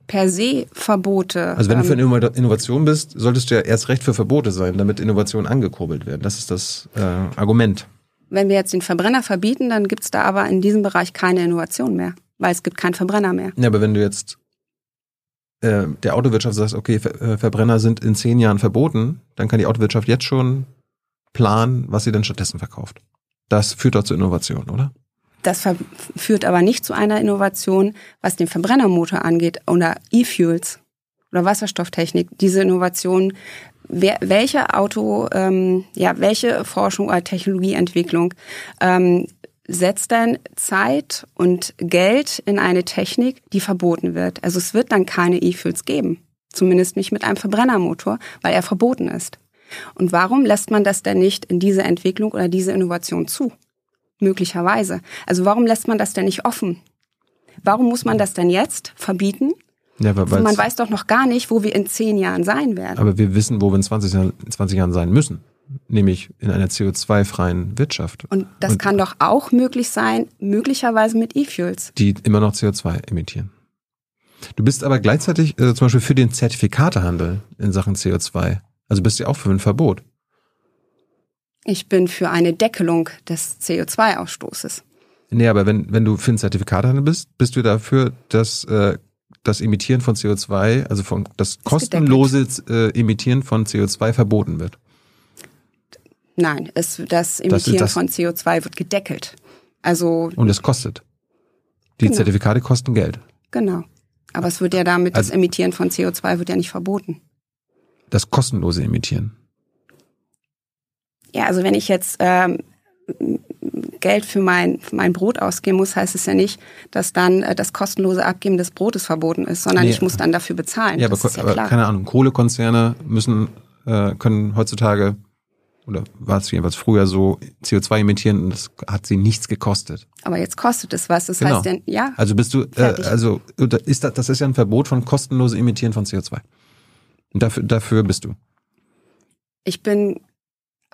S2: per se Verbote.
S3: Also wenn du für ähm, eine Innovation bist, solltest du ja erst recht für Verbote sein, damit Innovationen angekurbelt werden. Das ist das äh, Argument.
S2: Wenn wir jetzt den Verbrenner verbieten, dann gibt es da aber in diesem Bereich keine Innovation mehr, weil es gibt keinen Verbrenner mehr.
S3: Ja, aber wenn du jetzt äh, der Autowirtschaft sagst, okay, Ver äh, Verbrenner sind in zehn Jahren verboten, dann kann die Autowirtschaft jetzt schon planen, was sie denn stattdessen verkauft. Das führt doch zur Innovation, oder?
S2: Das führt aber nicht zu einer Innovation, was den Verbrennermotor angeht oder E-Fuels oder Wasserstofftechnik, diese Innovation, wer, welche Auto, ähm, ja, welche Forschung oder Technologieentwicklung ähm, setzt dann Zeit und Geld in eine Technik, die verboten wird. Also es wird dann keine E-Fuels geben. Zumindest nicht mit einem Verbrennermotor, weil er verboten ist. Und warum lässt man das denn nicht in diese Entwicklung oder diese Innovation zu? Möglicherweise. Also warum lässt man das denn nicht offen? Warum muss man das denn jetzt verbieten? Ja, weil man weiß doch noch gar nicht, wo wir in zehn Jahren sein werden.
S3: Aber wir wissen, wo wir in 20 Jahren, 20 Jahren sein müssen. Nämlich in einer CO2-freien Wirtschaft.
S2: Und das Und kann doch auch möglich sein, möglicherweise mit E-Fuels.
S3: Die immer noch CO2 emittieren. Du bist aber gleichzeitig äh, zum Beispiel für den Zertifikatehandel in Sachen CO2. Also bist du auch für ein Verbot.
S2: Ich bin für eine Deckelung des CO2-Ausstoßes.
S3: Nee, aber wenn, wenn du für ein Zertifikatehandel bist, bist du dafür, dass äh, das Emittieren von CO2, also von das kostenlose äh, Emittieren von CO2 verboten wird.
S2: Nein, es, das Emittieren das, das, von CO2 wird gedeckelt. Also
S3: und es kostet. Die genau. Zertifikate kosten Geld.
S2: Genau. Aber es wird ja damit, also, das Emittieren von CO2 wird ja nicht verboten.
S3: Das kostenlose Emittieren.
S2: Ja, also wenn ich jetzt ähm, Geld für mein, für mein Brot ausgeben muss, heißt es ja nicht, dass dann äh, das kostenlose Abgeben des Brotes verboten ist, sondern nee. ich muss dann dafür bezahlen.
S3: Ja, aber, ja aber keine Ahnung, Kohlekonzerne müssen, äh, können heutzutage oder war es jedenfalls früher so, CO2 emittieren und das hat sie nichts gekostet.
S2: Aber jetzt kostet es was. Das genau. heißt denn, ja.
S3: Also bist du, äh, also ist das, das ist ja ein Verbot von kostenlosem Emittieren von CO2. Und dafür, dafür bist du.
S2: Ich bin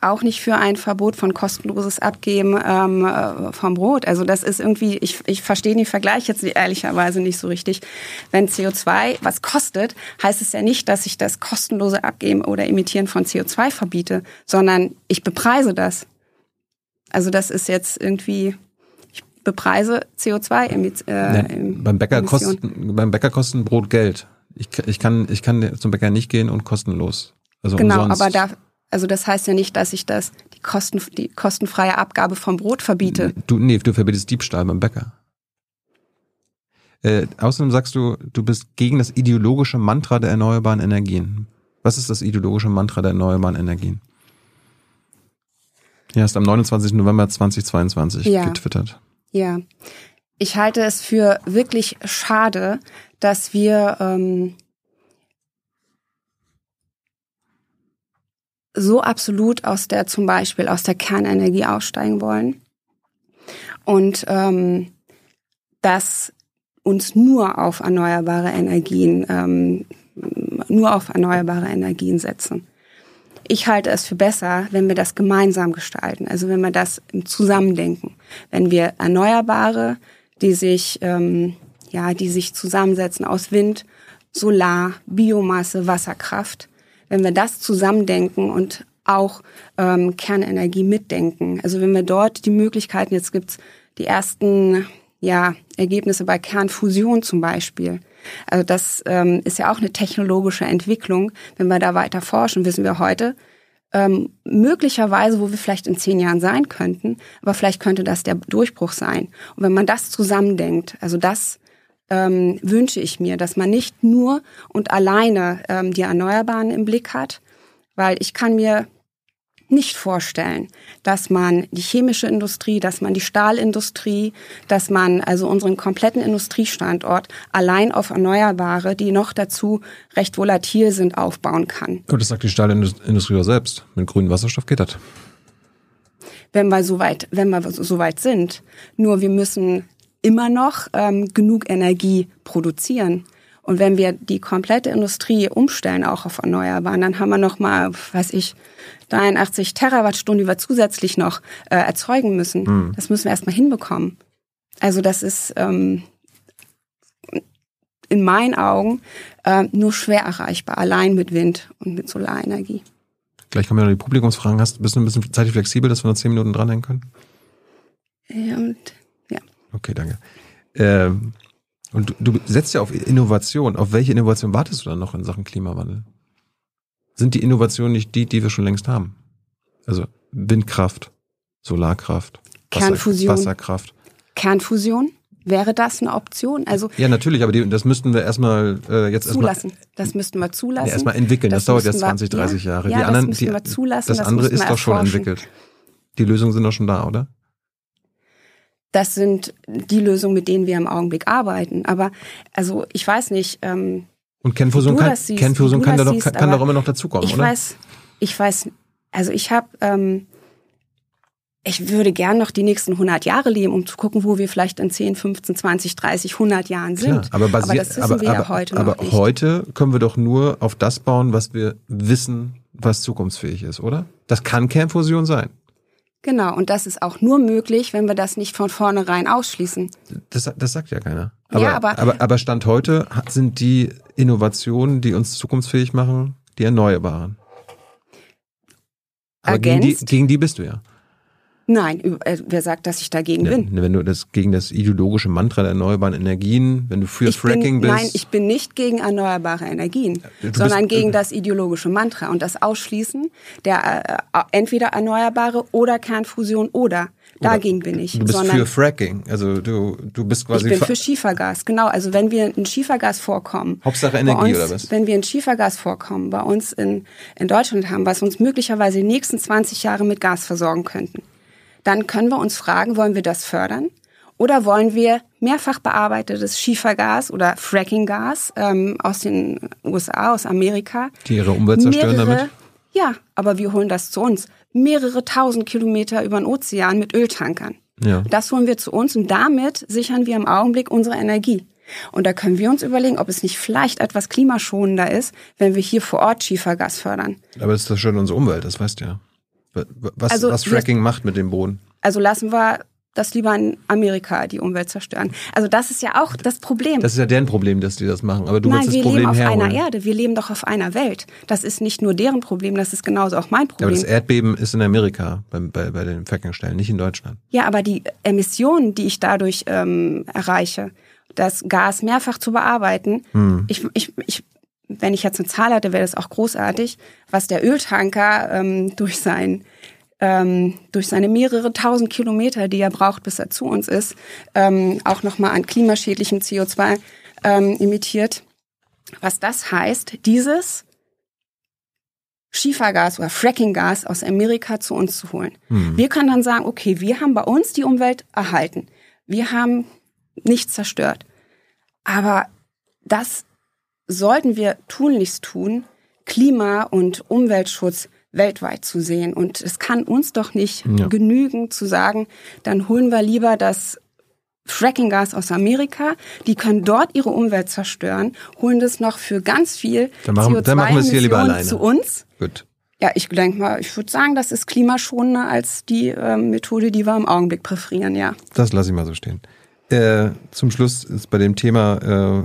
S2: auch nicht für ein Verbot von kostenloses Abgeben ähm, äh, vom Brot. Also das ist irgendwie, ich, ich verstehe den Vergleich jetzt ehrlicherweise nicht so richtig. Wenn CO2 was kostet, heißt es ja nicht, dass ich das kostenlose Abgeben oder Emittieren von CO2 verbiete, sondern ich bepreise das. Also das ist jetzt irgendwie, ich bepreise CO2 Emissionen. Äh,
S3: ja, beim Bäcker kosten, beim Bäcker kosten Brot Geld. Ich, ich kann, ich kann zum Bäcker nicht gehen und kostenlos. Also
S2: genau, umsonst. aber da, also das heißt ja nicht, dass ich das, die, Kosten, die kostenfreie Abgabe vom Brot verbiete.
S3: Du, nee, du verbietest Diebstahl beim Bäcker. Äh, außerdem sagst du, du bist gegen das ideologische Mantra der erneuerbaren Energien. Was ist das ideologische Mantra der erneuerbaren Energien? Hier hast am 29. November 2022 ja. getwittert.
S2: Ja. Ich halte es für wirklich schade, dass wir ähm, so absolut aus der zum Beispiel aus der Kernenergie aussteigen wollen. Und ähm, das uns nur auf erneuerbare Energien ähm, nur auf erneuerbare Energien setzen. Ich halte es für besser, wenn wir das gemeinsam gestalten, also wenn wir das im Zusammendenken, wenn wir Erneuerbare, die sich ähm, ja, die sich zusammensetzen aus Wind, Solar, Biomasse, Wasserkraft, wenn wir das zusammendenken und auch ähm, Kernenergie mitdenken. Also wenn wir dort die Möglichkeiten, jetzt gibt's die ersten ja, Ergebnisse bei Kernfusion zum Beispiel. Also das ähm, ist ja auch eine technologische Entwicklung. Wenn wir da weiter forschen, wissen wir heute, ähm, möglicherweise, wo wir vielleicht in zehn Jahren sein könnten, aber vielleicht könnte das der Durchbruch sein. Und wenn man das zusammendenkt, also das ähm, wünsche ich mir, dass man nicht nur und alleine ähm, die Erneuerbaren im Blick hat, weil ich kann mir nicht vorstellen, dass man die chemische Industrie, dass man die Stahlindustrie, dass man also unseren kompletten Industriestandort allein auf Erneuerbare, die noch dazu recht volatil sind, aufbauen kann.
S3: Und das sagt die Stahlindustrie ja selbst. Mit grünem Wasserstoff geht das.
S2: Wenn wir so weit, wenn wir so weit sind. Nur wir müssen immer noch ähm, genug Energie produzieren. Und wenn wir die komplette Industrie umstellen, auch auf Erneuerbaren, dann haben wir noch mal, weiß ich, 83 Terawattstunden, die wir zusätzlich noch äh, erzeugen müssen. Mhm. Das müssen wir erstmal hinbekommen. Also das ist ähm, in meinen Augen äh, nur schwer erreichbar, allein mit Wind und mit Solarenergie.
S3: Gleich kommen ja noch die Publikumsfragen. Hast, bist du ein bisschen zeitlich flexibel, dass wir noch zehn Minuten dranhängen können?
S2: Ja, und
S3: Okay, danke. Ähm, und du, du setzt ja auf Innovation. Auf welche Innovation wartest du dann noch in Sachen Klimawandel? Sind die Innovationen nicht die, die wir schon längst haben? Also Windkraft, Solarkraft,
S2: Kernfusion.
S3: Wasserkraft.
S2: Kernfusion? Wäre das eine Option? Also
S3: ja, natürlich, aber die, das müssten wir erstmal äh, jetzt
S2: zulassen.
S3: Erstmal,
S2: das müssten wir zulassen. Ja,
S3: erstmal entwickeln. Das, das dauert jetzt 20, 30
S2: wir,
S3: Jahre.
S2: Ja,
S3: die anderen,
S2: das müssen
S3: die,
S2: wir zulassen.
S3: Das,
S2: das
S3: andere ist doch schon entwickelt. Die Lösungen sind doch schon da, oder?
S2: Das sind die Lösungen, mit denen wir im Augenblick arbeiten. Aber also ich weiß nicht. Ähm,
S3: Und Kernfusion kann,
S2: siehst,
S3: Kernfusion kann, da doch,
S2: siehst,
S3: kann doch immer noch dazukommen,
S2: ich
S3: oder?
S2: weiß, ich weiß. Also ich habe, ähm, ich würde gern noch die nächsten 100 Jahre leben, um zu gucken, wo wir vielleicht in 10, 15, 20, 30, 100 Jahren sind.
S3: Klar, aber, basiert,
S2: aber das wissen
S3: aber,
S2: wir
S3: aber,
S2: ja heute
S3: aber
S2: noch nicht.
S3: heute können wir doch nur auf das bauen, was wir wissen, was zukunftsfähig ist, oder? Das kann Kernfusion sein.
S2: Genau, und das ist auch nur möglich, wenn wir das nicht von vornherein ausschließen.
S3: Das, das sagt ja keiner. Aber,
S2: Ja, aber-
S3: aber, aber Stand heute sind die Innovationen, die uns zukunftsfähig machen, die Erneuerbaren. Aber gegen die, gegen die bist du ja.
S2: Nein, äh, wer sagt, dass ich dagegen bin?
S3: Wenn du das gegen das ideologische Mantra der erneuerbaren Energien, wenn du für
S2: Ich
S3: Fracking
S2: bin,
S3: bist.
S2: nein, ich bin nicht gegen erneuerbare Energien,
S3: du bist-
S2: sondern gegen das ideologische Mantra und das Ausschließen der äh, äh, entweder erneuerbare oder Kernfusion oder. Dagegen bin ich.
S3: du bist
S2: sondern
S3: für Fracking. Also du, du bist
S2: ich
S3: quasi
S2: bin
S3: für-
S2: Schiefergas, genau. Also wenn wir ein Schiefergasvorkommen,
S3: Hauptsache
S2: bei
S3: Energie
S2: uns,
S3: oder was?
S2: wenn wir ein Schiefergasvorkommen bei uns in, in Deutschland haben, was uns möglicherweise die nächsten 20 Jahre mit Gas versorgen könnten, dann können wir uns fragen, wollen wir das fördern? Oder wollen wir mehrfach bearbeitetes Schiefergas oder Frackinggas ähm, aus den USA, aus Amerika?
S3: Die ihre Umwelt zerstören
S2: mehrere,
S3: damit?
S2: Ja, aber wir holen das zu uns. Mehrere tausend Kilometer über den Ozean mit Öltankern.
S3: Ja.
S2: Das holen wir zu uns und damit sichern wir im Augenblick unsere Energie. Und da können wir uns überlegen, ob es nicht vielleicht etwas klimaschonender ist, wenn wir hier vor Ort Schiefergas fördern.
S3: Aber das zerstört unsere Umwelt, das weißt du ja. Was,
S2: Also
S3: was
S2: wir-
S3: Fracking macht mit dem Boden.
S2: Also lassen wir das lieber in Amerika die Umwelt zerstören. Also das ist ja auch das Problem.
S3: Das ist ja deren Problem, dass die das machen. Aber du
S2: Nein,
S3: willst das
S2: wir
S3: Problem
S2: leben auf
S3: herholen.
S2: einer Erde. Wir leben doch auf einer Welt. Das ist nicht nur deren Problem, das ist genauso auch mein
S3: Ja, aber
S2: Problem.
S3: das Erdbeben ist in Amerika bei, bei, bei den Frackingstellen, nicht in Deutschland.
S2: Ja, aber die Emissionen, die ich dadurch ähm, erreiche, das Gas mehrfach zu bearbeiten,
S3: Hm.
S2: ich, ich, ich, wenn ich jetzt eine Zahl hatte, wäre das auch großartig, was der Öltanker ähm, durch sein ähm, durch seine mehrere tausend Kilometer, die er braucht, bis er zu uns ist, ähm, auch nochmal an klimaschädlichem CO2 ähm, emittiert. Was das heißt, dieses Schiefergas oder Frackinggas aus Amerika zu uns zu holen. Wir können dann sagen, okay, wir haben bei uns die Umwelt erhalten. Wir haben nichts zerstört. Aber das sollten wir tunlichst tun, Klima- und Umweltschutz weltweit zu sehen. Und es kann uns doch nicht
S3: Ja.
S2: genügen zu sagen, dann holen wir lieber das Frackinggas aus Amerika, die können dort ihre Umwelt zerstören, holen das noch für ganz viel
S3: Dann machen- dann machen wir es hier lieber
S2: CO2-Emissionen
S3: alleine.
S2: zu uns.
S3: Gut.
S2: Ja, ich denke mal, ich würde sagen, das ist klimaschonender als die ähm, Methode, die wir im Augenblick präferieren, ja.
S3: Das lasse ich mal so stehen. Äh, zum Schluss ist bei dem Thema, äh,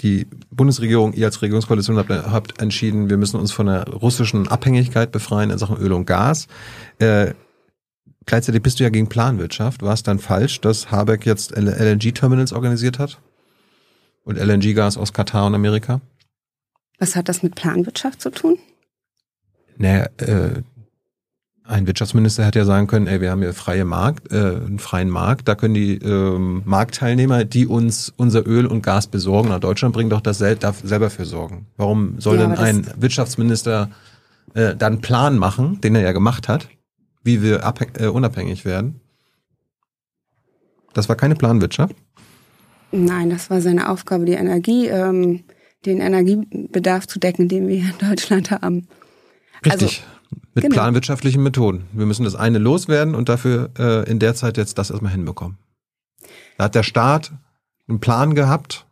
S3: die Bundesregierung, ihr als Regierungskoalition habt, habt entschieden, wir müssen uns von der russischen Abhängigkeit befreien in Sachen Öl und Gas. Äh, gleichzeitig bist du ja gegen Planwirtschaft. War es dann falsch, dass Habeck jetzt LNG-Terminals organisiert hat? Und LNG-Gas aus Katar und Amerika?
S2: Was hat das mit Planwirtschaft zu tun?
S3: Naja, äh, ein Wirtschaftsminister hätte ja sagen können, ey, wir haben hier freie Markt, äh, einen freien Markt, da können die ähm, Marktteilnehmer, die uns unser Öl und Gas besorgen, nach Deutschland bringen, doch das sel darf selber für sorgen. Warum soll
S2: Ja,
S3: denn ein Wirtschaftsminister äh, dann einen Plan machen, den er ja gemacht hat, wie wir äh, unabhängig werden? Das war keine Planwirtschaft.
S2: Nein, das war seine Aufgabe, die Energie, ähm, den Energiebedarf zu decken, den wir hier in Deutschland haben.
S3: Richtig. Mit
S2: genau.
S3: planwirtschaftlichen Methoden. Wir müssen das eine loswerden und dafür äh, in der Zeit jetzt das erstmal hinbekommen. Da hat der Staat einen Plan gehabt,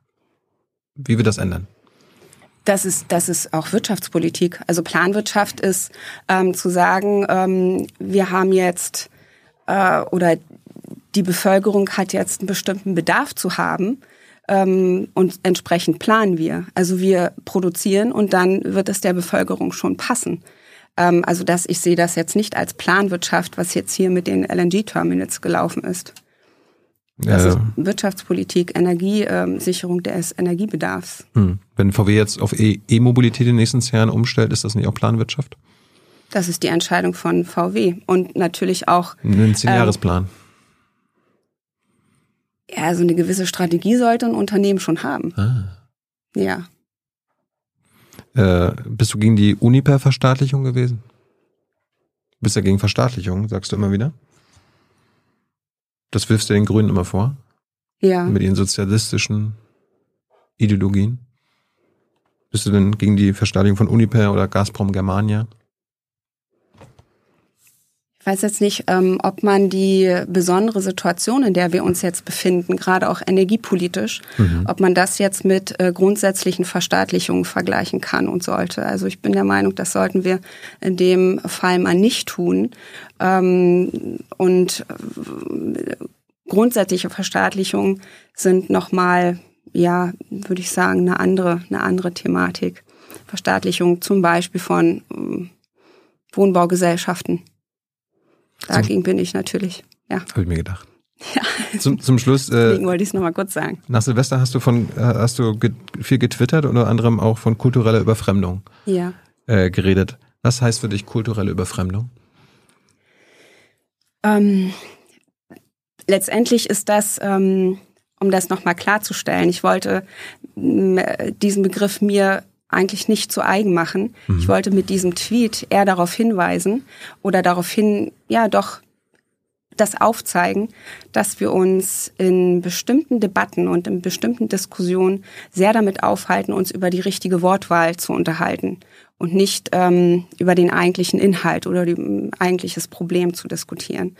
S3: wie wir das ändern.
S2: Das ist, das ist auch Wirtschaftspolitik. Also Planwirtschaft ist ähm, zu sagen, ähm, wir haben jetzt äh, oder die Bevölkerung hat jetzt einen bestimmten Bedarf zu haben ähm, und entsprechend planen wir. Also wir produzieren und dann wird es der Bevölkerung schon passen. Ähm, also dass ich sehe das jetzt nicht als Planwirtschaft, was jetzt hier mit den LNG-Terminals gelaufen ist. Das ist Wirtschaftspolitik, Energiesicherung des Energiebedarfs.
S3: hm. Wenn VW jetzt auf E- E-Mobilität in den nächsten Jahren umstellt, ist das nicht auch Planwirtschaft?
S2: Das ist die Entscheidung von VW und natürlich auch
S3: Ein Zehn-Jahresplan.
S2: Ja, so eine gewisse Strategie sollte ein Unternehmen schon haben.
S3: Ah.
S2: Ja.
S3: Äh, bist du gegen die Uniper-Verstaatlichung gewesen? Bist du gegen Verstaatlichung, sagst du immer wieder? Das wirfst du den Grünen immer vor?
S2: Ja.
S3: Mit ihren sozialistischen Ideologien? Bist du denn gegen die Verstaatlichung von Uniper oder Gazprom Germania?
S2: Ich weiß jetzt nicht, ähm, ob man die besondere Situation, in der wir uns jetzt befinden, gerade auch energiepolitisch,
S3: Mhm.
S2: ob man das jetzt mit äh, grundsätzlichen Verstaatlichungen vergleichen kann und sollte. Also ich bin der Meinung, das sollten wir in dem Fall mal nicht tun. Ähm, und äh, grundsätzliche Verstaatlichungen sind nochmal, ja, würde ich sagen, eine andere, eine andere Thematik. Verstaatlichung zum Beispiel von ähm, Wohnbaugesellschaften. Dagegen bin ich natürlich. Ja,
S3: Habe ich mir gedacht.
S2: Ja.
S3: Zum, zum Schluss, äh,
S2: deswegen wollte ich es nochmal kurz sagen.
S3: nach Silvester hast du von äh, hast du ge viel getwittert, unter anderem auch von kultureller Überfremdung
S2: Ja.
S3: äh, geredet. Was heißt für dich kulturelle Überfremdung?
S2: Ähm, letztendlich ist das, ähm, um das nochmal klarzustellen, ich wollte diesen Begriff mir eigentlich nicht zu eigen machen. Ich wollte mit diesem Tweet eher darauf hinweisen oder darauf hin, ja doch das aufzeigen, dass wir uns in bestimmten Debatten und in bestimmten Diskussionen sehr damit aufhalten, uns über die richtige Wortwahl zu unterhalten und nicht ähm, über den eigentlichen Inhalt oder die, eigentliches Problem zu diskutieren.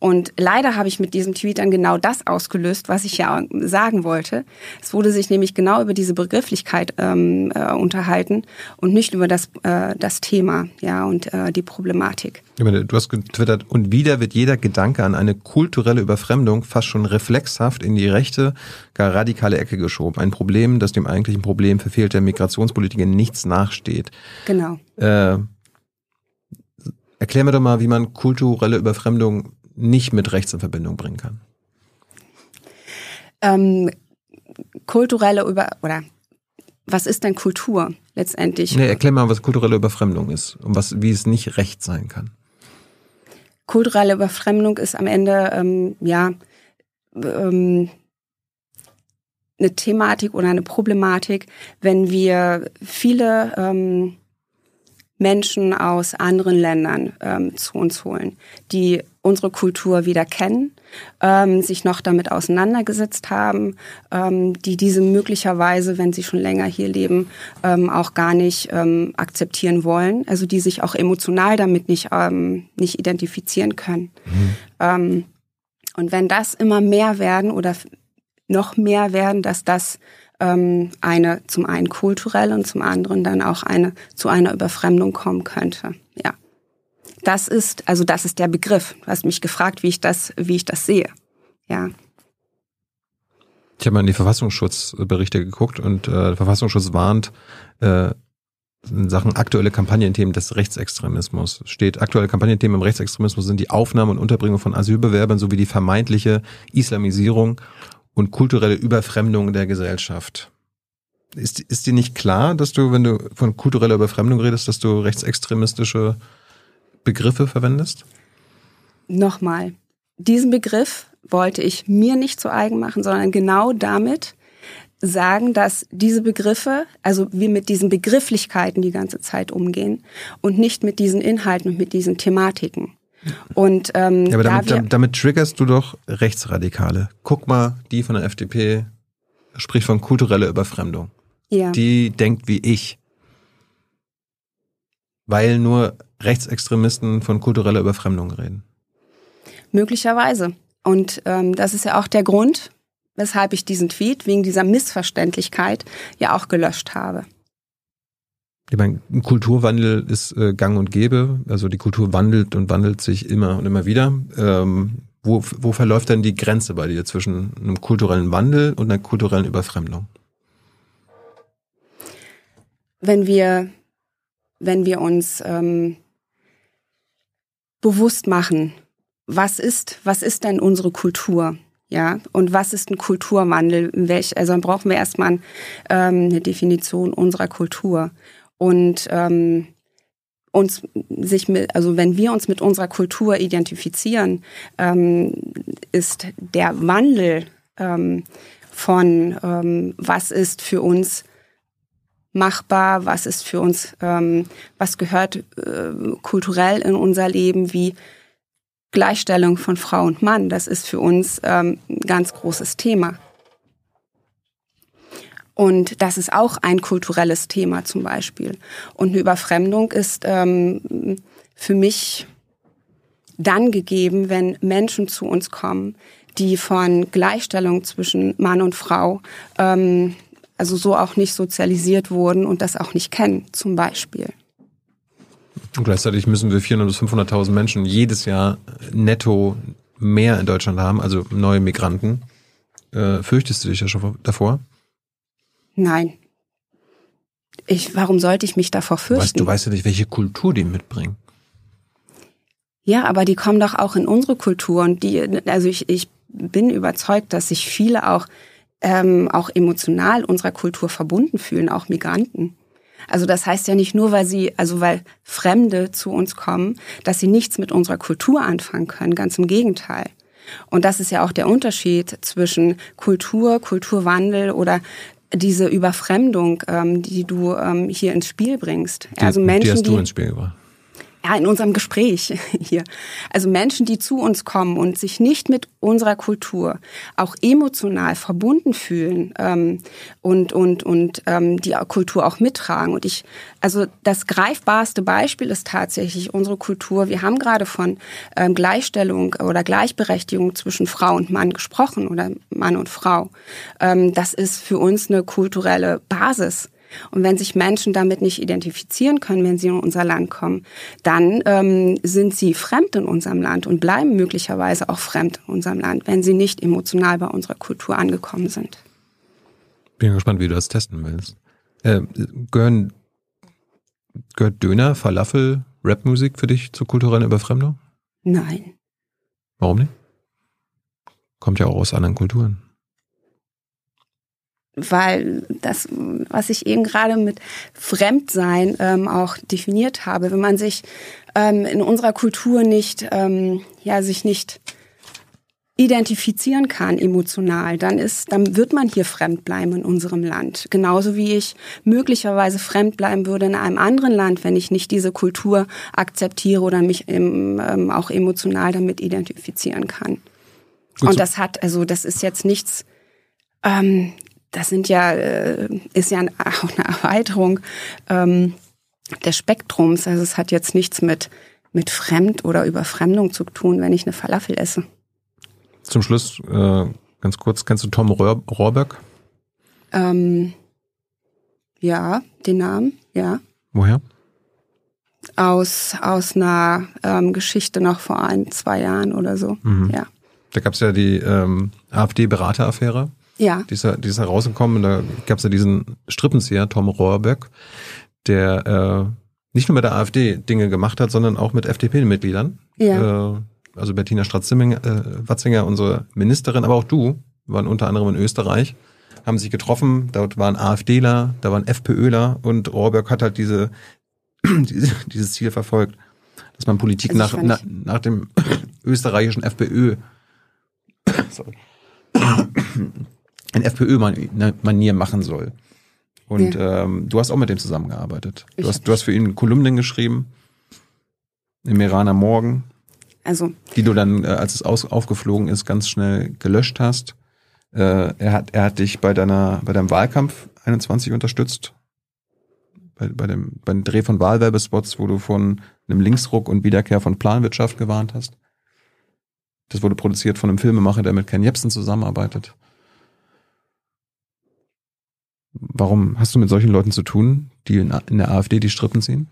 S2: Und leider habe ich mit diesem Tweet dann genau das ausgelöst, was ich ja sagen wollte. Es wurde sich nämlich genau über diese Begrifflichkeit ähm, äh, unterhalten und nicht über das, äh, das Thema ja, und äh, die Problematik.
S3: Meine, Du hast getwittert, und wieder wird jeder Gedanke an eine kulturelle Überfremdung fast schon reflexhaft in die rechte, gar radikale Ecke geschoben. Ein Problem, das dem eigentlichen Problem verfehlter Migrationspolitik in nichts nachsteht.
S2: Genau.
S3: Äh, erklär mir doch mal, wie man kulturelle Überfremdung nicht mit rechts in Verbindung bringen kann.
S2: Ähm, kulturelle über oder was ist denn Kultur letztendlich?
S3: Nee, erklär mal, was kulturelle Überfremdung ist und was, wie es nicht recht sein kann.
S2: kulturelle Überfremdung ist am Ende ähm, ja ähm, eine Thematik oder eine Problematik, wenn wir viele ähm, Menschen aus anderen Ländern ähm, zu uns holen, die unsere Kultur wieder kennen, ähm, sich noch damit auseinandergesetzt haben, ähm, die diese möglicherweise, wenn sie schon länger hier leben, ähm, auch gar nicht ähm, akzeptieren wollen, also die sich auch emotional damit nicht, ähm, nicht identifizieren können. Ähm, und wenn das immer mehr werden oder noch mehr werden, dass das ähm, eine zum einen kulturelle und zum anderen dann auch eine zu einer Überfremdung kommen könnte. Ja, das ist also das ist der Begriff. Du hast mich gefragt, wie ich das wie ich das sehe. Ja,
S3: Ich habe mal in die Verfassungsschutzberichte geguckt und äh, der Verfassungsschutz warnt äh, in Sachen aktuelle Kampagnenthemen des Rechtsextremismus. Steht, aktuelle Kampagnenthemen im Rechtsextremismus sind die Aufnahme und Unterbringung von Asylbewerbern sowie die vermeintliche Islamisierung und kulturelle Überfremdung der Gesellschaft. Ist, ist dir nicht klar, dass du, wenn du von kultureller Überfremdung redest, dass du rechtsextremistische Begriffe verwendest?
S2: nochmal. Diesen Begriff wollte ich mir nicht zu eigen machen, sondern genau damit sagen, dass diese Begriffe, also wir mit diesen Begrifflichkeiten die ganze Zeit umgehen und nicht mit diesen Inhalten und mit diesen Thematiken. Und ähm,
S3: Ja, aber
S2: da
S3: damit, damit, damit triggerst du doch Rechtsradikale. Guck mal, die von der FDP spricht von kultureller Überfremdung.
S2: ja.
S3: Die denkt wie ich. Weil nur Rechtsextremisten von kultureller Überfremdung reden.
S2: Möglicherweise. Und ähm, das ist ja auch der Grund, weshalb ich diesen Tweet wegen dieser Missverständlichkeit ja auch gelöscht habe.
S3: Ich meine, ein Kulturwandel ist äh, gang und gäbe. Also die Kultur wandelt und wandelt sich immer und immer wieder. Ähm, wo, wo verläuft denn die Grenze bei dir zwischen einem kulturellen Wandel und einer kulturellen Überfremdung?
S2: wenn wir, wenn wir uns ähm, bewusst machen, was ist, was ist denn unsere Kultur? Ja, und was ist ein Kulturwandel? Welch, also dann brauchen wir erstmal ähm, eine Definition unserer Kultur. Und ähm, uns sich mit, also wenn wir uns mit unserer Kultur identifizieren, ähm, ist der Wandel ähm, von ähm, was ist für uns machbar, was ist für uns, ähm, was gehört äh, kulturell in unser Leben, wie Gleichstellung von Frau und Mann. Das ist für uns ähm, ein ganz großes Thema. Und das ist auch ein kulturelles Thema zum Beispiel. Und eine Überfremdung ist ähm, für mich dann gegeben, wenn Menschen zu uns kommen, die von Gleichstellung zwischen Mann und Frau ähm, also so auch nicht sozialisiert wurden und das auch nicht kennen, zum Beispiel.
S3: Und gleichzeitig müssen wir 400.000 bis 500.000 Menschen jedes Jahr netto mehr in Deutschland haben, also neue Migranten. Äh, fürchtest du dich ja schon davor?
S2: Nein. Ich, warum sollte ich mich davor fürchten?
S3: Weißt, du weißt ja nicht, welche Kultur die mitbringen.
S2: Ja, aber die kommen doch auch in unsere Kultur und die, also ich, ich bin überzeugt, dass sich viele auch ähm, auch emotional unserer Kultur verbunden fühlen, auch Migranten. Also das heißt ja nicht nur, weil sie, also weil Fremde zu uns kommen, dass sie nichts mit unserer Kultur anfangen können, ganz im Gegenteil. Und das ist ja auch der Unterschied zwischen Kultur, Kulturwandel oder diese Überfremdung, ähm, die du ähm, hier ins Spiel bringst.
S3: Die, also Menschen, die hast du ins Spiel gebracht
S2: ja, in unserem Gespräch hier. Also Menschen, die zu uns kommen und sich nicht mit unserer Kultur auch emotional verbunden fühlen ähm, und und und ähm, die Kultur auch mittragen. Und ich, also das greifbarste Beispiel ist tatsächlich unsere Kultur. Wir haben gerade von ähm, Gleichstellung oder Gleichberechtigung zwischen Frau und Mann gesprochen oder Mann und Frau. Ähm, das ist für uns eine kulturelle Basis. Und wenn sich Menschen damit nicht identifizieren können, wenn sie in unser Land kommen, dann ähm, sind sie fremd in unserem Land und bleiben möglicherweise auch fremd in unserem Land, wenn sie nicht emotional bei unserer Kultur angekommen sind.
S3: Bin gespannt, wie du das testen willst. Äh, gehören, gehört Döner, Falafel, Rapmusik für dich zur kulturellen Überfremdung?
S2: Nein.
S3: Warum nicht? Kommt ja auch aus anderen Kulturen
S2: weil das, was ich eben gerade mit Fremdsein ähm, auch definiert habe, wenn man sich ähm, in unserer Kultur nicht, ähm, ja, sich nicht identifizieren kann emotional, dann ist, dann wird man hier fremd bleiben in unserem Land. Genauso wie ich möglicherweise fremd bleiben würde in einem anderen Land, wenn ich nicht diese Kultur akzeptiere oder mich im, ähm, auch emotional damit identifizieren kann. Gut, Und das hat, also das ist jetzt nichts ähm, das sind ja, äh, ist ja auch eine Erweiterung ähm, des Spektrums. Also es hat jetzt nichts mit, mit Fremd- oder Überfremdung zu tun, wenn ich eine Falafel esse.
S3: Zum Schluss, äh, ganz kurz, kennst du Tom Rohr Rohrbeck?
S2: Ähm, ja, den Namen, ja.
S3: Woher?
S2: Aus, aus einer ähm, Geschichte noch vor ein, zwei Jahren oder so, mhm. ja.
S3: Da gab es ja die ähm, AfD-Berateraffäre.
S2: Ja.
S3: Die ist, die ist herausgekommen und da gab es ja diesen Strippenzieher, Tom Rohrböck, der äh, nicht nur mit der AfD Dinge gemacht hat, sondern auch mit FDP-Mitgliedern.
S2: Ja.
S3: Äh, also Bettina Stratz-Watzinger, äh, unsere Ministerin, aber auch du, waren unter anderem in Österreich, haben sich getroffen, dort waren AfDler, da waren FPÖler und Rohrberg hat halt diese, diese dieses Ziel verfolgt, dass man Politik also nach, nach, nach dem österreichischen FPÖ sorry, in FPÖ-Manier machen soll. Und ja. ähm, du hast auch mit dem zusammengearbeitet. Du hast, du hast für ihn Kolumnen geschrieben im Iraner Morgen.
S2: Also.
S3: Die du dann, äh, als es aus, aufgeflogen ist, ganz schnell gelöscht hast. Äh, er, hat, er hat dich bei deiner, bei deinem Wahlkampf 21 unterstützt. Bei, bei, dem, beim Dreh von Wahlwerbespots, wo du von einem Linksruck und Wiederkehr von Planwirtschaft gewarnt hast. Das wurde produziert von einem Filmemacher, der mit Ken Jebsen zusammenarbeitet. Warum hast du mit solchen Leuten zu tun, die in, der AfD die Strippen ziehen?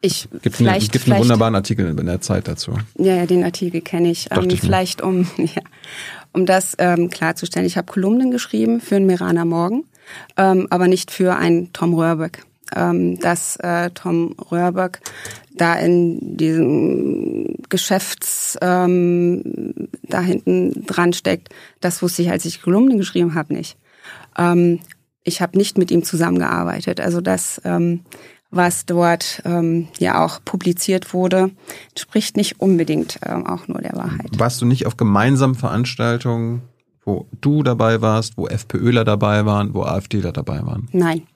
S2: Ich
S3: gibt vielleicht, eine, gibt einen wunderbaren Artikel in der Zeit dazu.
S2: Ja, ja den Artikel kenne ich. Ähm, ich vielleicht um, ja, um das ähm, klarzustellen. Ich habe Kolumnen geschrieben für einen Meraner Morgen, ähm, aber nicht für einen Tom Röhrböck. Ähm, dass äh, Tom Röhrböck da in diesem Geschäfts ähm, da hinten dran steckt, das wusste ich, als ich Kolumnen geschrieben habe, nicht. Ähm, ich habe nicht mit ihm zusammengearbeitet. Also das ähm, was dort ähm, ja auch publiziert wurde, entspricht nicht unbedingt ähm, auch nur der Wahrheit.
S3: Warst du nicht auf gemeinsamen Veranstaltungen, wo du dabei warst, wo FPÖler dabei waren, wo AfDler dabei waren?
S2: Nein.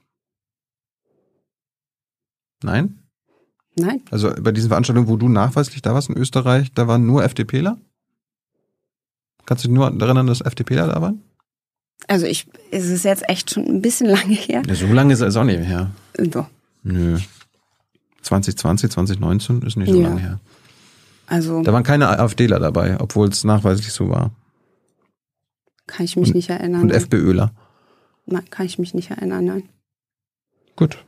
S3: Nein?
S2: Nein.
S3: Also bei diesen Veranstaltungen, wo du nachweislich da warst in Österreich, da waren nur FDPler? Kannst du dich nur erinnern, dass FDPler da waren?
S2: Also ich, es ist jetzt echt schon ein bisschen lange her.
S3: Ja, so lange ist es auch nicht her.
S2: So.
S3: Nö. 2020, 2019 ist nicht so
S2: Ja.
S3: lange her.
S2: Also
S3: Da waren keine AfDler dabei, obwohl es nachweislich so war.
S2: kann ich mich nicht erinnern.
S3: Und FPÖler.
S2: Nein, kann ich mich nicht erinnern, nein.
S3: Gut.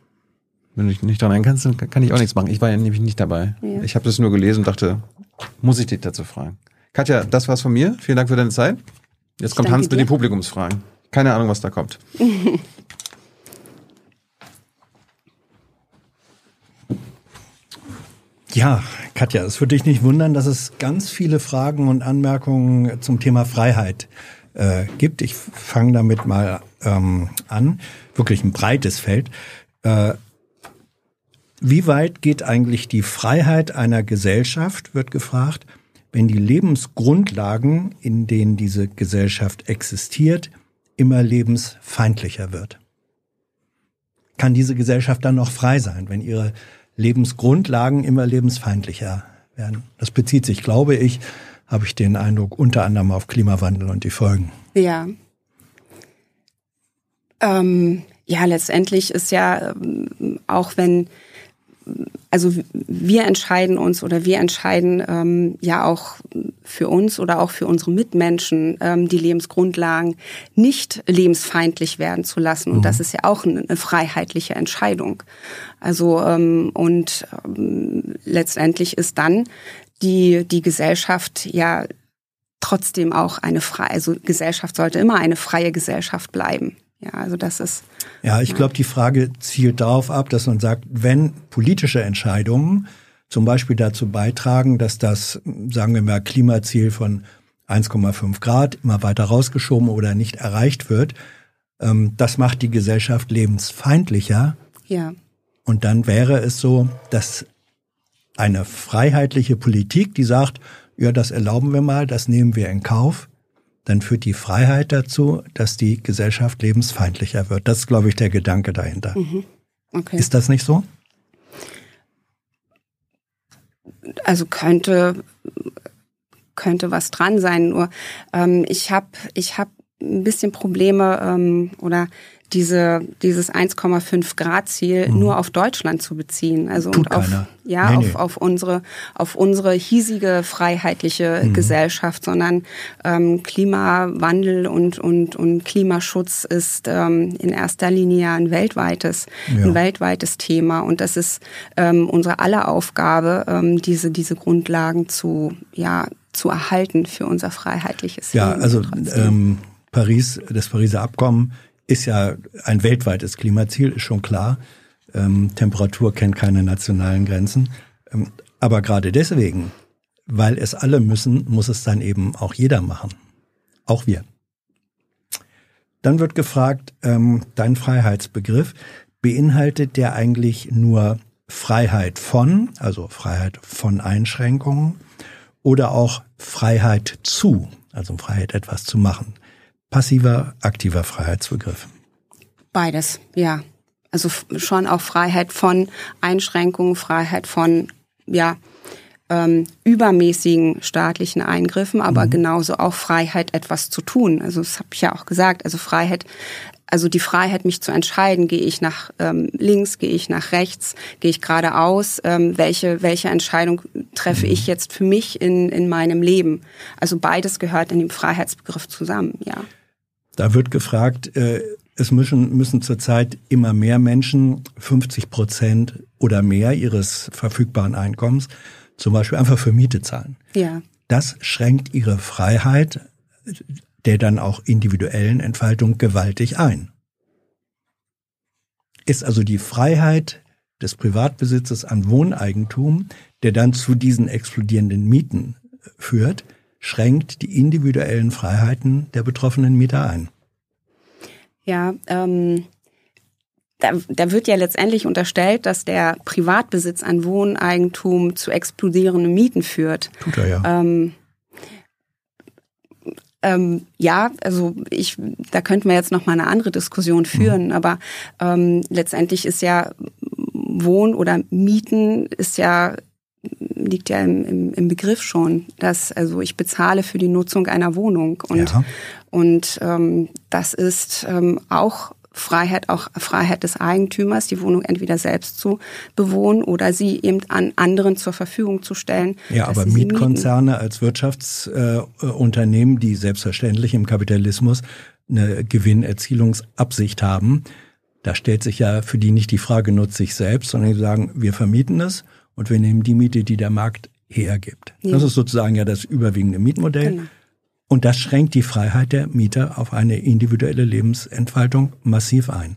S3: Wenn du dich nicht daran erinnern kannst, dann kann ich auch nichts machen. Ich war ja nämlich nicht dabei.
S2: Ja.
S3: Ich habe das nur gelesen und dachte, muss ich dich dazu fragen. Katja, das war's von mir. Vielen Dank für deine Zeit. Jetzt kommt Hans mit
S2: dir.
S3: den Publikumsfragen. Keine Ahnung, was da kommt.
S5: Ja, Katja, es würde dich nicht wundern, dass es ganz viele Fragen und Anmerkungen zum Thema Freiheit äh, gibt. Ich fange damit mal ähm, an. Wirklich ein breites Feld. Äh, wie weit geht eigentlich die Freiheit einer Gesellschaft, wird gefragt, wenn die Lebensgrundlagen, in denen diese Gesellschaft existiert, immer lebensfeindlicher wird? Kann diese Gesellschaft dann noch frei sein, wenn ihre Lebensgrundlagen immer lebensfeindlicher werden? Das bezieht sich, glaube ich, habe ich den Eindruck, unter anderem auf Klimawandel und die Folgen.
S2: Ja. Ähm, ja, letztendlich ist ja, ähm, auch wenn, also wir entscheiden uns oder wir entscheiden ähm, ja auch für uns oder auch für unsere Mitmenschen ähm, die Lebensgrundlagen nicht lebensfeindlich werden zu lassen. Und das ist ja auch eine, eine freiheitliche Entscheidung. Also ähm, und ähm, letztendlich ist dann die die Gesellschaft ja trotzdem auch eine freie, also Gesellschaft sollte immer eine freie Gesellschaft bleiben. Ja, also das ist
S5: Ja, ich glaube, die Frage zielt darauf ab, dass man sagt, wenn politische Entscheidungen zum Beispiel dazu beitragen, dass das, sagen wir mal, Klimaziel von 1,5 Grad immer weiter rausgeschoben oder nicht erreicht wird, ähm, das macht die Gesellschaft lebensfeindlicher.
S2: ja
S5: Und dann wäre es so, dass eine freiheitliche Politik, die sagt, ja, das erlauben wir mal, das nehmen wir in Kauf, dann führt die Freiheit dazu, dass die Gesellschaft lebensfeindlicher wird. Das ist, glaube ich, der Gedanke dahinter.
S2: okay.
S5: Ist das nicht so?
S2: also könnte könnte was dran sein. Nur ähm, ich habe ich habe ein bisschen Probleme ähm, oder diese dieses 1,5 Grad Ziel nur auf Deutschland zu beziehen. Also
S5: Mhm. Tut
S2: und auf
S5: keiner.
S2: ja
S5: Nee,
S2: auf
S5: nee.
S2: auf unsere auf unsere hiesige freiheitliche
S5: Mhm.
S2: Gesellschaft, sondern ähm, Klimawandel und und und Klimaschutz ist ähm, in erster Linie ja ein weltweites
S5: Ja.
S2: ein weltweites Thema und das ist ähm, unsere aller Aufgabe, ähm, diese diese Grundlagen zu ja zu erhalten für unser freiheitliches
S5: Ja,
S2: Leben
S5: also
S2: trotzdem.
S5: ähm, Paris, das Pariser Abkommen ist ja ein weltweites Klimaziel, ist schon klar. Ähm, Temperatur kennt keine nationalen Grenzen. Ähm, aber gerade deswegen, weil es alle müssen, muss es dann eben auch jeder machen. Auch wir. Dann wird gefragt, ähm, dein Freiheitsbegriff, beinhaltet der eigentlich nur Freiheit von, also Freiheit von Einschränkungen oder auch Freiheit zu, also Freiheit etwas zu machen? Passiver, aktiver Freiheitsbegriff.
S2: Beides, ja. Also schon auch Freiheit von Einschränkungen, Freiheit von ja ähm, übermäßigen staatlichen Eingriffen, aber genauso auch Freiheit, etwas zu tun. Also das habe ich ja auch gesagt. Also Freiheit, also die Freiheit, mich zu entscheiden, gehe ich nach ähm, links, gehe ich nach rechts, gehe ich geradeaus, ähm, welche welche Entscheidung treffe ich jetzt für mich in in meinem Leben. Also beides gehört in dem Freiheitsbegriff zusammen, ja.
S5: Da wird gefragt, äh, es müssen, müssen zurzeit immer mehr Menschen 50 Prozent oder mehr ihres verfügbaren Einkommens zum Beispiel einfach für Miete zahlen.
S2: Ja.
S5: Das schränkt ihre Freiheit der dann auch individuellen Entfaltung gewaltig ein. Ist also die Freiheit des Privatbesitzes an Wohneigentum, der dann zu diesen explodierenden Mieten führt, schränkt die individuellen Freiheiten der betroffenen Mieter ein.
S2: Ja, ähm, da, da wird ja letztendlich unterstellt, dass der Privatbesitz an Wohneigentum zu explodierenden Mieten führt.
S5: Tut er ja.
S2: Ähm, ähm, ja, also ich, da könnten wir jetzt noch mal eine andere Diskussion führen, mhm. aber ähm, letztendlich ist ja Wohn- oder Mieten ist ja liegt ja im, im, im Begriff schon, dass also ich bezahle für die Nutzung einer Wohnung und ja. und ähm, das ist ähm, auch Freiheit, auch Freiheit des Eigentümers, die Wohnung entweder selbst zu bewohnen oder sie eben an anderen zur Verfügung zu stellen.
S5: Ja, aber Mietkonzerne als Wirtschaftsunternehmen, äh, die selbstverständlich im Kapitalismus eine Gewinnerzielungsabsicht haben, da stellt sich ja für die nicht die Frage, nutze ich selbst, sondern die sagen, wir vermieten es und wir nehmen die Miete, die der Markt hergibt. Ja. Das ist sozusagen ja das überwiegende Mietmodell. Genau. Und das schränkt die Freiheit der Mieter auf eine individuelle Lebensentfaltung massiv ein.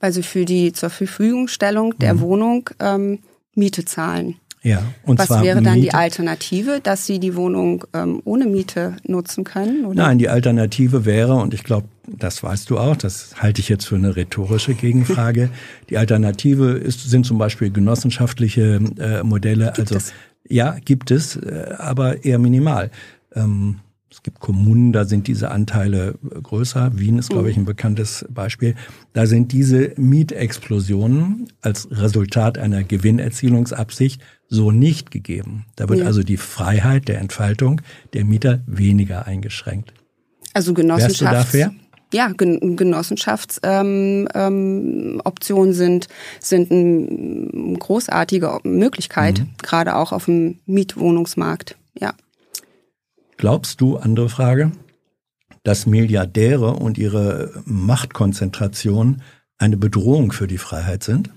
S2: Weil sie für die zur Verfügungstellung der mhm. Wohnung ähm, Miete zahlen.
S5: Ja,
S2: und Was wäre dann Miete. die Alternative, dass Sie die Wohnung ähm, ohne Miete nutzen können?
S5: Oder? Nein, die Alternative wäre, und ich glaube, das weißt du auch, das halte ich jetzt für eine rhetorische Gegenfrage. die Alternative ist, sind zum Beispiel genossenschaftliche äh, Modelle. Gibt also es? ja, gibt es, äh, aber eher minimal. Ähm, es gibt Kommunen, da sind diese Anteile größer. Wien ist, glaube ich, ein bekanntes Beispiel. Da sind diese Mietexplosionen als Resultat einer Gewinnerzielungsabsicht so nicht gegeben. Da wird ja. also die Freiheit der Entfaltung der Mieter weniger eingeschränkt.
S2: Also Genossenschafts ja, Genossenschaftsoptionen ähm, ähm, sind, sind eine großartige Möglichkeit, mhm. gerade auch auf dem Mietwohnungsmarkt. Ja.
S5: Glaubst du, andere Frage, dass Milliardäre und ihre Machtkonzentration eine Bedrohung für die Freiheit sind?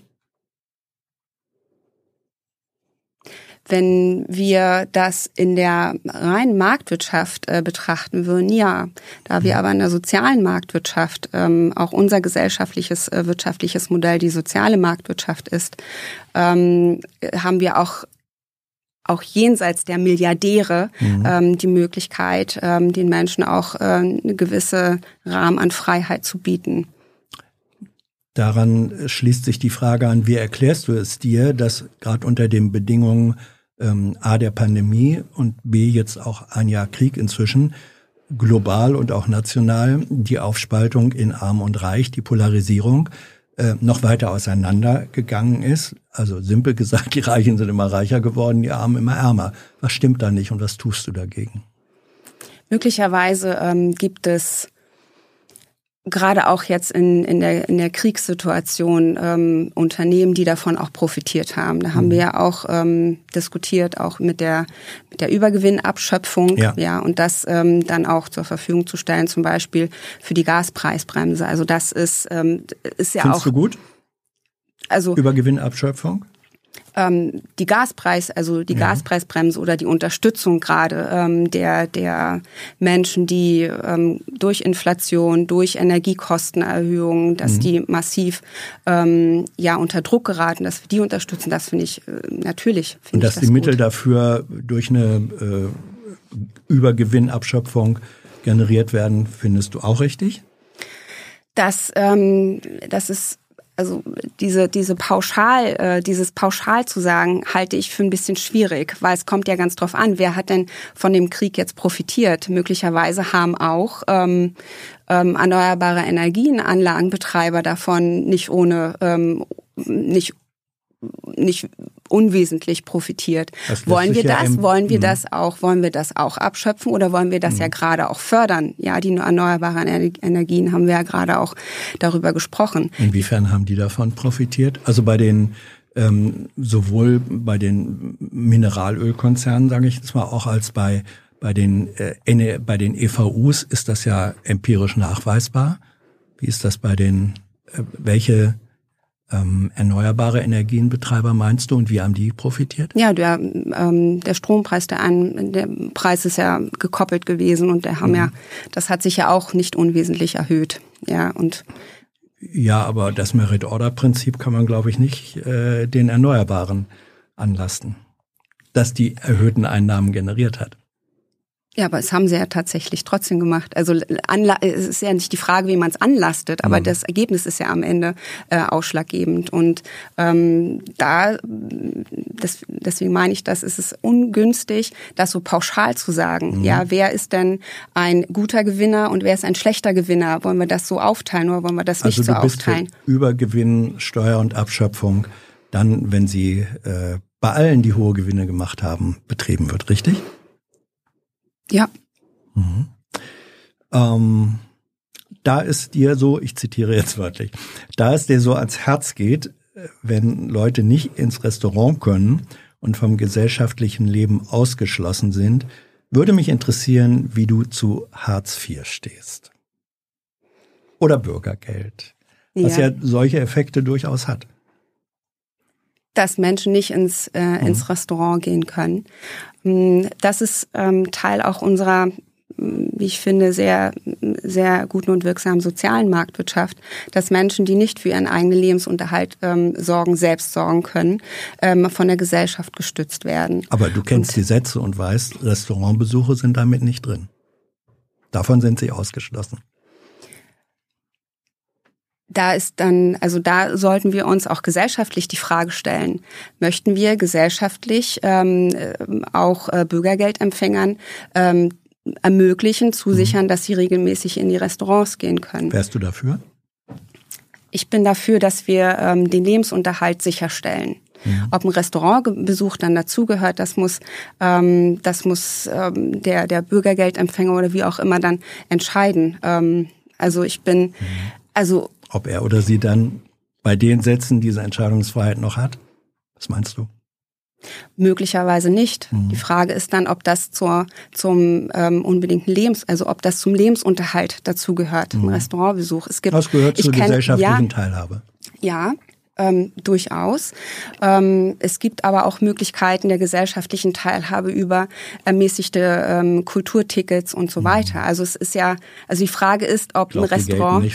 S2: Wenn wir das in der reinen Marktwirtschaft äh, betrachten würden, ja. Da wir aber in der sozialen Marktwirtschaft ähm, auch unser gesellschaftliches äh, wirtschaftliches Modell die soziale Marktwirtschaft ist, ähm, haben wir auch auch jenseits der Milliardäre mhm. ähm, die Möglichkeit, ähm, den Menschen auch äh, eine gewisse Rahmen an Freiheit zu bieten.
S5: Daran schließt sich die Frage an, wie erklärst du es dir, dass gerade unter den Bedingungen ähm, A der Pandemie und B jetzt auch ein Jahr Krieg inzwischen global und auch national die Aufspaltung in Arm und Reich, die Polarisierung äh, noch weiter auseinandergegangen ist. Also simpel gesagt, die Reichen sind immer reicher geworden, die Armen immer ärmer. Was stimmt da nicht und was tust du dagegen?
S2: Möglicherweise ähm, gibt es gerade auch jetzt in, in, der, in der Kriegssituation ähm, Unternehmen, die davon auch profitiert haben. Da haben mhm. wir ja auch ähm, diskutiert, auch mit der, mit der Übergewinnabschöpfung, ja, ja und das ähm, dann auch zur Verfügung zu stellen, zum Beispiel für die Gaspreisbremse. Also das ist, ähm, ist ja
S5: Findest
S2: auch.
S5: du gut? Also Übergewinnabschöpfung?
S2: Ähm, die Gaspreis, also die ja. Gaspreisbremse oder die Unterstützung gerade ähm, der der Menschen, die ähm, durch Inflation, durch Energiekostenerhöhungen, dass mhm. die massiv ähm, ja unter Druck geraten, dass wir die unterstützen, das finde ich äh, natürlich.
S5: Find Und dass das die gut. Mittel dafür durch eine äh, Übergewinnabschöpfung generiert werden, findest du auch richtig?
S2: Das, ähm, das ist also diese, diese pauschal, äh, dieses pauschal zu sagen, halte ich für ein bisschen schwierig, weil es kommt ja ganz drauf an, wer hat denn von dem Krieg jetzt profitiert? Möglicherweise haben auch ähm, ähm, erneuerbare Energienanlagenbetreiber davon nicht ohne ähm, nicht nicht unwesentlich profitiert. Wollen wir das? Ja wollen wir mhm. das auch? Wollen wir das auch abschöpfen oder wollen wir das ja mhm. gerade auch fördern? Ja, die erneuerbaren Energien haben wir ja gerade auch darüber gesprochen.
S5: Inwiefern haben die davon profitiert? Also bei den ähm, sowohl bei den Mineralölkonzernen, sage ich jetzt mal, auch als bei bei den äh, bei den EVUs ist das ja empirisch nachweisbar. Wie ist das bei den äh, welche ähm, erneuerbare Energienbetreiber meinst du und wie haben die profitiert?
S2: Ja, der, ähm, der Strompreis, der, an, der Preis ist ja gekoppelt gewesen und der haben mhm. ja, das hat sich ja auch nicht unwesentlich erhöht. Ja, und
S5: ja, aber das Merit-Order-Prinzip kann man, glaube ich, nicht äh, den Erneuerbaren anlasten, dass die erhöhten Einnahmen generiert hat.
S2: Ja, aber es haben sie ja tatsächlich trotzdem gemacht. Also es ist ja nicht die Frage, wie man es anlastet, aber mhm. das Ergebnis ist ja am Ende äh, ausschlaggebend. Und ähm, da, das, deswegen meine ich, das ist es ungünstig, das so pauschal zu sagen. Mhm. Ja, wer ist denn ein guter Gewinner und wer ist ein schlechter Gewinner? Wollen wir das so aufteilen oder wollen wir das nicht
S5: also
S2: so aufteilen?
S5: Übergewinn, Steuer und Abschöpfung, dann, wenn sie äh, bei allen, die hohe Gewinne gemacht haben, betrieben wird, richtig?
S2: Ja.
S5: Mhm. Ähm, da es dir so, ich zitiere jetzt wörtlich, da es dir so ans Herz geht, wenn Leute nicht ins Restaurant können und vom gesellschaftlichen Leben ausgeschlossen sind, würde mich interessieren, wie du zu Hartz IV stehst. Oder Bürgergeld, was ja, ja solche Effekte durchaus hat.
S2: Dass Menschen nicht ins, äh, mhm. ins Restaurant gehen können. Hm, das ist ähm, Teil auch unserer wie ich finde, sehr, sehr guten und wirksamen sozialen Marktwirtschaft, dass Menschen, die nicht für ihren eigenen Lebensunterhalt ähm, sorgen, selbst sorgen können, ähm, von der Gesellschaft gestützt werden.
S5: Aber du kennst und, die Sätze und weißt, Restaurantbesuche sind damit nicht drin. Davon sind sie ausgeschlossen
S2: da ist dann, also da sollten wir uns auch gesellschaftlich die Frage stellen, möchten wir gesellschaftlich ähm, äh, auch äh, Bürgergeldempfängern ähm, ermöglichen, zusichern, mhm. dass sie regelmäßig in die Restaurants gehen können.
S5: Wärst du dafür?
S2: Ich bin dafür, dass wir ähm, den Lebensunterhalt sicherstellen. Mhm. Ob ein Restaurantbesuch dann dazugehört, das muss, ähm, das muss ähm, der, der Bürgergeldempfänger oder wie auch immer dann entscheiden. Ähm, also ich bin, mhm. also
S5: ob er oder sie dann bei den Sätzen diese Entscheidungsfreiheit noch hat? Was meinst du?
S2: Möglicherweise nicht. Mhm. Die Frage ist dann, ob das zur, zum ähm, unbedingten Lebens, also ob das zum Lebensunterhalt dazugehört, mhm. ein Restaurantbesuch.
S5: Es gibt, das gehört zur kenn, gesellschaftlichen ja, Teilhabe.
S2: Ja, ähm, durchaus. Ähm, es gibt aber auch Möglichkeiten der gesellschaftlichen Teilhabe über ermäßigte ähm, Kulturtickets und so mhm. weiter. Also es ist ja, also die Frage ist, ob glaub, ein Restaurant,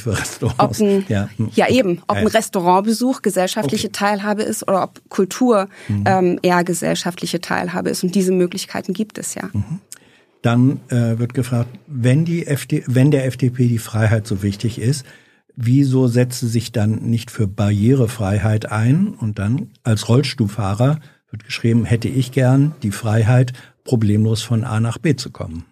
S2: ob ein, ja. ja. eben, ob ein Restaurantbesuch gesellschaftliche okay. Teilhabe ist oder ob Kultur mhm. ähm, eher gesellschaftliche Teilhabe ist. Und diese Möglichkeiten gibt es ja. Mhm.
S5: Dann äh, wird gefragt, wenn die FD, wenn der FDP die Freiheit so wichtig ist, wieso setzt sie sich dann nicht für Barrierefreiheit ein? Und dann als Rollstuhlfahrer wird geschrieben, hätte ich gern die Freiheit, problemlos von A nach B zu kommen.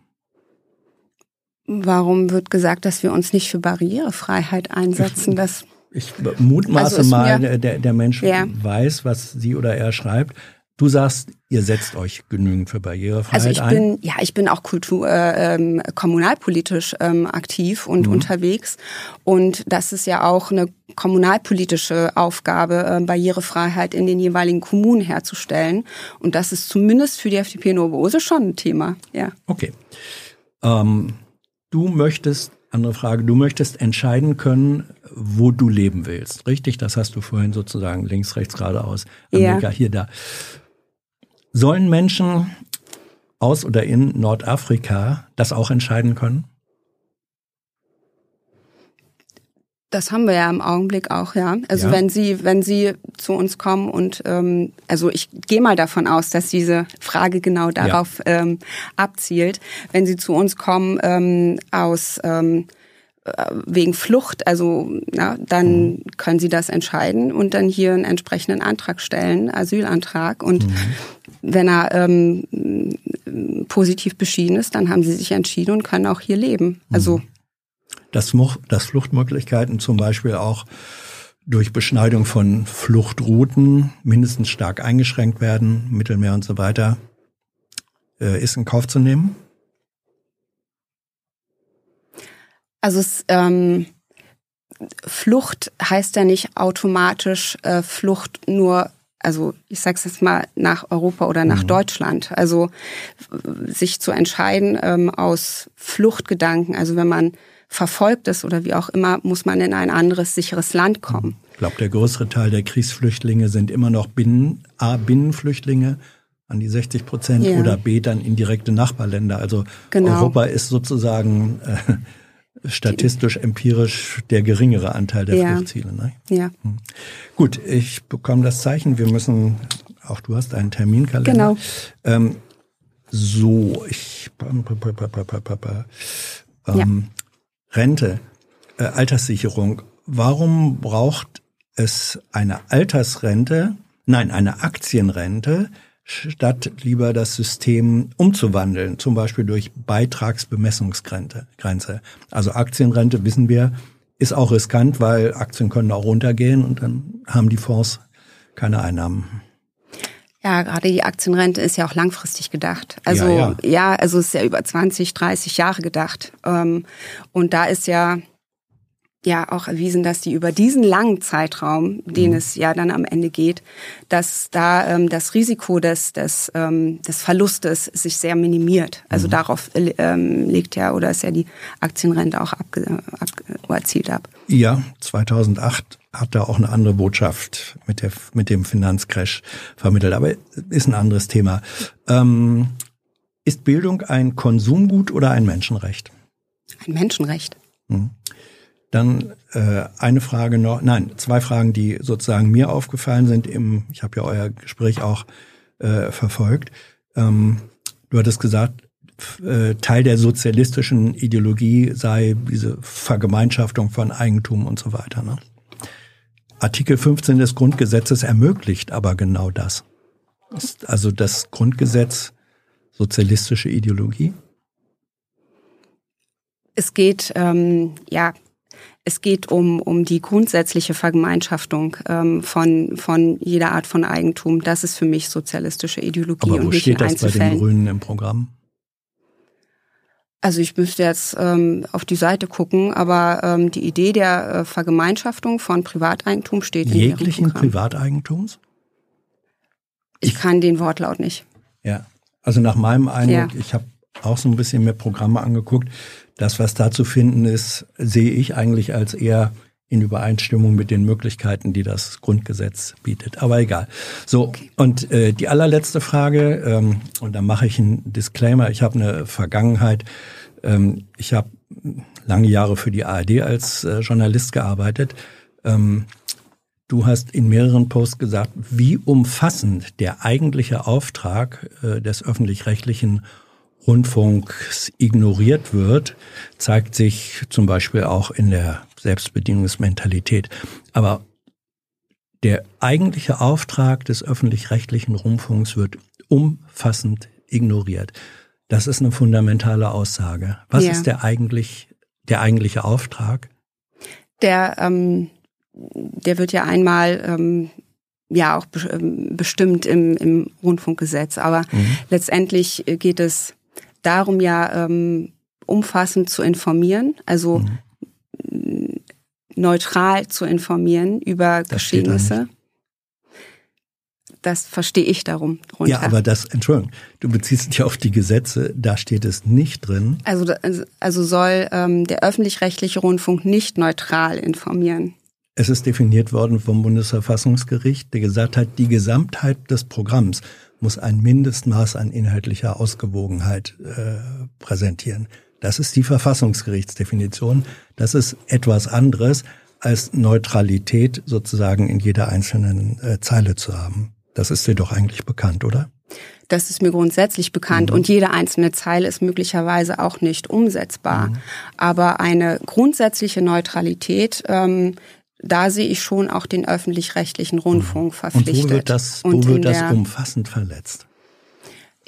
S2: Warum wird gesagt, dass wir uns nicht für Barrierefreiheit einsetzen?
S5: Das ich mutmaße also mal, der, der Mensch ja. weiß, was sie oder er schreibt. Du sagst, ihr setzt euch genügend für Barrierefreiheit
S2: also ich
S5: ein.
S2: Bin, ja, ich bin auch kultur, äh, ähm, kommunalpolitisch ähm, aktiv und mhm. unterwegs. Und das ist ja auch eine kommunalpolitische Aufgabe, äh, Barrierefreiheit in den jeweiligen Kommunen herzustellen. Und das ist zumindest für die FDP in Oberose schon ein Thema. Ja.
S5: Okay. Ähm, du möchtest andere Frage, du möchtest entscheiden können, wo du leben willst, richtig? Das hast du vorhin sozusagen links, rechts, geradeaus, Amerika, ja. hier, da. Sollen Menschen aus oder in Nordafrika das auch entscheiden können?
S2: Das haben wir ja im Augenblick auch, ja. Also ja. wenn Sie, wenn Sie zu uns kommen und ähm, also ich gehe mal davon aus, dass diese Frage genau darauf ja. ähm, abzielt. Wenn Sie zu uns kommen ähm, aus ähm, wegen Flucht, also ja, dann mhm. können Sie das entscheiden und dann hier einen entsprechenden Antrag stellen, Asylantrag. Und mhm. wenn er ähm, positiv beschieden ist, dann haben Sie sich entschieden und können auch hier leben. Also
S5: mhm. dass, dass Fluchtmöglichkeiten zum Beispiel auch durch Beschneidung von Fluchtrouten mindestens stark eingeschränkt werden, Mittelmeer und so weiter, äh, ist in Kauf zu nehmen?
S2: Also es, ähm, Flucht heißt ja nicht automatisch äh, Flucht nur, also ich sage es jetzt mal nach Europa oder nach mhm. Deutschland. Also sich zu entscheiden ähm, aus Fluchtgedanken, also wenn man verfolgt ist oder wie auch immer, muss man in ein anderes sicheres Land kommen.
S5: Ich glaube, der größere Teil der Kriegsflüchtlinge sind immer noch Binnen, A, Binnenflüchtlinge an die 60 Prozent ja. oder B, dann indirekte Nachbarländer. Also genau. Europa ist sozusagen äh, statistisch, empirisch der geringere Anteil der ja. Fluchtziele. Ne?
S2: Ja.
S5: Hm. Gut, ich bekomme das Zeichen. Wir müssen, auch du hast einen Terminkalender.
S2: Genau.
S5: Ähm, So, ich ähm, ja. Rente, äh, Alterssicherung. Warum braucht es eine Altersrente, nein, eine Aktienrente, statt lieber das System umzuwandeln, zum Beispiel durch Beitragsbemessungsgrenze. Also Aktienrente, wissen wir, ist auch riskant, weil Aktien können auch runtergehen und dann haben die Fonds keine Einnahmen.
S2: Ja, gerade die Aktienrente ist ja auch langfristig gedacht. Also ja, ja. ja also es ist ja über 20, 30 Jahre gedacht. Ähm, und da ist ja ja auch erwiesen, dass die über diesen langen Zeitraum, den mhm. es ja dann am Ende geht, dass da ähm, das Risiko des, des, ähm, des Verlustes sich sehr minimiert. Also mhm. darauf ähm, legt ja oder ist ja die Aktienrente auch abge, ab, erzielt ab.
S5: Ja, 2008 hat da auch eine andere Botschaft mit, der, mit dem Finanzcrash vermittelt, aber ist ein anderes Thema. Ähm, ist Bildung ein Konsumgut oder ein Menschenrecht?
S2: Ein Menschenrecht. Mhm.
S5: Dann äh, eine Frage noch, nein, zwei Fragen, die sozusagen mir aufgefallen sind. Im, ich habe ja euer Gespräch auch äh, verfolgt. Ähm, du hattest gesagt, äh, Teil der sozialistischen Ideologie sei diese Vergemeinschaftung von Eigentum und so weiter. Ne? Artikel 15 des Grundgesetzes ermöglicht aber genau das. Ist also das Grundgesetz sozialistische Ideologie?
S2: Es geht ähm, ja es geht um, um die grundsätzliche Vergemeinschaftung ähm, von, von jeder Art von Eigentum. Das ist für mich sozialistische Ideologie
S5: Aber wo und steht das bei den Grünen im Programm?
S2: Also ich müsste jetzt ähm, auf die Seite gucken, aber ähm, die Idee der äh, Vergemeinschaftung von Privateigentum steht
S5: in Jeglichen Privateigentums?
S2: Ich, ich kann den Wortlaut nicht.
S5: Ja, also nach meinem Eindruck, ja. ich habe auch so ein bisschen mehr Programme angeguckt, das, was da zu finden ist, sehe ich eigentlich als eher in Übereinstimmung mit den Möglichkeiten, die das Grundgesetz bietet. Aber egal. So, okay. und äh, die allerletzte Frage, ähm, und da mache ich einen Disclaimer, ich habe eine Vergangenheit. Ähm, ich habe lange Jahre für die ARD als äh, Journalist gearbeitet. Ähm, du hast in mehreren Posts gesagt, wie umfassend der eigentliche Auftrag äh, des öffentlich-rechtlichen Rundfunks ignoriert wird, zeigt sich zum Beispiel auch in der Selbstbedienungsmentalität. Aber der eigentliche Auftrag des öffentlich-rechtlichen Rundfunks wird umfassend ignoriert. Das ist eine fundamentale Aussage. Was ja. ist der eigentlich der eigentliche Auftrag?
S2: Der ähm, der wird ja einmal ähm, ja auch ähm, bestimmt im, im Rundfunkgesetz, aber mhm. letztendlich geht es darum ja ähm, umfassend zu informieren, also mhm. neutral zu informieren über das Geschehnisse. Das verstehe ich darum.
S5: Runter. Ja, aber das, Entschuldigung, du beziehst dich auf die Gesetze, da steht es nicht drin.
S2: Also, also soll ähm, der öffentlich-rechtliche Rundfunk nicht neutral informieren.
S5: Es ist definiert worden vom Bundesverfassungsgericht, der gesagt hat, die Gesamtheit des Programms muss ein Mindestmaß an inhaltlicher Ausgewogenheit äh, präsentieren. Das ist die Verfassungsgerichtsdefinition. Das ist etwas anderes als Neutralität sozusagen in jeder einzelnen äh, Zeile zu haben. Das ist dir doch eigentlich bekannt, oder?
S2: Das ist mir grundsätzlich bekannt mhm. und jede einzelne Zeile ist möglicherweise auch nicht umsetzbar. Mhm. Aber eine grundsätzliche Neutralität ähm, da sehe ich schon auch den öffentlich-rechtlichen Rundfunk verpflichtet.
S5: Und wo wird das, wo wird das umfassend verletzt?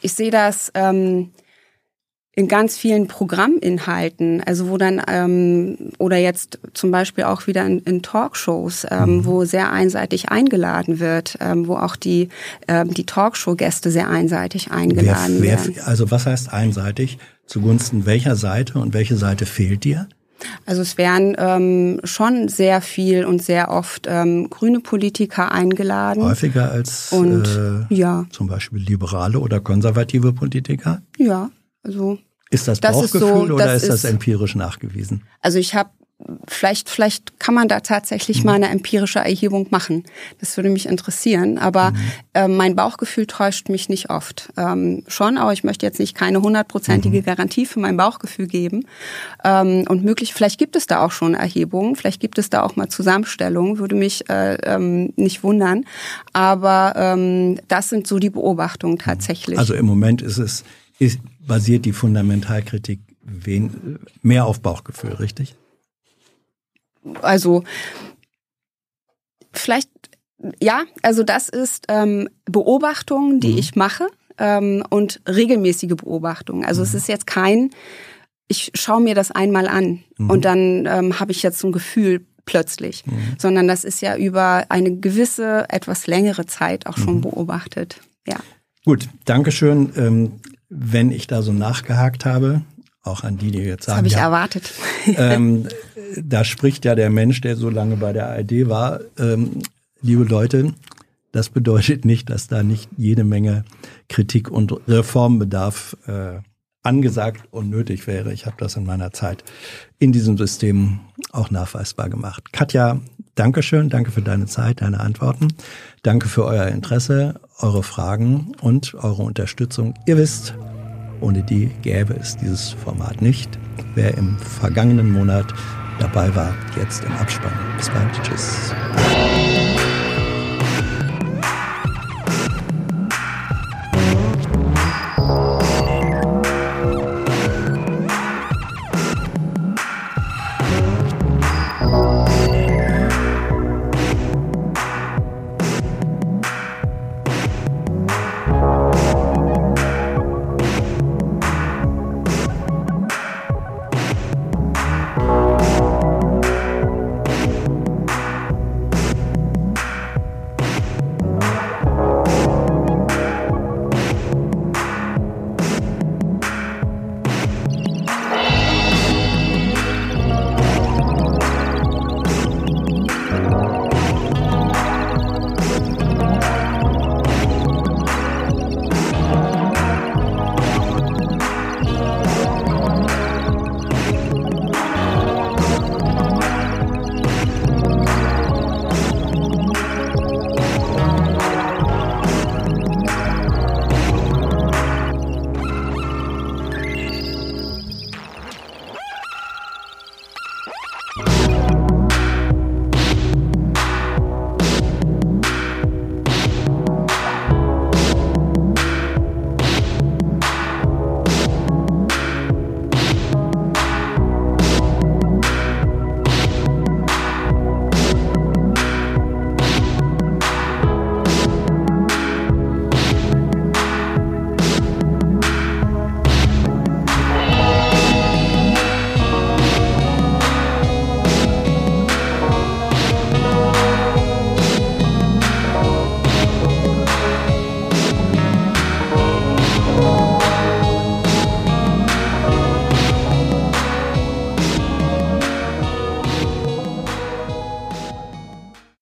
S2: Ich sehe das ähm, in ganz vielen Programminhalten, also wo dann ähm, oder jetzt zum Beispiel auch wieder in, in Talkshows, ähm, mhm. wo sehr einseitig eingeladen wird, ähm, wo auch die ähm, die Talkshow-Gäste sehr einseitig eingeladen wer, wer, werden.
S5: Also was heißt einseitig? Zugunsten welcher Seite und welche Seite fehlt dir?
S2: Also es werden ähm, schon sehr viel und sehr oft ähm, grüne Politiker eingeladen.
S5: Häufiger als und, äh, ja. zum Beispiel liberale oder konservative Politiker?
S2: Ja, also.
S5: Ist das Bauchgefühl das ist so, oder das ist das empirisch nachgewiesen?
S2: Also ich habe vielleicht, vielleicht kann man da tatsächlich mhm. mal eine empirische Erhebung machen. Das würde mich interessieren. Aber mhm. äh, mein Bauchgefühl täuscht mich nicht oft. Ähm, schon, aber ich möchte jetzt nicht keine hundertprozentige mhm. Garantie für mein Bauchgefühl geben. Ähm, und möglich, vielleicht gibt es da auch schon Erhebungen, vielleicht gibt es da auch mal Zusammenstellungen, würde mich äh, ähm, nicht wundern. Aber ähm, das sind so die Beobachtungen tatsächlich.
S5: Also im Moment ist es ist, basiert die Fundamentalkritik wen, mehr auf Bauchgefühl, richtig?
S2: Also vielleicht, ja, also das ist ähm, Beobachtung, die mhm. ich mache ähm, und regelmäßige Beobachtung. Also mhm. es ist jetzt kein, ich schaue mir das einmal an mhm. und dann ähm, habe ich jetzt so ein Gefühl plötzlich, mhm. sondern das ist ja über eine gewisse, etwas längere Zeit auch schon mhm. beobachtet. Ja.
S5: Gut, Dankeschön. Ähm, wenn ich da so nachgehakt habe, auch an die, die jetzt sagen. Das
S2: habe ich
S5: ja,
S2: erwartet.
S5: ähm, da spricht ja der Mensch, der so lange bei der ARD war. Ähm, liebe Leute, das bedeutet nicht, dass da nicht jede Menge Kritik und Reformbedarf äh, angesagt und nötig wäre. Ich habe das in meiner Zeit in diesem System auch nachweisbar gemacht. Katja, Dankeschön, danke für deine Zeit, deine Antworten. Danke für euer Interesse, eure Fragen und eure Unterstützung. Ihr wisst, ohne die gäbe es dieses Format nicht. Wer im vergangenen Monat dabei war, jetzt im Abspann. Bis bald. Tschüss.